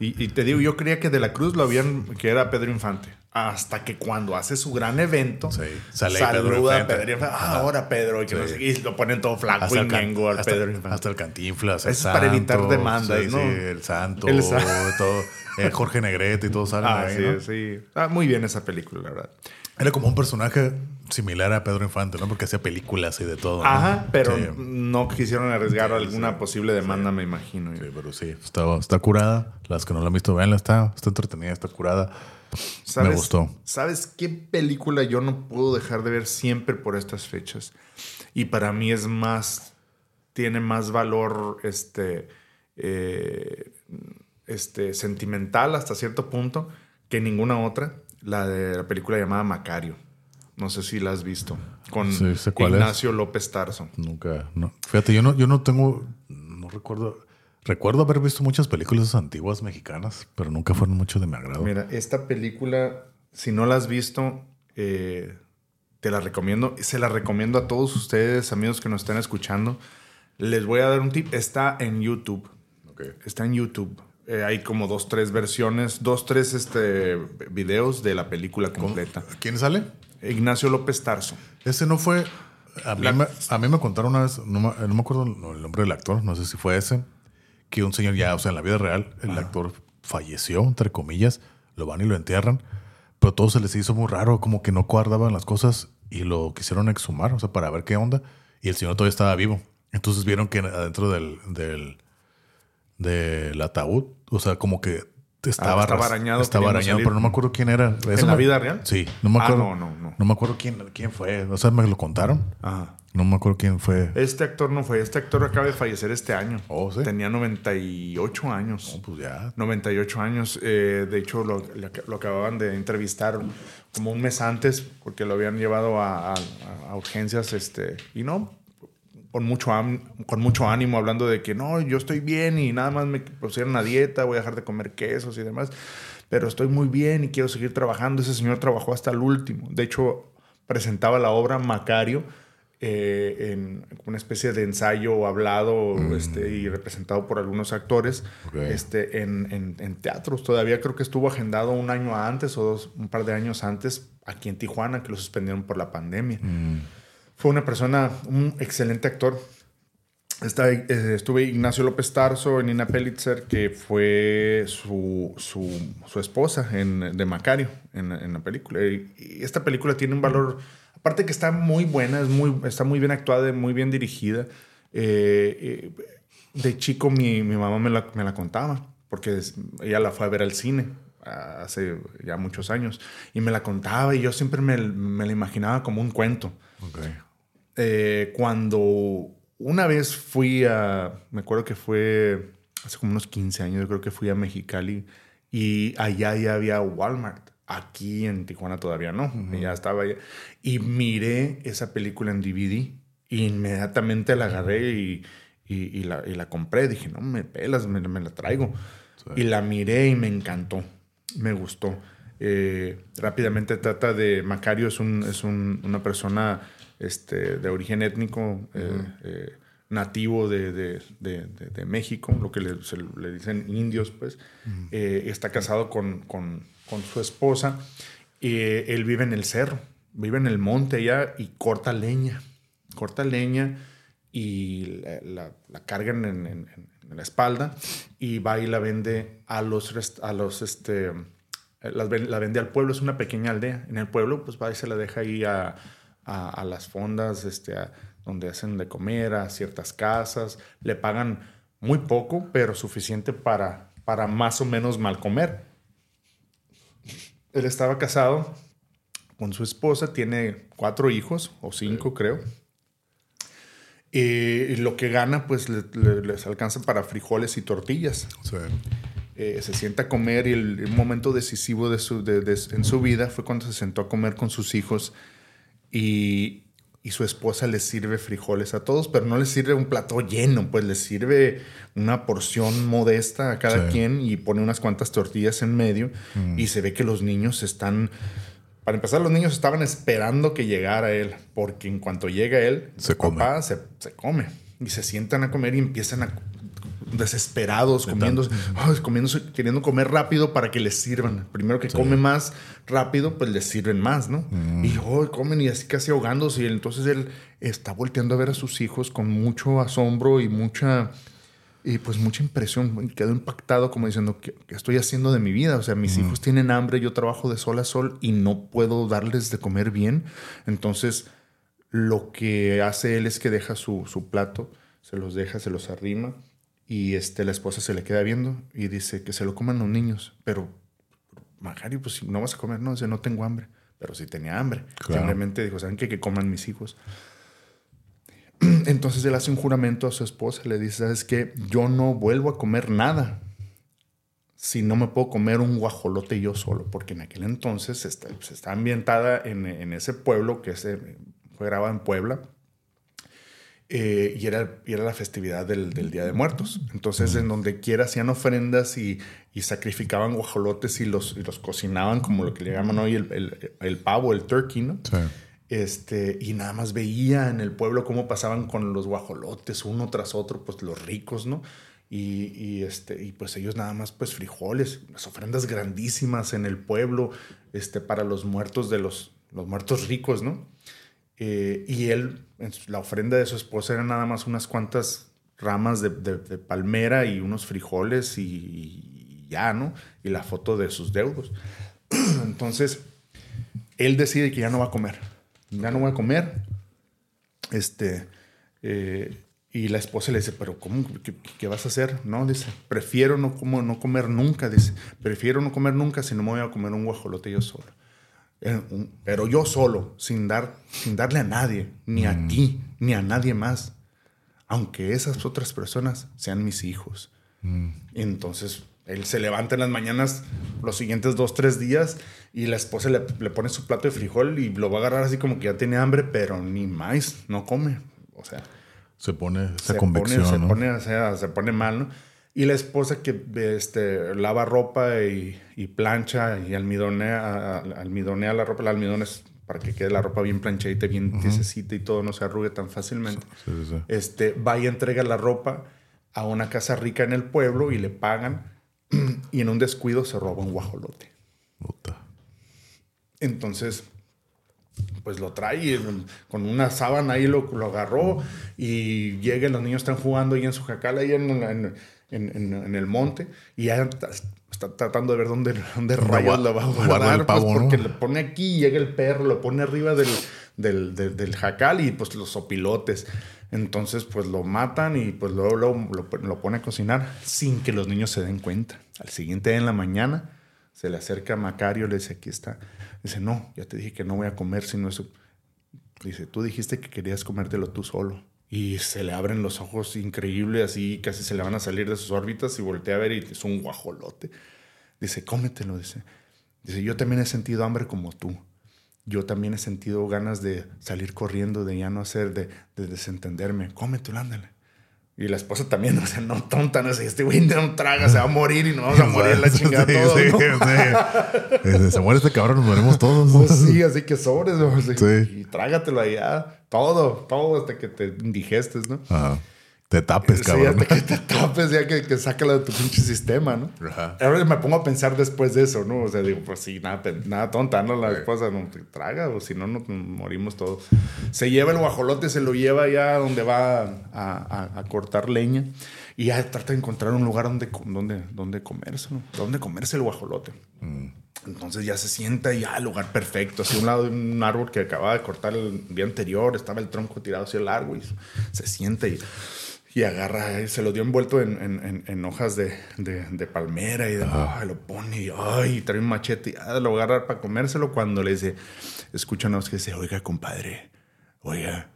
Y, te digo, yo creía que de la Cruz lo habían, que era Pedro Infante. Hasta que cuando hace su gran evento, sí. Sale saluda a Pedro Infante. Ah, ahora Pedro. Y, lo ponen todo flaco hasta y mengo al Pedro Infante. Hasta el cantinflas. Es para evitar demandas, ¿no? el santo, el todo. El Jorge Negrete y todo salen ah, ahí, sí, ¿no? sí. Ah, muy bien esa película, la verdad. Era como un personaje similar a Pedro Infante, ¿no? Porque hacía películas y de todo. Ajá, pero no quisieron arriesgar alguna posible demanda, me imagino. Sí, pero sí, está, está curada. Las que no la han visto, veanla, está, está entretenida, está curada. Me gustó. ¿Sabes qué película yo no puedo dejar de ver siempre por estas fechas? Y para mí es más, tiene más valor este, eh, este, sentimental hasta cierto punto que ninguna otra la de la película llamada Macario. No sé si la has visto. Con Ignacio López Tarso. Nunca, no. Fíjate, yo no, yo no tengo, no recuerdo. Recuerdo haber visto muchas películas antiguas mexicanas, pero nunca fueron mucho de mi agrado. Mira, esta película, si no la has visto, eh, te la recomiendo. Se la recomiendo a todos ustedes, amigos que nos están escuchando. Les voy a dar un tip. Está en YouTube. Está en YouTube. Eh, hay como dos, tres versiones, dos, tres este, videos de la película completa. ¿Quién sale? Ignacio López Tarso. Ese no fue. A mí, me, contaron una vez, no me, acuerdo el nombre del actor, no sé si fue ese, que un señor ya, o sea, en la vida real, el actor falleció, entre comillas, lo van y lo entierran, pero todo se les hizo muy raro, como que no guardaban las cosas y lo quisieron exhumar, o sea, para ver qué onda, y el señor todavía estaba vivo. Entonces vieron que adentro del, del, del ataúd o sea, como que estaba, ah, estaba arañado. Estaba arañado, pero no me acuerdo quién era. ¿En la vida real? Sí, no me ah, acuerdo. no, no, no. No me acuerdo quién, quién fue. O sea, me lo contaron. Ajá. No me acuerdo quién fue. Este actor no fue. Este actor acaba de fallecer este año. Oh, ¿sí? Tenía 98 años. Oh, pues ya. 98 años. Eh, de hecho, lo, lo, acababan de entrevistar como un mes antes porque lo habían llevado a, a urgencias. Este, y no, con mucho, con mucho ánimo hablando de que no, yo estoy bien y nada más me pusieron una dieta, voy a dejar de comer quesos y demás, pero estoy muy bien y quiero seguir trabajando. Ese señor trabajó hasta el último. De hecho, presentaba la obra Macario eh, en una especie de ensayo hablado Mm. este, y representado por algunos actores este, en, en- en teatros. Todavía creo que estuvo agendado un año antes o dos, un par de años antes aquí en Tijuana, que lo suspendieron por la pandemia. Mm. Fue una persona, un excelente actor. Está, eh, estuve Ignacio López Tarso, Nina Pelitzer, que fue su, su, su esposa en, de Macario en, en la película. Y, esta película tiene un valor, aparte que está muy buena, es muy, está muy bien actuada, muy bien dirigida. Eh, eh, de chico mi, mi mamá me la, me la contaba, porque ella la fue a ver al cine hace ya muchos años, y me la contaba y yo siempre me, me la imaginaba como un cuento Ok. eh, cuando una vez fui a, me acuerdo que fue hace como unos 15 años, yo creo que fui a Mexicali y allá ya había Walmart. Aquí en Tijuana todavía no, ya estaba allá. Y miré esa película en DVD. Inmediatamente la agarré y, y- y la, y la compré. Dije, no, me pelas, me, me la traigo. Y la miré y me encantó, me gustó. Eh, rápidamente trata de Macario, es, un, es un- una persona este, de origen étnico, eh, eh, nativo de, de- de- México, lo que le, se le dicen indios, pues. Está casado con, con- con su esposa. Eh, él vive en el cerro, vive en el monte allá y corta leña. Corta leña y la, la- cargan en, la espalda y va y la vende a los, a los este, la vende al pueblo, es una pequeña aldea. En el pueblo, pues va y se la deja ahí a, a- a las fondas este, a- donde hacen de comer, a ciertas casas. Le pagan muy poco, pero suficiente para, para más o menos mal comer. Él estaba casado con su esposa, tiene cuatro hijos, o cinco creo. Y lo que gana, pues le- le- les alcanza para frijoles y tortillas Sí. eh, se sienta a comer y el, el momento decisivo de su, de- de- en su vida fue cuando se sentó a comer con sus hijos y, y su esposa les sirve frijoles a todos, pero no les sirve un plato lleno, pues les sirve una porción modesta a cada Sí. quien y pone unas cuantas tortillas en medio y se ve que los niños están... Para empezar, los niños estaban esperando que llegara él, porque en cuanto llega él, Se come. papá se, se come. Y se sientan a comer y empiezan a desesperados, comiendo, ay, comiéndose, queriendo comer rápido para que les sirvan. Primero que come más rápido, pues les sirven más, ¿no? Y oh, comen y así casi ahogándose. Y entonces él está volteando a ver a sus hijos con mucho asombro y mucha, y pues mucha impresión. Y quedó impactado como diciendo, ¿qué, qué estoy haciendo de mi vida? O sea, mis hijos tienen hambre, yo trabajo de sol a sol y no puedo darles de comer bien. Entonces, lo que hace él es que deja su, su plato, se los deja, se los arrima y este, la esposa se le queda viendo y dice que se lo coman los niños. Pero, Macario, pues si no vas a comer, no, dice, no tengo hambre. Pero sí tenía hambre. Claro. Simplemente dijo, ¿saben qué? Que coman mis hijos. Entonces él hace un juramento a su esposa, le dice, ¿sabes qué? Yo no vuelvo a comer nada si no me puedo comer un guajolote yo solo, porque en aquel entonces está, está ambientada en, en ese pueblo que se, fue grabado en Puebla. Eh, y, era, y era la festividad del, del Día de Muertos. Entonces, en donde quiera hacían ofrendas y, y sacrificaban guajolotes y los, y los cocinaban como lo que le llaman hoy el, el- el pavo, el turkey, ¿no? Sí. Este, y nada más veía en el pueblo cómo pasaban con los guajolotes uno tras otro, pues los ricos, ¿no? Y, y, este, y pues ellos nada más, pues frijoles, las ofrendas grandísimas en el pueblo, este, para los muertos de los, los muertos ricos, ¿no? Eh, y él, la ofrenda de su esposa eran nada más unas cuantas ramas de, palmera y unos frijoles y, ya, ¿no? Y la foto de sus deudos. Entonces, él decide que ya no va a comer. Ya no voy a comer. Este, eh, y la esposa le dice, pero ¿cómo? ¿Qué, qué vas a hacer? No, dice, prefiero no, como, no comer nunca, dice, prefiero no comer nunca si no me voy a comer un guajolote yo solo. Eh, Pero yo solo, sin, dar, sin darle a nadie, ni a ti, ni a nadie más. Aunque esas otras personas sean mis hijos. Entonces, él se levanta en las mañanas los siguientes dos, tres días y la esposa le, le pone su plato de frijol y lo va a agarrar así como que ya tiene hambre, pero ni más, no come. O sea, Se pone esa se convicción, pone, se, ¿no? pone, o sea, se pone mal, ¿no? Y la esposa que este, lava ropa y, y plancha y almidonea, almidonea la ropa, el almidón es para que quede la ropa bien planchadita, bien uh y todo no se arrugue tan fácilmente. Este, va y entrega la ropa a una casa rica en el pueblo y le pagan y en un descuido se roba un guajolote. Entonces, pues lo trae con una sábana ahí lo, lo agarró y llegan, los niños están jugando ahí en su jacal, ahí en, en, en, el monte y ya está tratando de ver dónde, dónde rayos lo va a guardar. Pues, porque le pone aquí, llega el perro, lo pone arriba del, del, del, jacal y pues los opilotes. Entonces, pues lo matan y pues luego, lo, lo, pone a cocinar sin que los niños se den cuenta. Al siguiente día en la mañana se le acerca a Macario, le dice, aquí está. Dice, no, ya te dije que no voy a comer sino eso. Dice, tú dijiste que querías comértelo tú solo. Y se le abren los ojos increíble, así casi se le van a salir de sus órbitas y voltea a ver y es un guajolote. Dice, cómetelo, dice. Dice, yo también he sentido hambre como tú. Yo también he sentido ganas de salir corriendo, de ya no hacer, de, de desentenderme. Cómetelo, ándale. Y la esposa también, o sea, no tonta, no sé, este güey no traga, se va a morir y nos vamos a morir la chingada sí, todos. Sí, sí. Se muere este cabrón, nos morimos todos. Pues sí, así que sobres, sí. y trágatelo allá, todo, todo hasta que te indigestes, ¿no? Ajá te tapes, cabrón. Sí, que te tapes, ya que, que sácalo de tu pinche sistema, ¿no? Ajá. Ahora me pongo a pensar después de eso, ¿no? O sea, digo, pues sí, nada, nada tonta, ¿no? La esposa no te traga, o si no, nos morimos todos. Se lleva el guajolote, se lo lleva ya donde va a, a, a cortar leña y ya trata de encontrar un lugar donde, donde, donde comerse, ¿no? Donde comerse el guajolote. Mm. Entonces ya se sienta y ya el lugar perfecto. Hacia un lado de un árbol que acababa de cortar el día anterior, estaba el tronco tirado hacia el árbol y se sienta y y agarra, se lo dio envuelto en, en, hojas de, de, palmera y lo pone y trae un machete y ah, lo agarra para comérselo cuando le dice, escucha una voz que dice, oiga, compadre, oiga,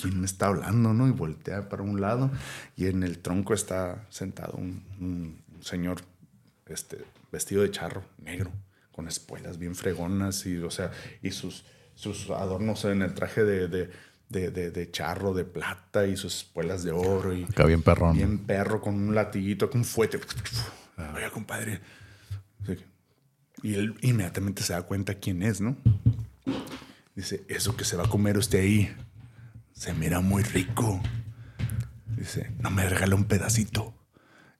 ¿quién me está hablando? no Y voltea para un lado y en el tronco está sentado un, señor este, vestido de charro, negro, con espuelas bien fregonas y, o sea, y sus, sus adornos en el traje de de, de, charro de plata y sus espuelas de oro. Y Acá bien perrón. Bien perro con un latiguito, con un fuete. Ah. Oiga, compadre. Y él inmediatamente se da cuenta quién es, ¿no? Dice, eso que se va a comer usted ahí se mira muy rico. Dice, no me regala un pedacito.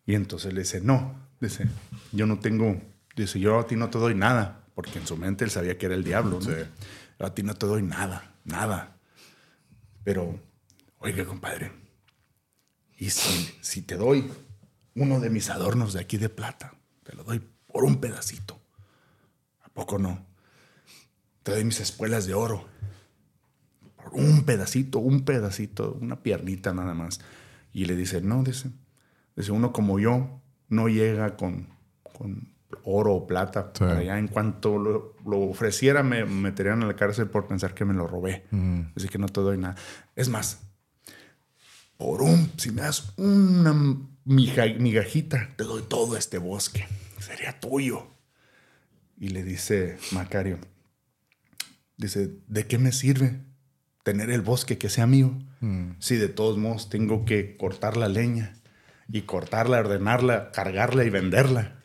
Y entonces le dice, no. Dice, yo no tengo. Dice, yo a ti no te doy nada. Porque en su mente él sabía que era el diablo, ¿no? A ti no te doy nada, nada. Pero, oiga, compadre, y si, si te doy uno de mis adornos de aquí de plata, te lo doy por un pedacito. ¿A poco no? Te doy mis espuelas de oro. Por un pedacito, un pedacito, una piernita nada más. Y le dice, no, dice, dice uno como yo no llega con, con oro o plata allá. En cuanto lo, ofreciera, me meterían a la cárcel por pensar que me lo robé. Así que no te doy nada. Es más, por un, si me das una migajita, te doy todo este bosque. Sería tuyo. Y le dice Macario, dice, ¿de qué me sirve tener el bosque que sea mío? Si de todos modos tengo que cortar la leña y cortarla, ordenarla, cargarla y venderla.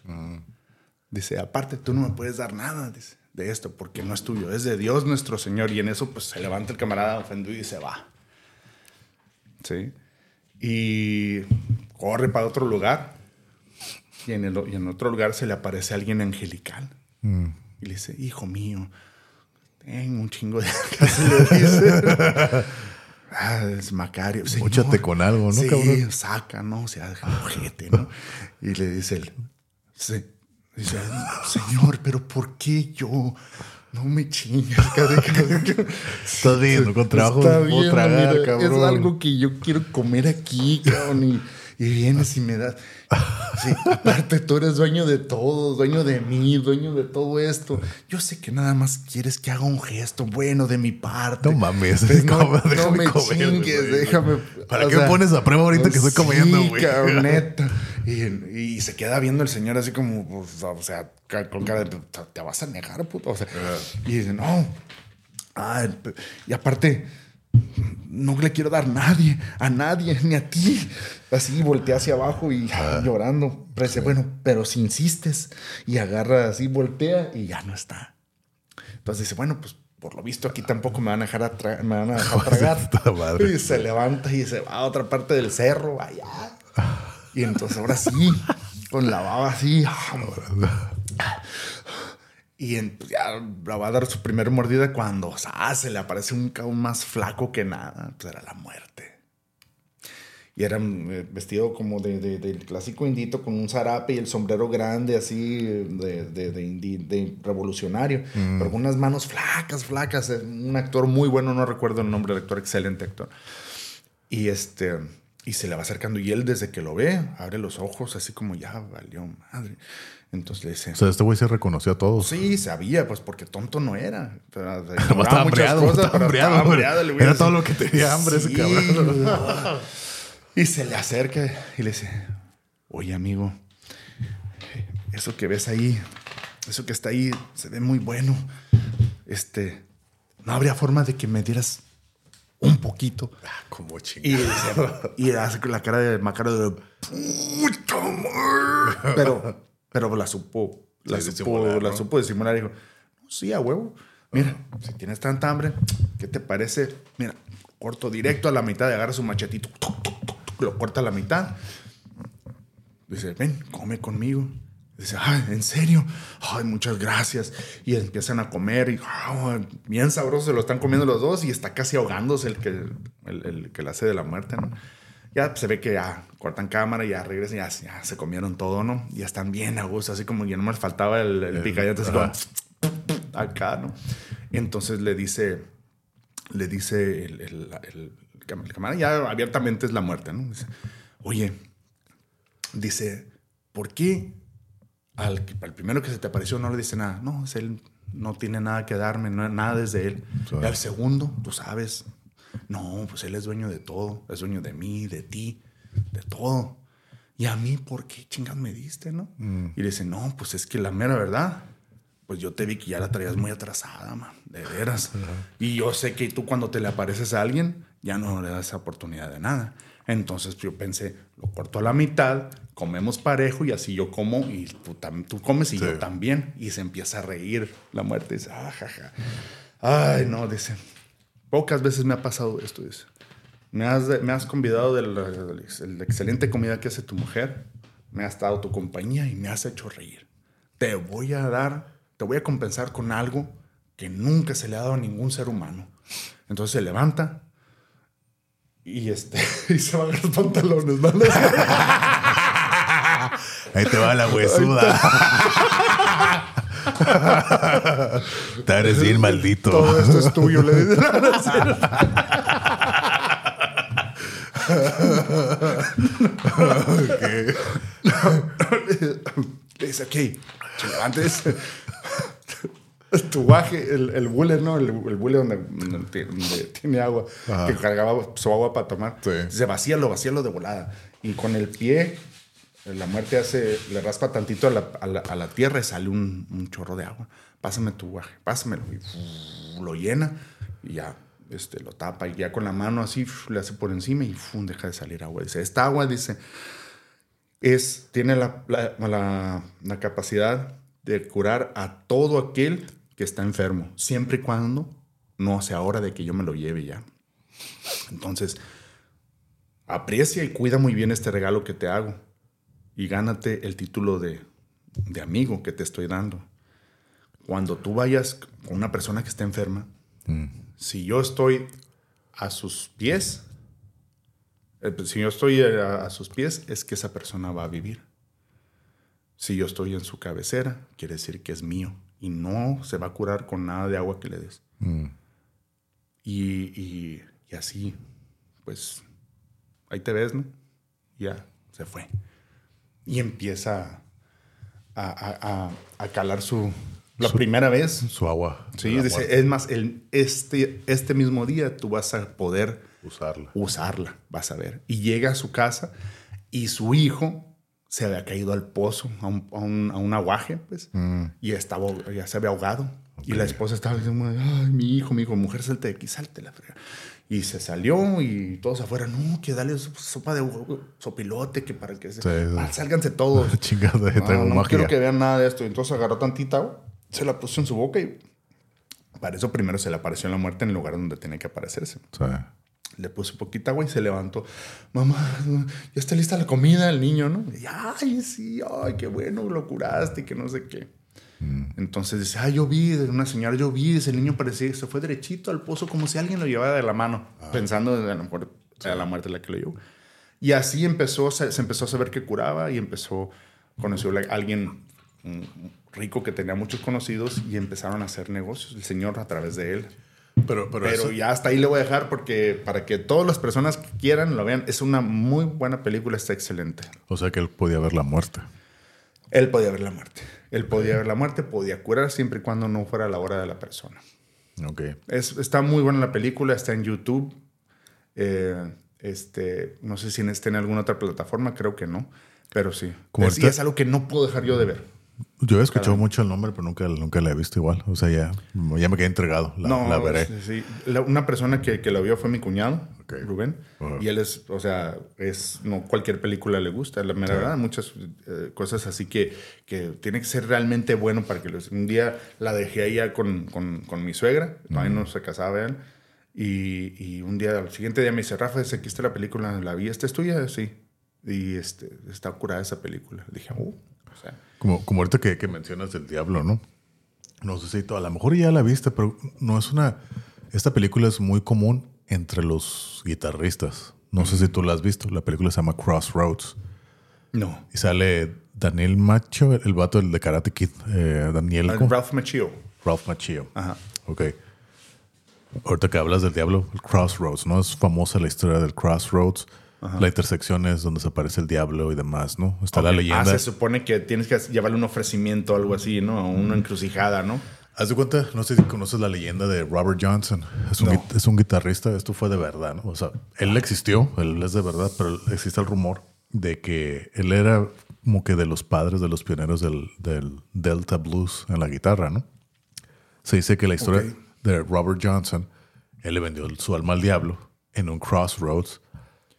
Dice, aparte tú no me puedes dar nada de esto porque no es tuyo, es de Dios nuestro Señor. Y en eso pues se levanta el camarada ofendido y se va. ¿Sí? Y corre para otro lugar. Y en, el, y en otro lugar se le aparece alguien angelical. Mm. Y le dice, hijo mío, tengo un chingo de... le dice. Ah, es Macario. Múchate con algo, ¿no, sí, cabrón? saca, ¿no? O sea, ojete, ¿no? Y le dice él, sí, Dice, señor, pero ¿por qué yo? No me chingas, Estás viendo, con trabajo Está bien, tragar, Es algo que yo quiero comer aquí, cabrón. Y, y vienes y me das. Sí, aparte, tú eres dueño de todo, dueño de mí, dueño de todo esto. Yo sé que nada más quieres que haga un gesto bueno de mi parte. No mames, no, no me chingues, déjame. ¿Para qué me pones a prueba ahorita que estoy comiendo, güey? neta. Y, y, se queda viendo el señor así como, pues, o sea, con cara de, te vas a negar, puto. O sea, y dice, no. Ah, y aparte, no le quiero dar a nadie, a nadie, ni a ti. Así voltea hacia abajo y ah. llorando. Pero dice, bueno, pero si insistes y agarra así, voltea y ya no está. Entonces dice, bueno, pues por lo visto aquí tampoco me van a dejar, me van a dejar tragar. y se levanta y se va a otra parte del cerro, allá. Y entonces ahora sí, con la baba así. Y pues, ya la va a dar su primer mordida cuando se le aparece un cabrón más flaco que nada. Pues era la muerte. Y era eh, vestido como de, del clásico indito con un zarape y el sombrero grande así de, de revolucionario. Mm. Pero con unas manos flacas, flacas. Un actor muy bueno, no recuerdo el nombre del actor, excelente actor. Y este... Y se le va acercando y él desde que lo ve, abre los ojos así como ya valió madre. Entonces le dice... O sea, este güey se reconoció a todos. Sí, sabía, pues porque tonto no era. estaba hambreado, Era todo lo que tenía hambre ese cabrón. y se le acerca y le dice, oye amigo, eso que ves ahí, eso que está ahí, se ve muy bueno. Este, no habría forma de que me dieras un poquito. Ah, como chingada. Y, y hace la cara de Macaro de puta madre. Pero, pero la supo, la, supo, la supo disimular. Dijo, sí, a huevo. Mira, si tienes tanta hambre, ¿qué te parece? Mira, corto directo a la mitad y agarra su machetito, lo corta a la mitad. Dice, ven, come conmigo. Dice, ay, ¿en serio? Ay, muchas gracias. Y empiezan a comer y bien sabroso se lo están comiendo los dos y está casi ahogándose el que, el, el que la hace de la muerte, ¿no? Ya se ve que ya cortan cámara, ya regresan, ya, ya se comieron todo, ¿no? Ya están bien a gusto, así como ya no me faltaba el, el picayate, así como acá, ¿no? Y entonces le dice, le dice el, el, el, cámara, ya abiertamente es la muerte, ¿no? Dice, oye, dice, ¿por qué al, primero que se te apareció no le dice nada. No, es él, no tiene nada que darme, no, nada desde él. Y al segundo, tú sabes, no, pues él es dueño de todo, es dueño de mí, de ti, de todo. Y a mí, ¿por qué chingas me diste, no? Mm. Y le dice, no, pues es que la mera verdad, pues yo te vi que ya la traías muy atrasada, man, de veras. Y yo sé que tú cuando te le apareces a alguien, ya no le das esa oportunidad de nada. Entonces yo pensé, lo corto a la mitad, comemos parejo y así yo como y tú, tú comes y yo también. Y se empieza a reír la muerte. Dice, ah, jaja. Ay, no, dice, pocas veces me ha pasado esto, dice. Me has, me has convidado de la, excelente comida que hace tu mujer, me has dado tu compañía y me has hecho reír. Te voy a dar, te voy a compensar con algo que nunca se le ha dado a ningún ser humano. Entonces se levanta, y este, y se van los pantalones, ¿no? Ahí te va la huesuda. Te eres bien maldito. Todo esto es tuyo, le dice. Le dice, ok, levantes tu baje, el, el bule, ¿no? El, el bule donde, tiene agua, que cargaba su agua para tomar. Se vacía, lo vacía lo de volada. Y con el pie, la muerte hace, le raspa tantito a la, a la, tierra y sale un, un, chorro de agua. Pásame tu guaje, pásamelo. Y lo llena y ya este, lo tapa. Y ya con la mano así le hace por encima y deja de salir agua. Dice, esta agua, dice, es, tiene la, la, la capacidad de curar a todo aquel que está enfermo, siempre y cuando no sea hora de que yo me lo lleve ya. Entonces, aprecia y cuida muy bien este regalo que te hago y gánate el título de, de amigo que te estoy dando. Cuando tú vayas con una persona que está enferma, mm. si yo estoy a sus pies, eh, pues, si yo estoy a, a sus pies, es que esa persona va a vivir. Si yo estoy en su cabecera, quiere decir que es mío y no se va a curar con nada de agua que le des. Mm. Y, así, pues, ahí te ves, ¿no? Ya, se fue. Y empieza a, calar su, la primera vez. Su agua. Sí, dice, es más, el, este, este mismo día tú vas a poder usarla. Usarla, vas a ver. Y llega a su casa y su hijo se había caído al pozo, a un, a un, a un aguaje, pues, mm. y estaba, ya se había ahogado. Y la esposa estaba diciendo, ay, mi hijo, mi hijo, mujer, salte de aquí, salte la frega. Y se salió y todos afuera, no, que dale sopa de sopilote, que para que se... Ah, sálganse todos. Chingada, no, no quiero que vean nada de esto. Entonces agarró tantita agua, se la puso en su boca y Para eso primero se le apareció la muerte en el lugar donde tenía que aparecerse. Le puso poquita agua y se levantó. Mamá, ya está lista la comida, el niño, ¿no? Y, ay, sí, ay, qué bueno, lo curaste y que no sé qué. Mm. Entonces dice, ay, yo vi, una señora, yo vi, ese niño parecía que se fue derechito al pozo como si alguien lo llevara de la mano, ah. pensando en a lo mejor a la muerte la que lo llevó. Y así empezó, se, empezó a saber que curaba y empezó, conoció a alguien rico que tenía muchos conocidos y empezaron a hacer negocios, el señor a través de él. Pero, pero, ya hasta ahí le voy a dejar porque para que todas las personas que quieran lo vean, es una muy buena película, está excelente. O sea que él podía ver la muerte. Él podía ver la muerte. Él podía ver la muerte, podía curar siempre y cuando no fuera la hora de la persona. Ok. Es, está muy buena la película, está en YouTube. Eh, este, no sé si está en alguna otra plataforma, creo que no, pero sí. Es, y es algo que no puedo dejar yo de ver. Yo he escuchado mucho el nombre, pero nunca, nunca la he visto igual. O sea, ya, ya me quedé entregado. La, no, la veré. Sí, una persona que, que, la vio fue mi cuñado, Rubén. Y él es, o sea, es, no cualquier película le gusta. La verdad, muchas eh, cosas así que, que tiene que ser realmente bueno para que los. Un día la dejé allá con, con, con mi suegra, todavía no se casaba él. Y, y, un día, al siguiente día me dice, Rafa, aquí está la película, ¿la vi? ¿Esta es tuya? Sí. Y este, está curada esa película. dije, uh, o sea, como, como ahorita que, que mencionas del diablo, ¿no? No sé si a lo mejor ya la viste, pero no es una. Esta película es muy común entre los guitarristas. No sé si tú la has visto. La película se llama Crossroads. No. Y sale Daniel Macho, el vato del de Karate Kid. Eh, Daniel. Uh, Ralph Macchio. Ralph Macchio. Ajá. Ok. Ahorita que hablas del diablo, el Crossroads, ¿no? Es famosa la historia del Crossroads. La intersección es donde se aparece el diablo y demás, ¿no? Está la leyenda. Ah, se supone que tienes que llevarle un ofrecimiento o algo así, ¿no? Una encrucijada, ¿no? Haz de cuenta, no sé si conoces la leyenda de Robert Johnson. Es un, es un guitarrista, esto fue de verdad, ¿no? O sea, él existió, él es de verdad, pero existe el rumor de que él era como que de los padres, de los pioneros del, del Delta Blues en la guitarra, ¿no? Se dice que la historia de Robert Johnson, él le vendió su alma al diablo en un crossroads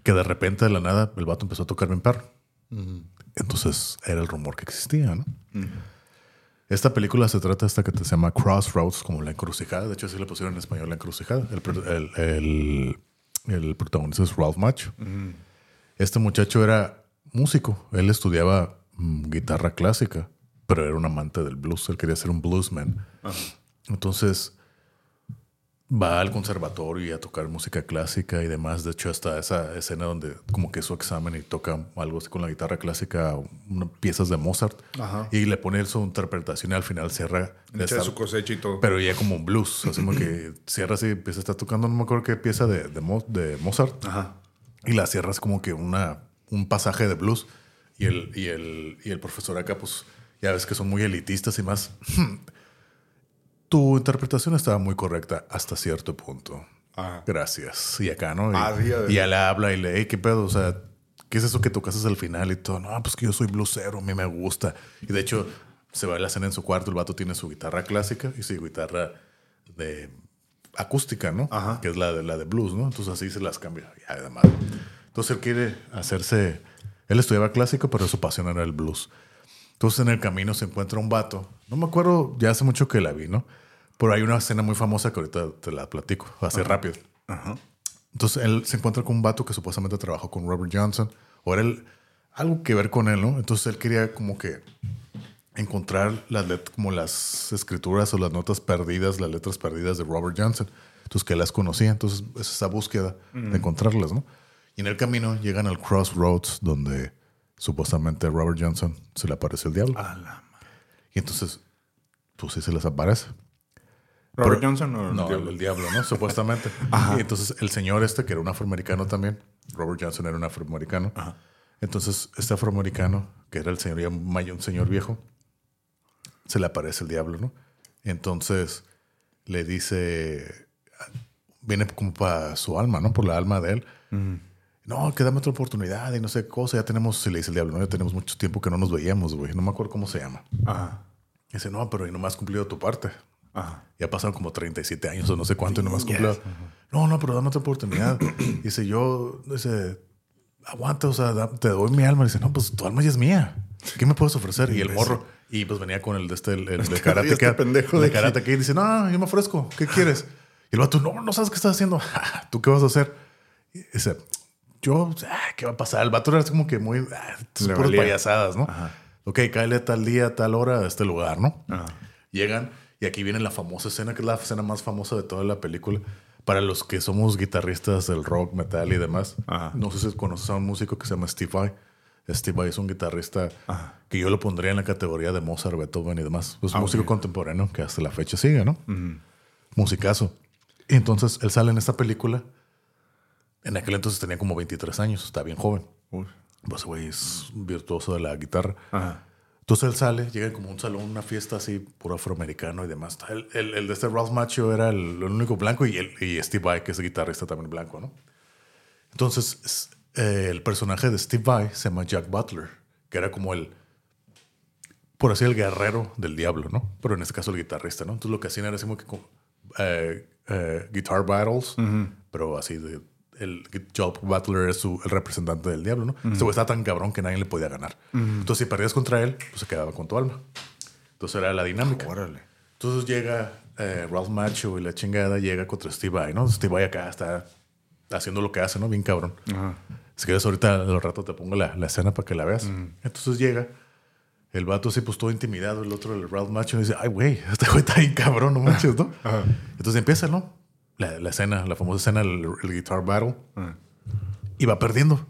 que de repente de la nada el vato empezó a tocar bien perro. Entonces era el rumor que existía, ¿no? Esta película se trata de esta que se llama Crossroads, como la encrucijada. De hecho, así le pusieron en español la encrucijada. El, el, protagonista es Ralph Macho. Este muchacho era músico. Él estudiaba mm, guitarra clásica, pero era un amante del blues. Él quería ser un bluesman. Entonces va al conservatorio y a tocar música clásica y demás. De hecho, hasta esa escena donde como que su examen y toca algo así con la guitarra clásica, piezas de Mozart, y le pone su interpretación y al final cierra. De su cosecha y todo. Pero ya como un blues, así como que cierra así, empieza a estar tocando, no me acuerdo qué pieza de, de, Mozart. Y la cierras como que una, un pasaje de blues. Y el, y, el, y el profesor acá, pues ya ves que son muy elitistas y más. tu interpretación estaba muy correcta hasta cierto punto. Gracias. Y acá, ¿no? Y, ah, ya le habla y le, ¿qué pedo? O sea, ¿qué es eso que tocas al final y todo? No, pues que yo soy blusero, a mí me gusta. Y de hecho, se va a la cena en su cuarto, el vato tiene su guitarra clásica y su guitarra de acústica, ¿no? Que es la de, la de blues, ¿no? Entonces así se las cambia. Y además. Entonces él quiere hacerse. Él estudiaba clásico, pero su pasión era el blues. Entonces en el camino se encuentra un vato. No me acuerdo, ya hace mucho que la vi, ¿no? Pero hay una escena muy famosa que ahorita te la platico, así rápido. Entonces él se encuentra con un vato que supuestamente trabajó con Robert Johnson, o era algo que ver con él, ¿no? Entonces él quería como que encontrar las como las escrituras o las notas perdidas, las letras perdidas de Robert Johnson. Entonces que las conocía, entonces es esa búsqueda de encontrarlas, ¿no? Y en el camino llegan al crossroads donde supuestamente Robert Johnson se le aparece el diablo. y entonces, pues sí se les aparece. ¿Robert Johnson o el no, diablo? el diablo, ¿no? Supuestamente. Y entonces el señor este, que era un afroamericano también, Robert Johnson era un afroamericano. Entonces este afroamericano, que era el señor ya un señor viejo, se le aparece el diablo, ¿no? Entonces le dice, viene como para su alma, ¿no? Por la alma de él. No, que dame otra oportunidad y no sé qué cosa. Ya tenemos, se le dice el diablo, ¿no? Ya tenemos mucho tiempo que no nos veíamos, güey. No me acuerdo cómo se llama. Ajá. dice, no, pero no me has cumplido tu parte. Ya pasaron como 37 años o no sé cuánto y no más cumplido. No, no, pero dame otra oportunidad. dice, yo, dice, aguanta, o sea, te doy mi alma. Dice, no, pues tu alma ya es mía. ¿Qué me puedes ofrecer? Y el morro, Y pues venía con el de este, el, el de Este- karate este Kid. pendejo de de karate Kid. Dice, no, yo me ofrezco. ¿Qué quieres? Y el vato, no, no sabes qué estás haciendo. ¿Tú qué vas a hacer? Y dice, yo, ah, ¿qué va a pasar? El vato era como que muy, ah, puras payasadas, ¿no? Ok, cáele tal día, tal hora a este lugar, ¿no? Ajá. Llegan y aquí viene la famosa escena, que es la escena más famosa de toda la película. Para los que somos guitarristas del rock, metal y demás. Ajá. No sé si conoces a un músico que se llama Steve Vai. Steve Vai es un guitarrista que yo lo pondría en la categoría de Mozart, Beethoven y demás. Es Ah, músico contemporáneo que hasta la fecha sigue, ¿no? Musicazo. Y entonces él sale en esta película. En aquel entonces tenía como 23 años, está bien joven. Pues, güey, es virtuoso de la guitarra. Ajá. Entonces él sale, llega como a un salón, una fiesta así, puro afroamericano y demás. El, el- el de este Ralph Macho era el, el único blanco y, el, y Steve Vai, que es el guitarrista también blanco, ¿no? Entonces es- eh, el personaje de Steve Vai se llama Jack Butler, que era como el, por así el guerrero del diablo, ¿no? Pero en este caso el guitarrista, ¿no? Entonces lo que hacían era así como que eh, eh, guitar battles, pero así de... El Jack Butler es su, el representante del diablo, ¿no? Este güey estaba tan cabrón que nadie le podía ganar. Entonces, si perdías contra él, pues se quedaba con tu alma. Entonces era la dinámica. Órale. Entonces llega eh, Ralph Macho y la chingada llega contra Steve Vai, ¿no? Steve Vai acá está haciendo lo que hace, ¿no? Bien cabrón. Ajá. Si quieres, ahorita al rato te pongo la, la escena para que la veas. Entonces llega el vato así, pues todo intimidado. El otro, el Ralph Macho, dice, ay, güey, este güey está bien cabrón, no manches, ¿no? Entonces empieza, ¿no? La, la escena, la famosa escena, el, el guitar battle. Y va perdiendo.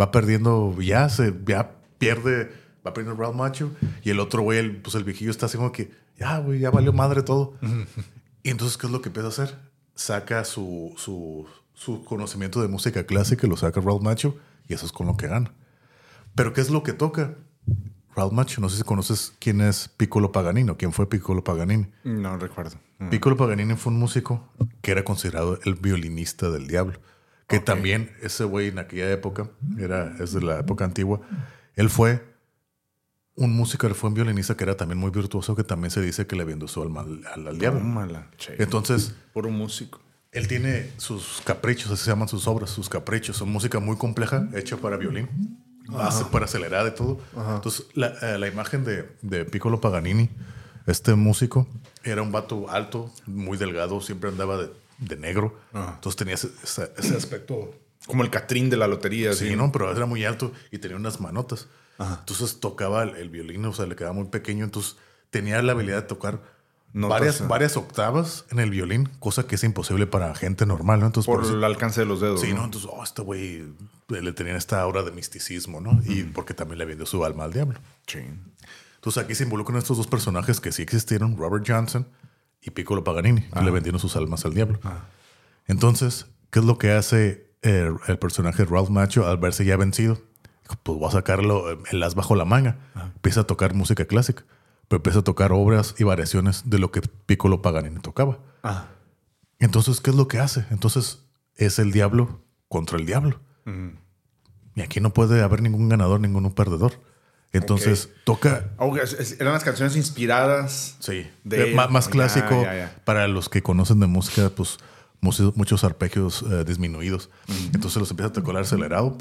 Va perdiendo, ya se, ya pierde, va perdiendo Ralph Macho. Y el otro güey, el, pues el viejillo está así como que, ya, güey, ya valió madre todo. y entonces, ¿qué es lo que empieza a hacer? Saca su, su, su conocimiento de música clásica, lo saca Ralph Macho, y eso es con lo que gana. Pero, ¿qué es lo que toca? Ralph Macho, no sé si conoces quién es Piccolo Paganini o quién fue Piccolo Paganini. No recuerdo. Mm. Piccolo Paganini fue un músico que era considerado el violinista del diablo. Que también ese güey en aquella época, era, es de la época antigua, él fue un músico, él fue un violinista que era también muy virtuoso, que también se dice que le vendió su alma al, al- al diablo. Che. Entonces, Puro músico. él tiene sus caprichos, así se llaman sus obras, sus caprichos. Son música muy compleja, hecha para violín, para acelerada y todo. Entonces, la, eh, la imagen de, de Piccolo Paganini, este músico, era un vato alto, muy delgado, siempre andaba de, de negro. Entonces tenía ese, ese- ese aspecto. Como el Catrín de la lotería. Sí, así. ¿no? Pero era muy alto y tenía unas manotas. Entonces tocaba el, el violín, o sea, le quedaba muy pequeño. Entonces tenía la habilidad de tocar Notas, varias, varias octavas en el violín, cosa que es imposible para gente normal, ¿no? Entonces, Por eso- el alcance de los dedos. Sí, ¿no? ¿no? Entonces, oh, este güey le tenía esta aura de misticismo, ¿no? Y porque también le vendió su alma al diablo. Sí. Entonces aquí se involucran estos dos personajes que sí existieron, Robert Johnson y Piccolo Paganini, que le vendieron sus almas al diablo. Entonces, ¿qué es lo que hace el, el personaje Ralph Macho al verse ya vencido? Pues voy a sacarlo eh, el as bajo la manga. Empieza a tocar música clásica, pero empieza a tocar obras y variaciones de lo que Piccolo Paganini tocaba. Ah. Entonces, ¿qué es lo que hace? Entonces, es el diablo contra el diablo. Y aquí no puede haber ningún ganador, ningún perdedor. Entonces, toca, eran las canciones inspiradas. sí, De- más, clásico para los que conocen de música, pues muchos, arpegios eh, disminuidos. Entonces los empieza a tocar acelerado.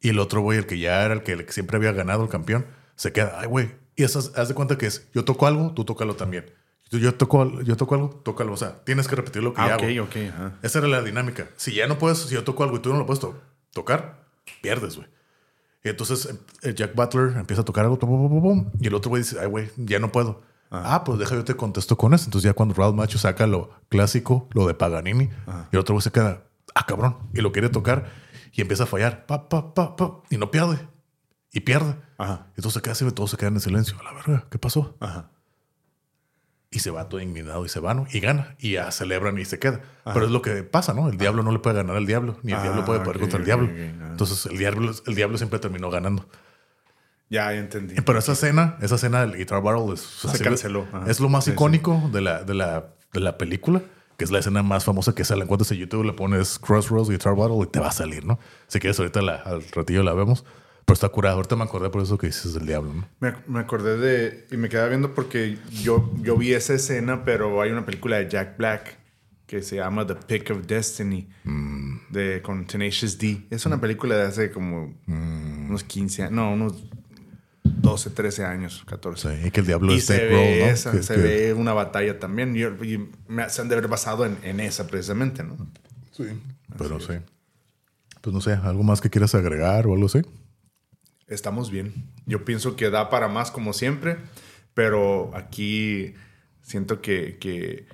Y el otro güey, el que ya era el que siempre había ganado el campeón, se queda, ay, güey. Y eso, es- haz de cuenta que es, yo toco algo, tú tócalo también. Yo, toco, yo toco algo, tócalo. O sea, tienes que repetir lo que Ah, ya ok, hago. ok. ajá. Esa era la dinámica. Si ya no puedes, si yo toco algo y tú no lo puedes to- tocar, pierdes, güey. Y entonces eh, Jack Butler empieza a tocar algo, pum, pum, pum, y el otro güey dice, ay, güey, ya no puedo. Ah. pues deja yo te contesto con eso. Entonces ya cuando Ralph Macho saca lo clásico, lo de Paganini, y el otro güey se queda, ah, cabrón, y lo quiere tocar y empieza a fallar, pa, pa, pa, pa, y no pierde. Y pierde. Ajá. Entonces se queda así, todos se quedan en silencio. A la verga, ¿qué pasó? Ajá. Y se va todo indignado y se va, ¿no? Y gana. Y ya celebran y se queda. Pero es lo que pasa, ¿no? El diablo no le puede ganar al diablo, ni el Ah, diablo puede poder ok, contra el diablo. ah. Entonces el diablo, el diablo siempre terminó ganando. Ya, ya entendí. Pero esa escena, esa escena del Guitar Battle es, Se canceló. Ajá. es lo más Sí, sí. icónico De, la, de, la, de la película, que es la escena más famosa que sale. Encuentras en YouTube, le pones Crossroads Guitar Battle y te va a salir, ¿no? Si quieres, ahorita la- al ratillo la vemos. Pero está curada. Ahorita me acordé por eso que dices del diablo, ¿no? Me, me acordé de. Y me quedaba viendo porque yo, yo vi esa escena, pero hay una película de Jack Black que se llama The Pick of Destiny de, con Tenacious D. Es una película de hace como unos 15 años. No, unos 12, 13 años, 14. Sí, y que el diablo y es se ve, Grohl, ¿no? esa, Que- se que- ve una batalla también. Y, y me, se han de haber basado en, en esa precisamente, ¿no? Sí. Pero sí. Pues no sé, ¿algo más que quieras agregar o algo así? Estamos bien. Yo pienso que da para más como siempre, pero aquí siento que, que,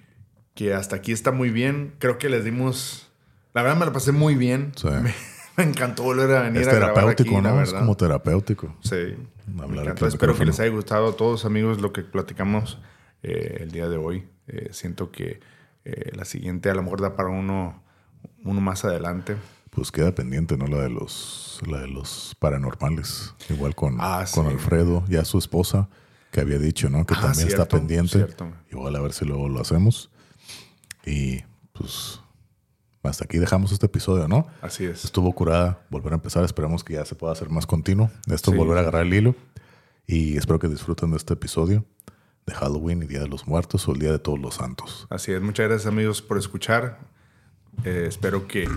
que hasta aquí está muy bien. Creo que les dimos... La verdad me la pasé muy bien. Sí. Me, me encantó volver a venir Es a grabar terapéutico, aquí, la ¿no? Es como terapéutico. Sí. Hablar aquí Espero que les haya gustado a todos, amigos, lo que platicamos eh, el día de hoy. Eh, siento que eh, la siguiente a lo mejor da para uno, uno más adelante. Pues queda pendiente, ¿no? La de los, la de los paranormales. Igual con, Ah, con sí. Alfredo, ya su esposa, que había dicho, ¿no? Que Ah, también está pendiente. cierto. Igual a ver si luego lo hacemos. Y pues hasta aquí dejamos este episodio, ¿no? Así es. Estuvo curada, volver a empezar. Esperamos que ya se pueda hacer más continuo. Esto es volver a agarrar el hilo. Y espero que disfruten de este episodio de Halloween y Día de los Muertos o el Día de Todos los Santos. Así es. Muchas gracias, amigos, por escuchar. Eh, espero que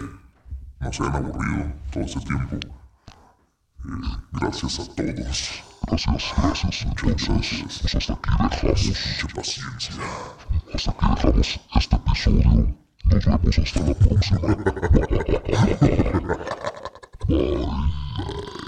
no se han aburrido todo este tiempo. Eh, gracias a todos. Gracias, gracias. Entonces, pues hasta aquí dejamos. Mucha paciencia. Hasta aquí dejamos este episodio. Nos vemos hasta la próxima. Bye. Bye.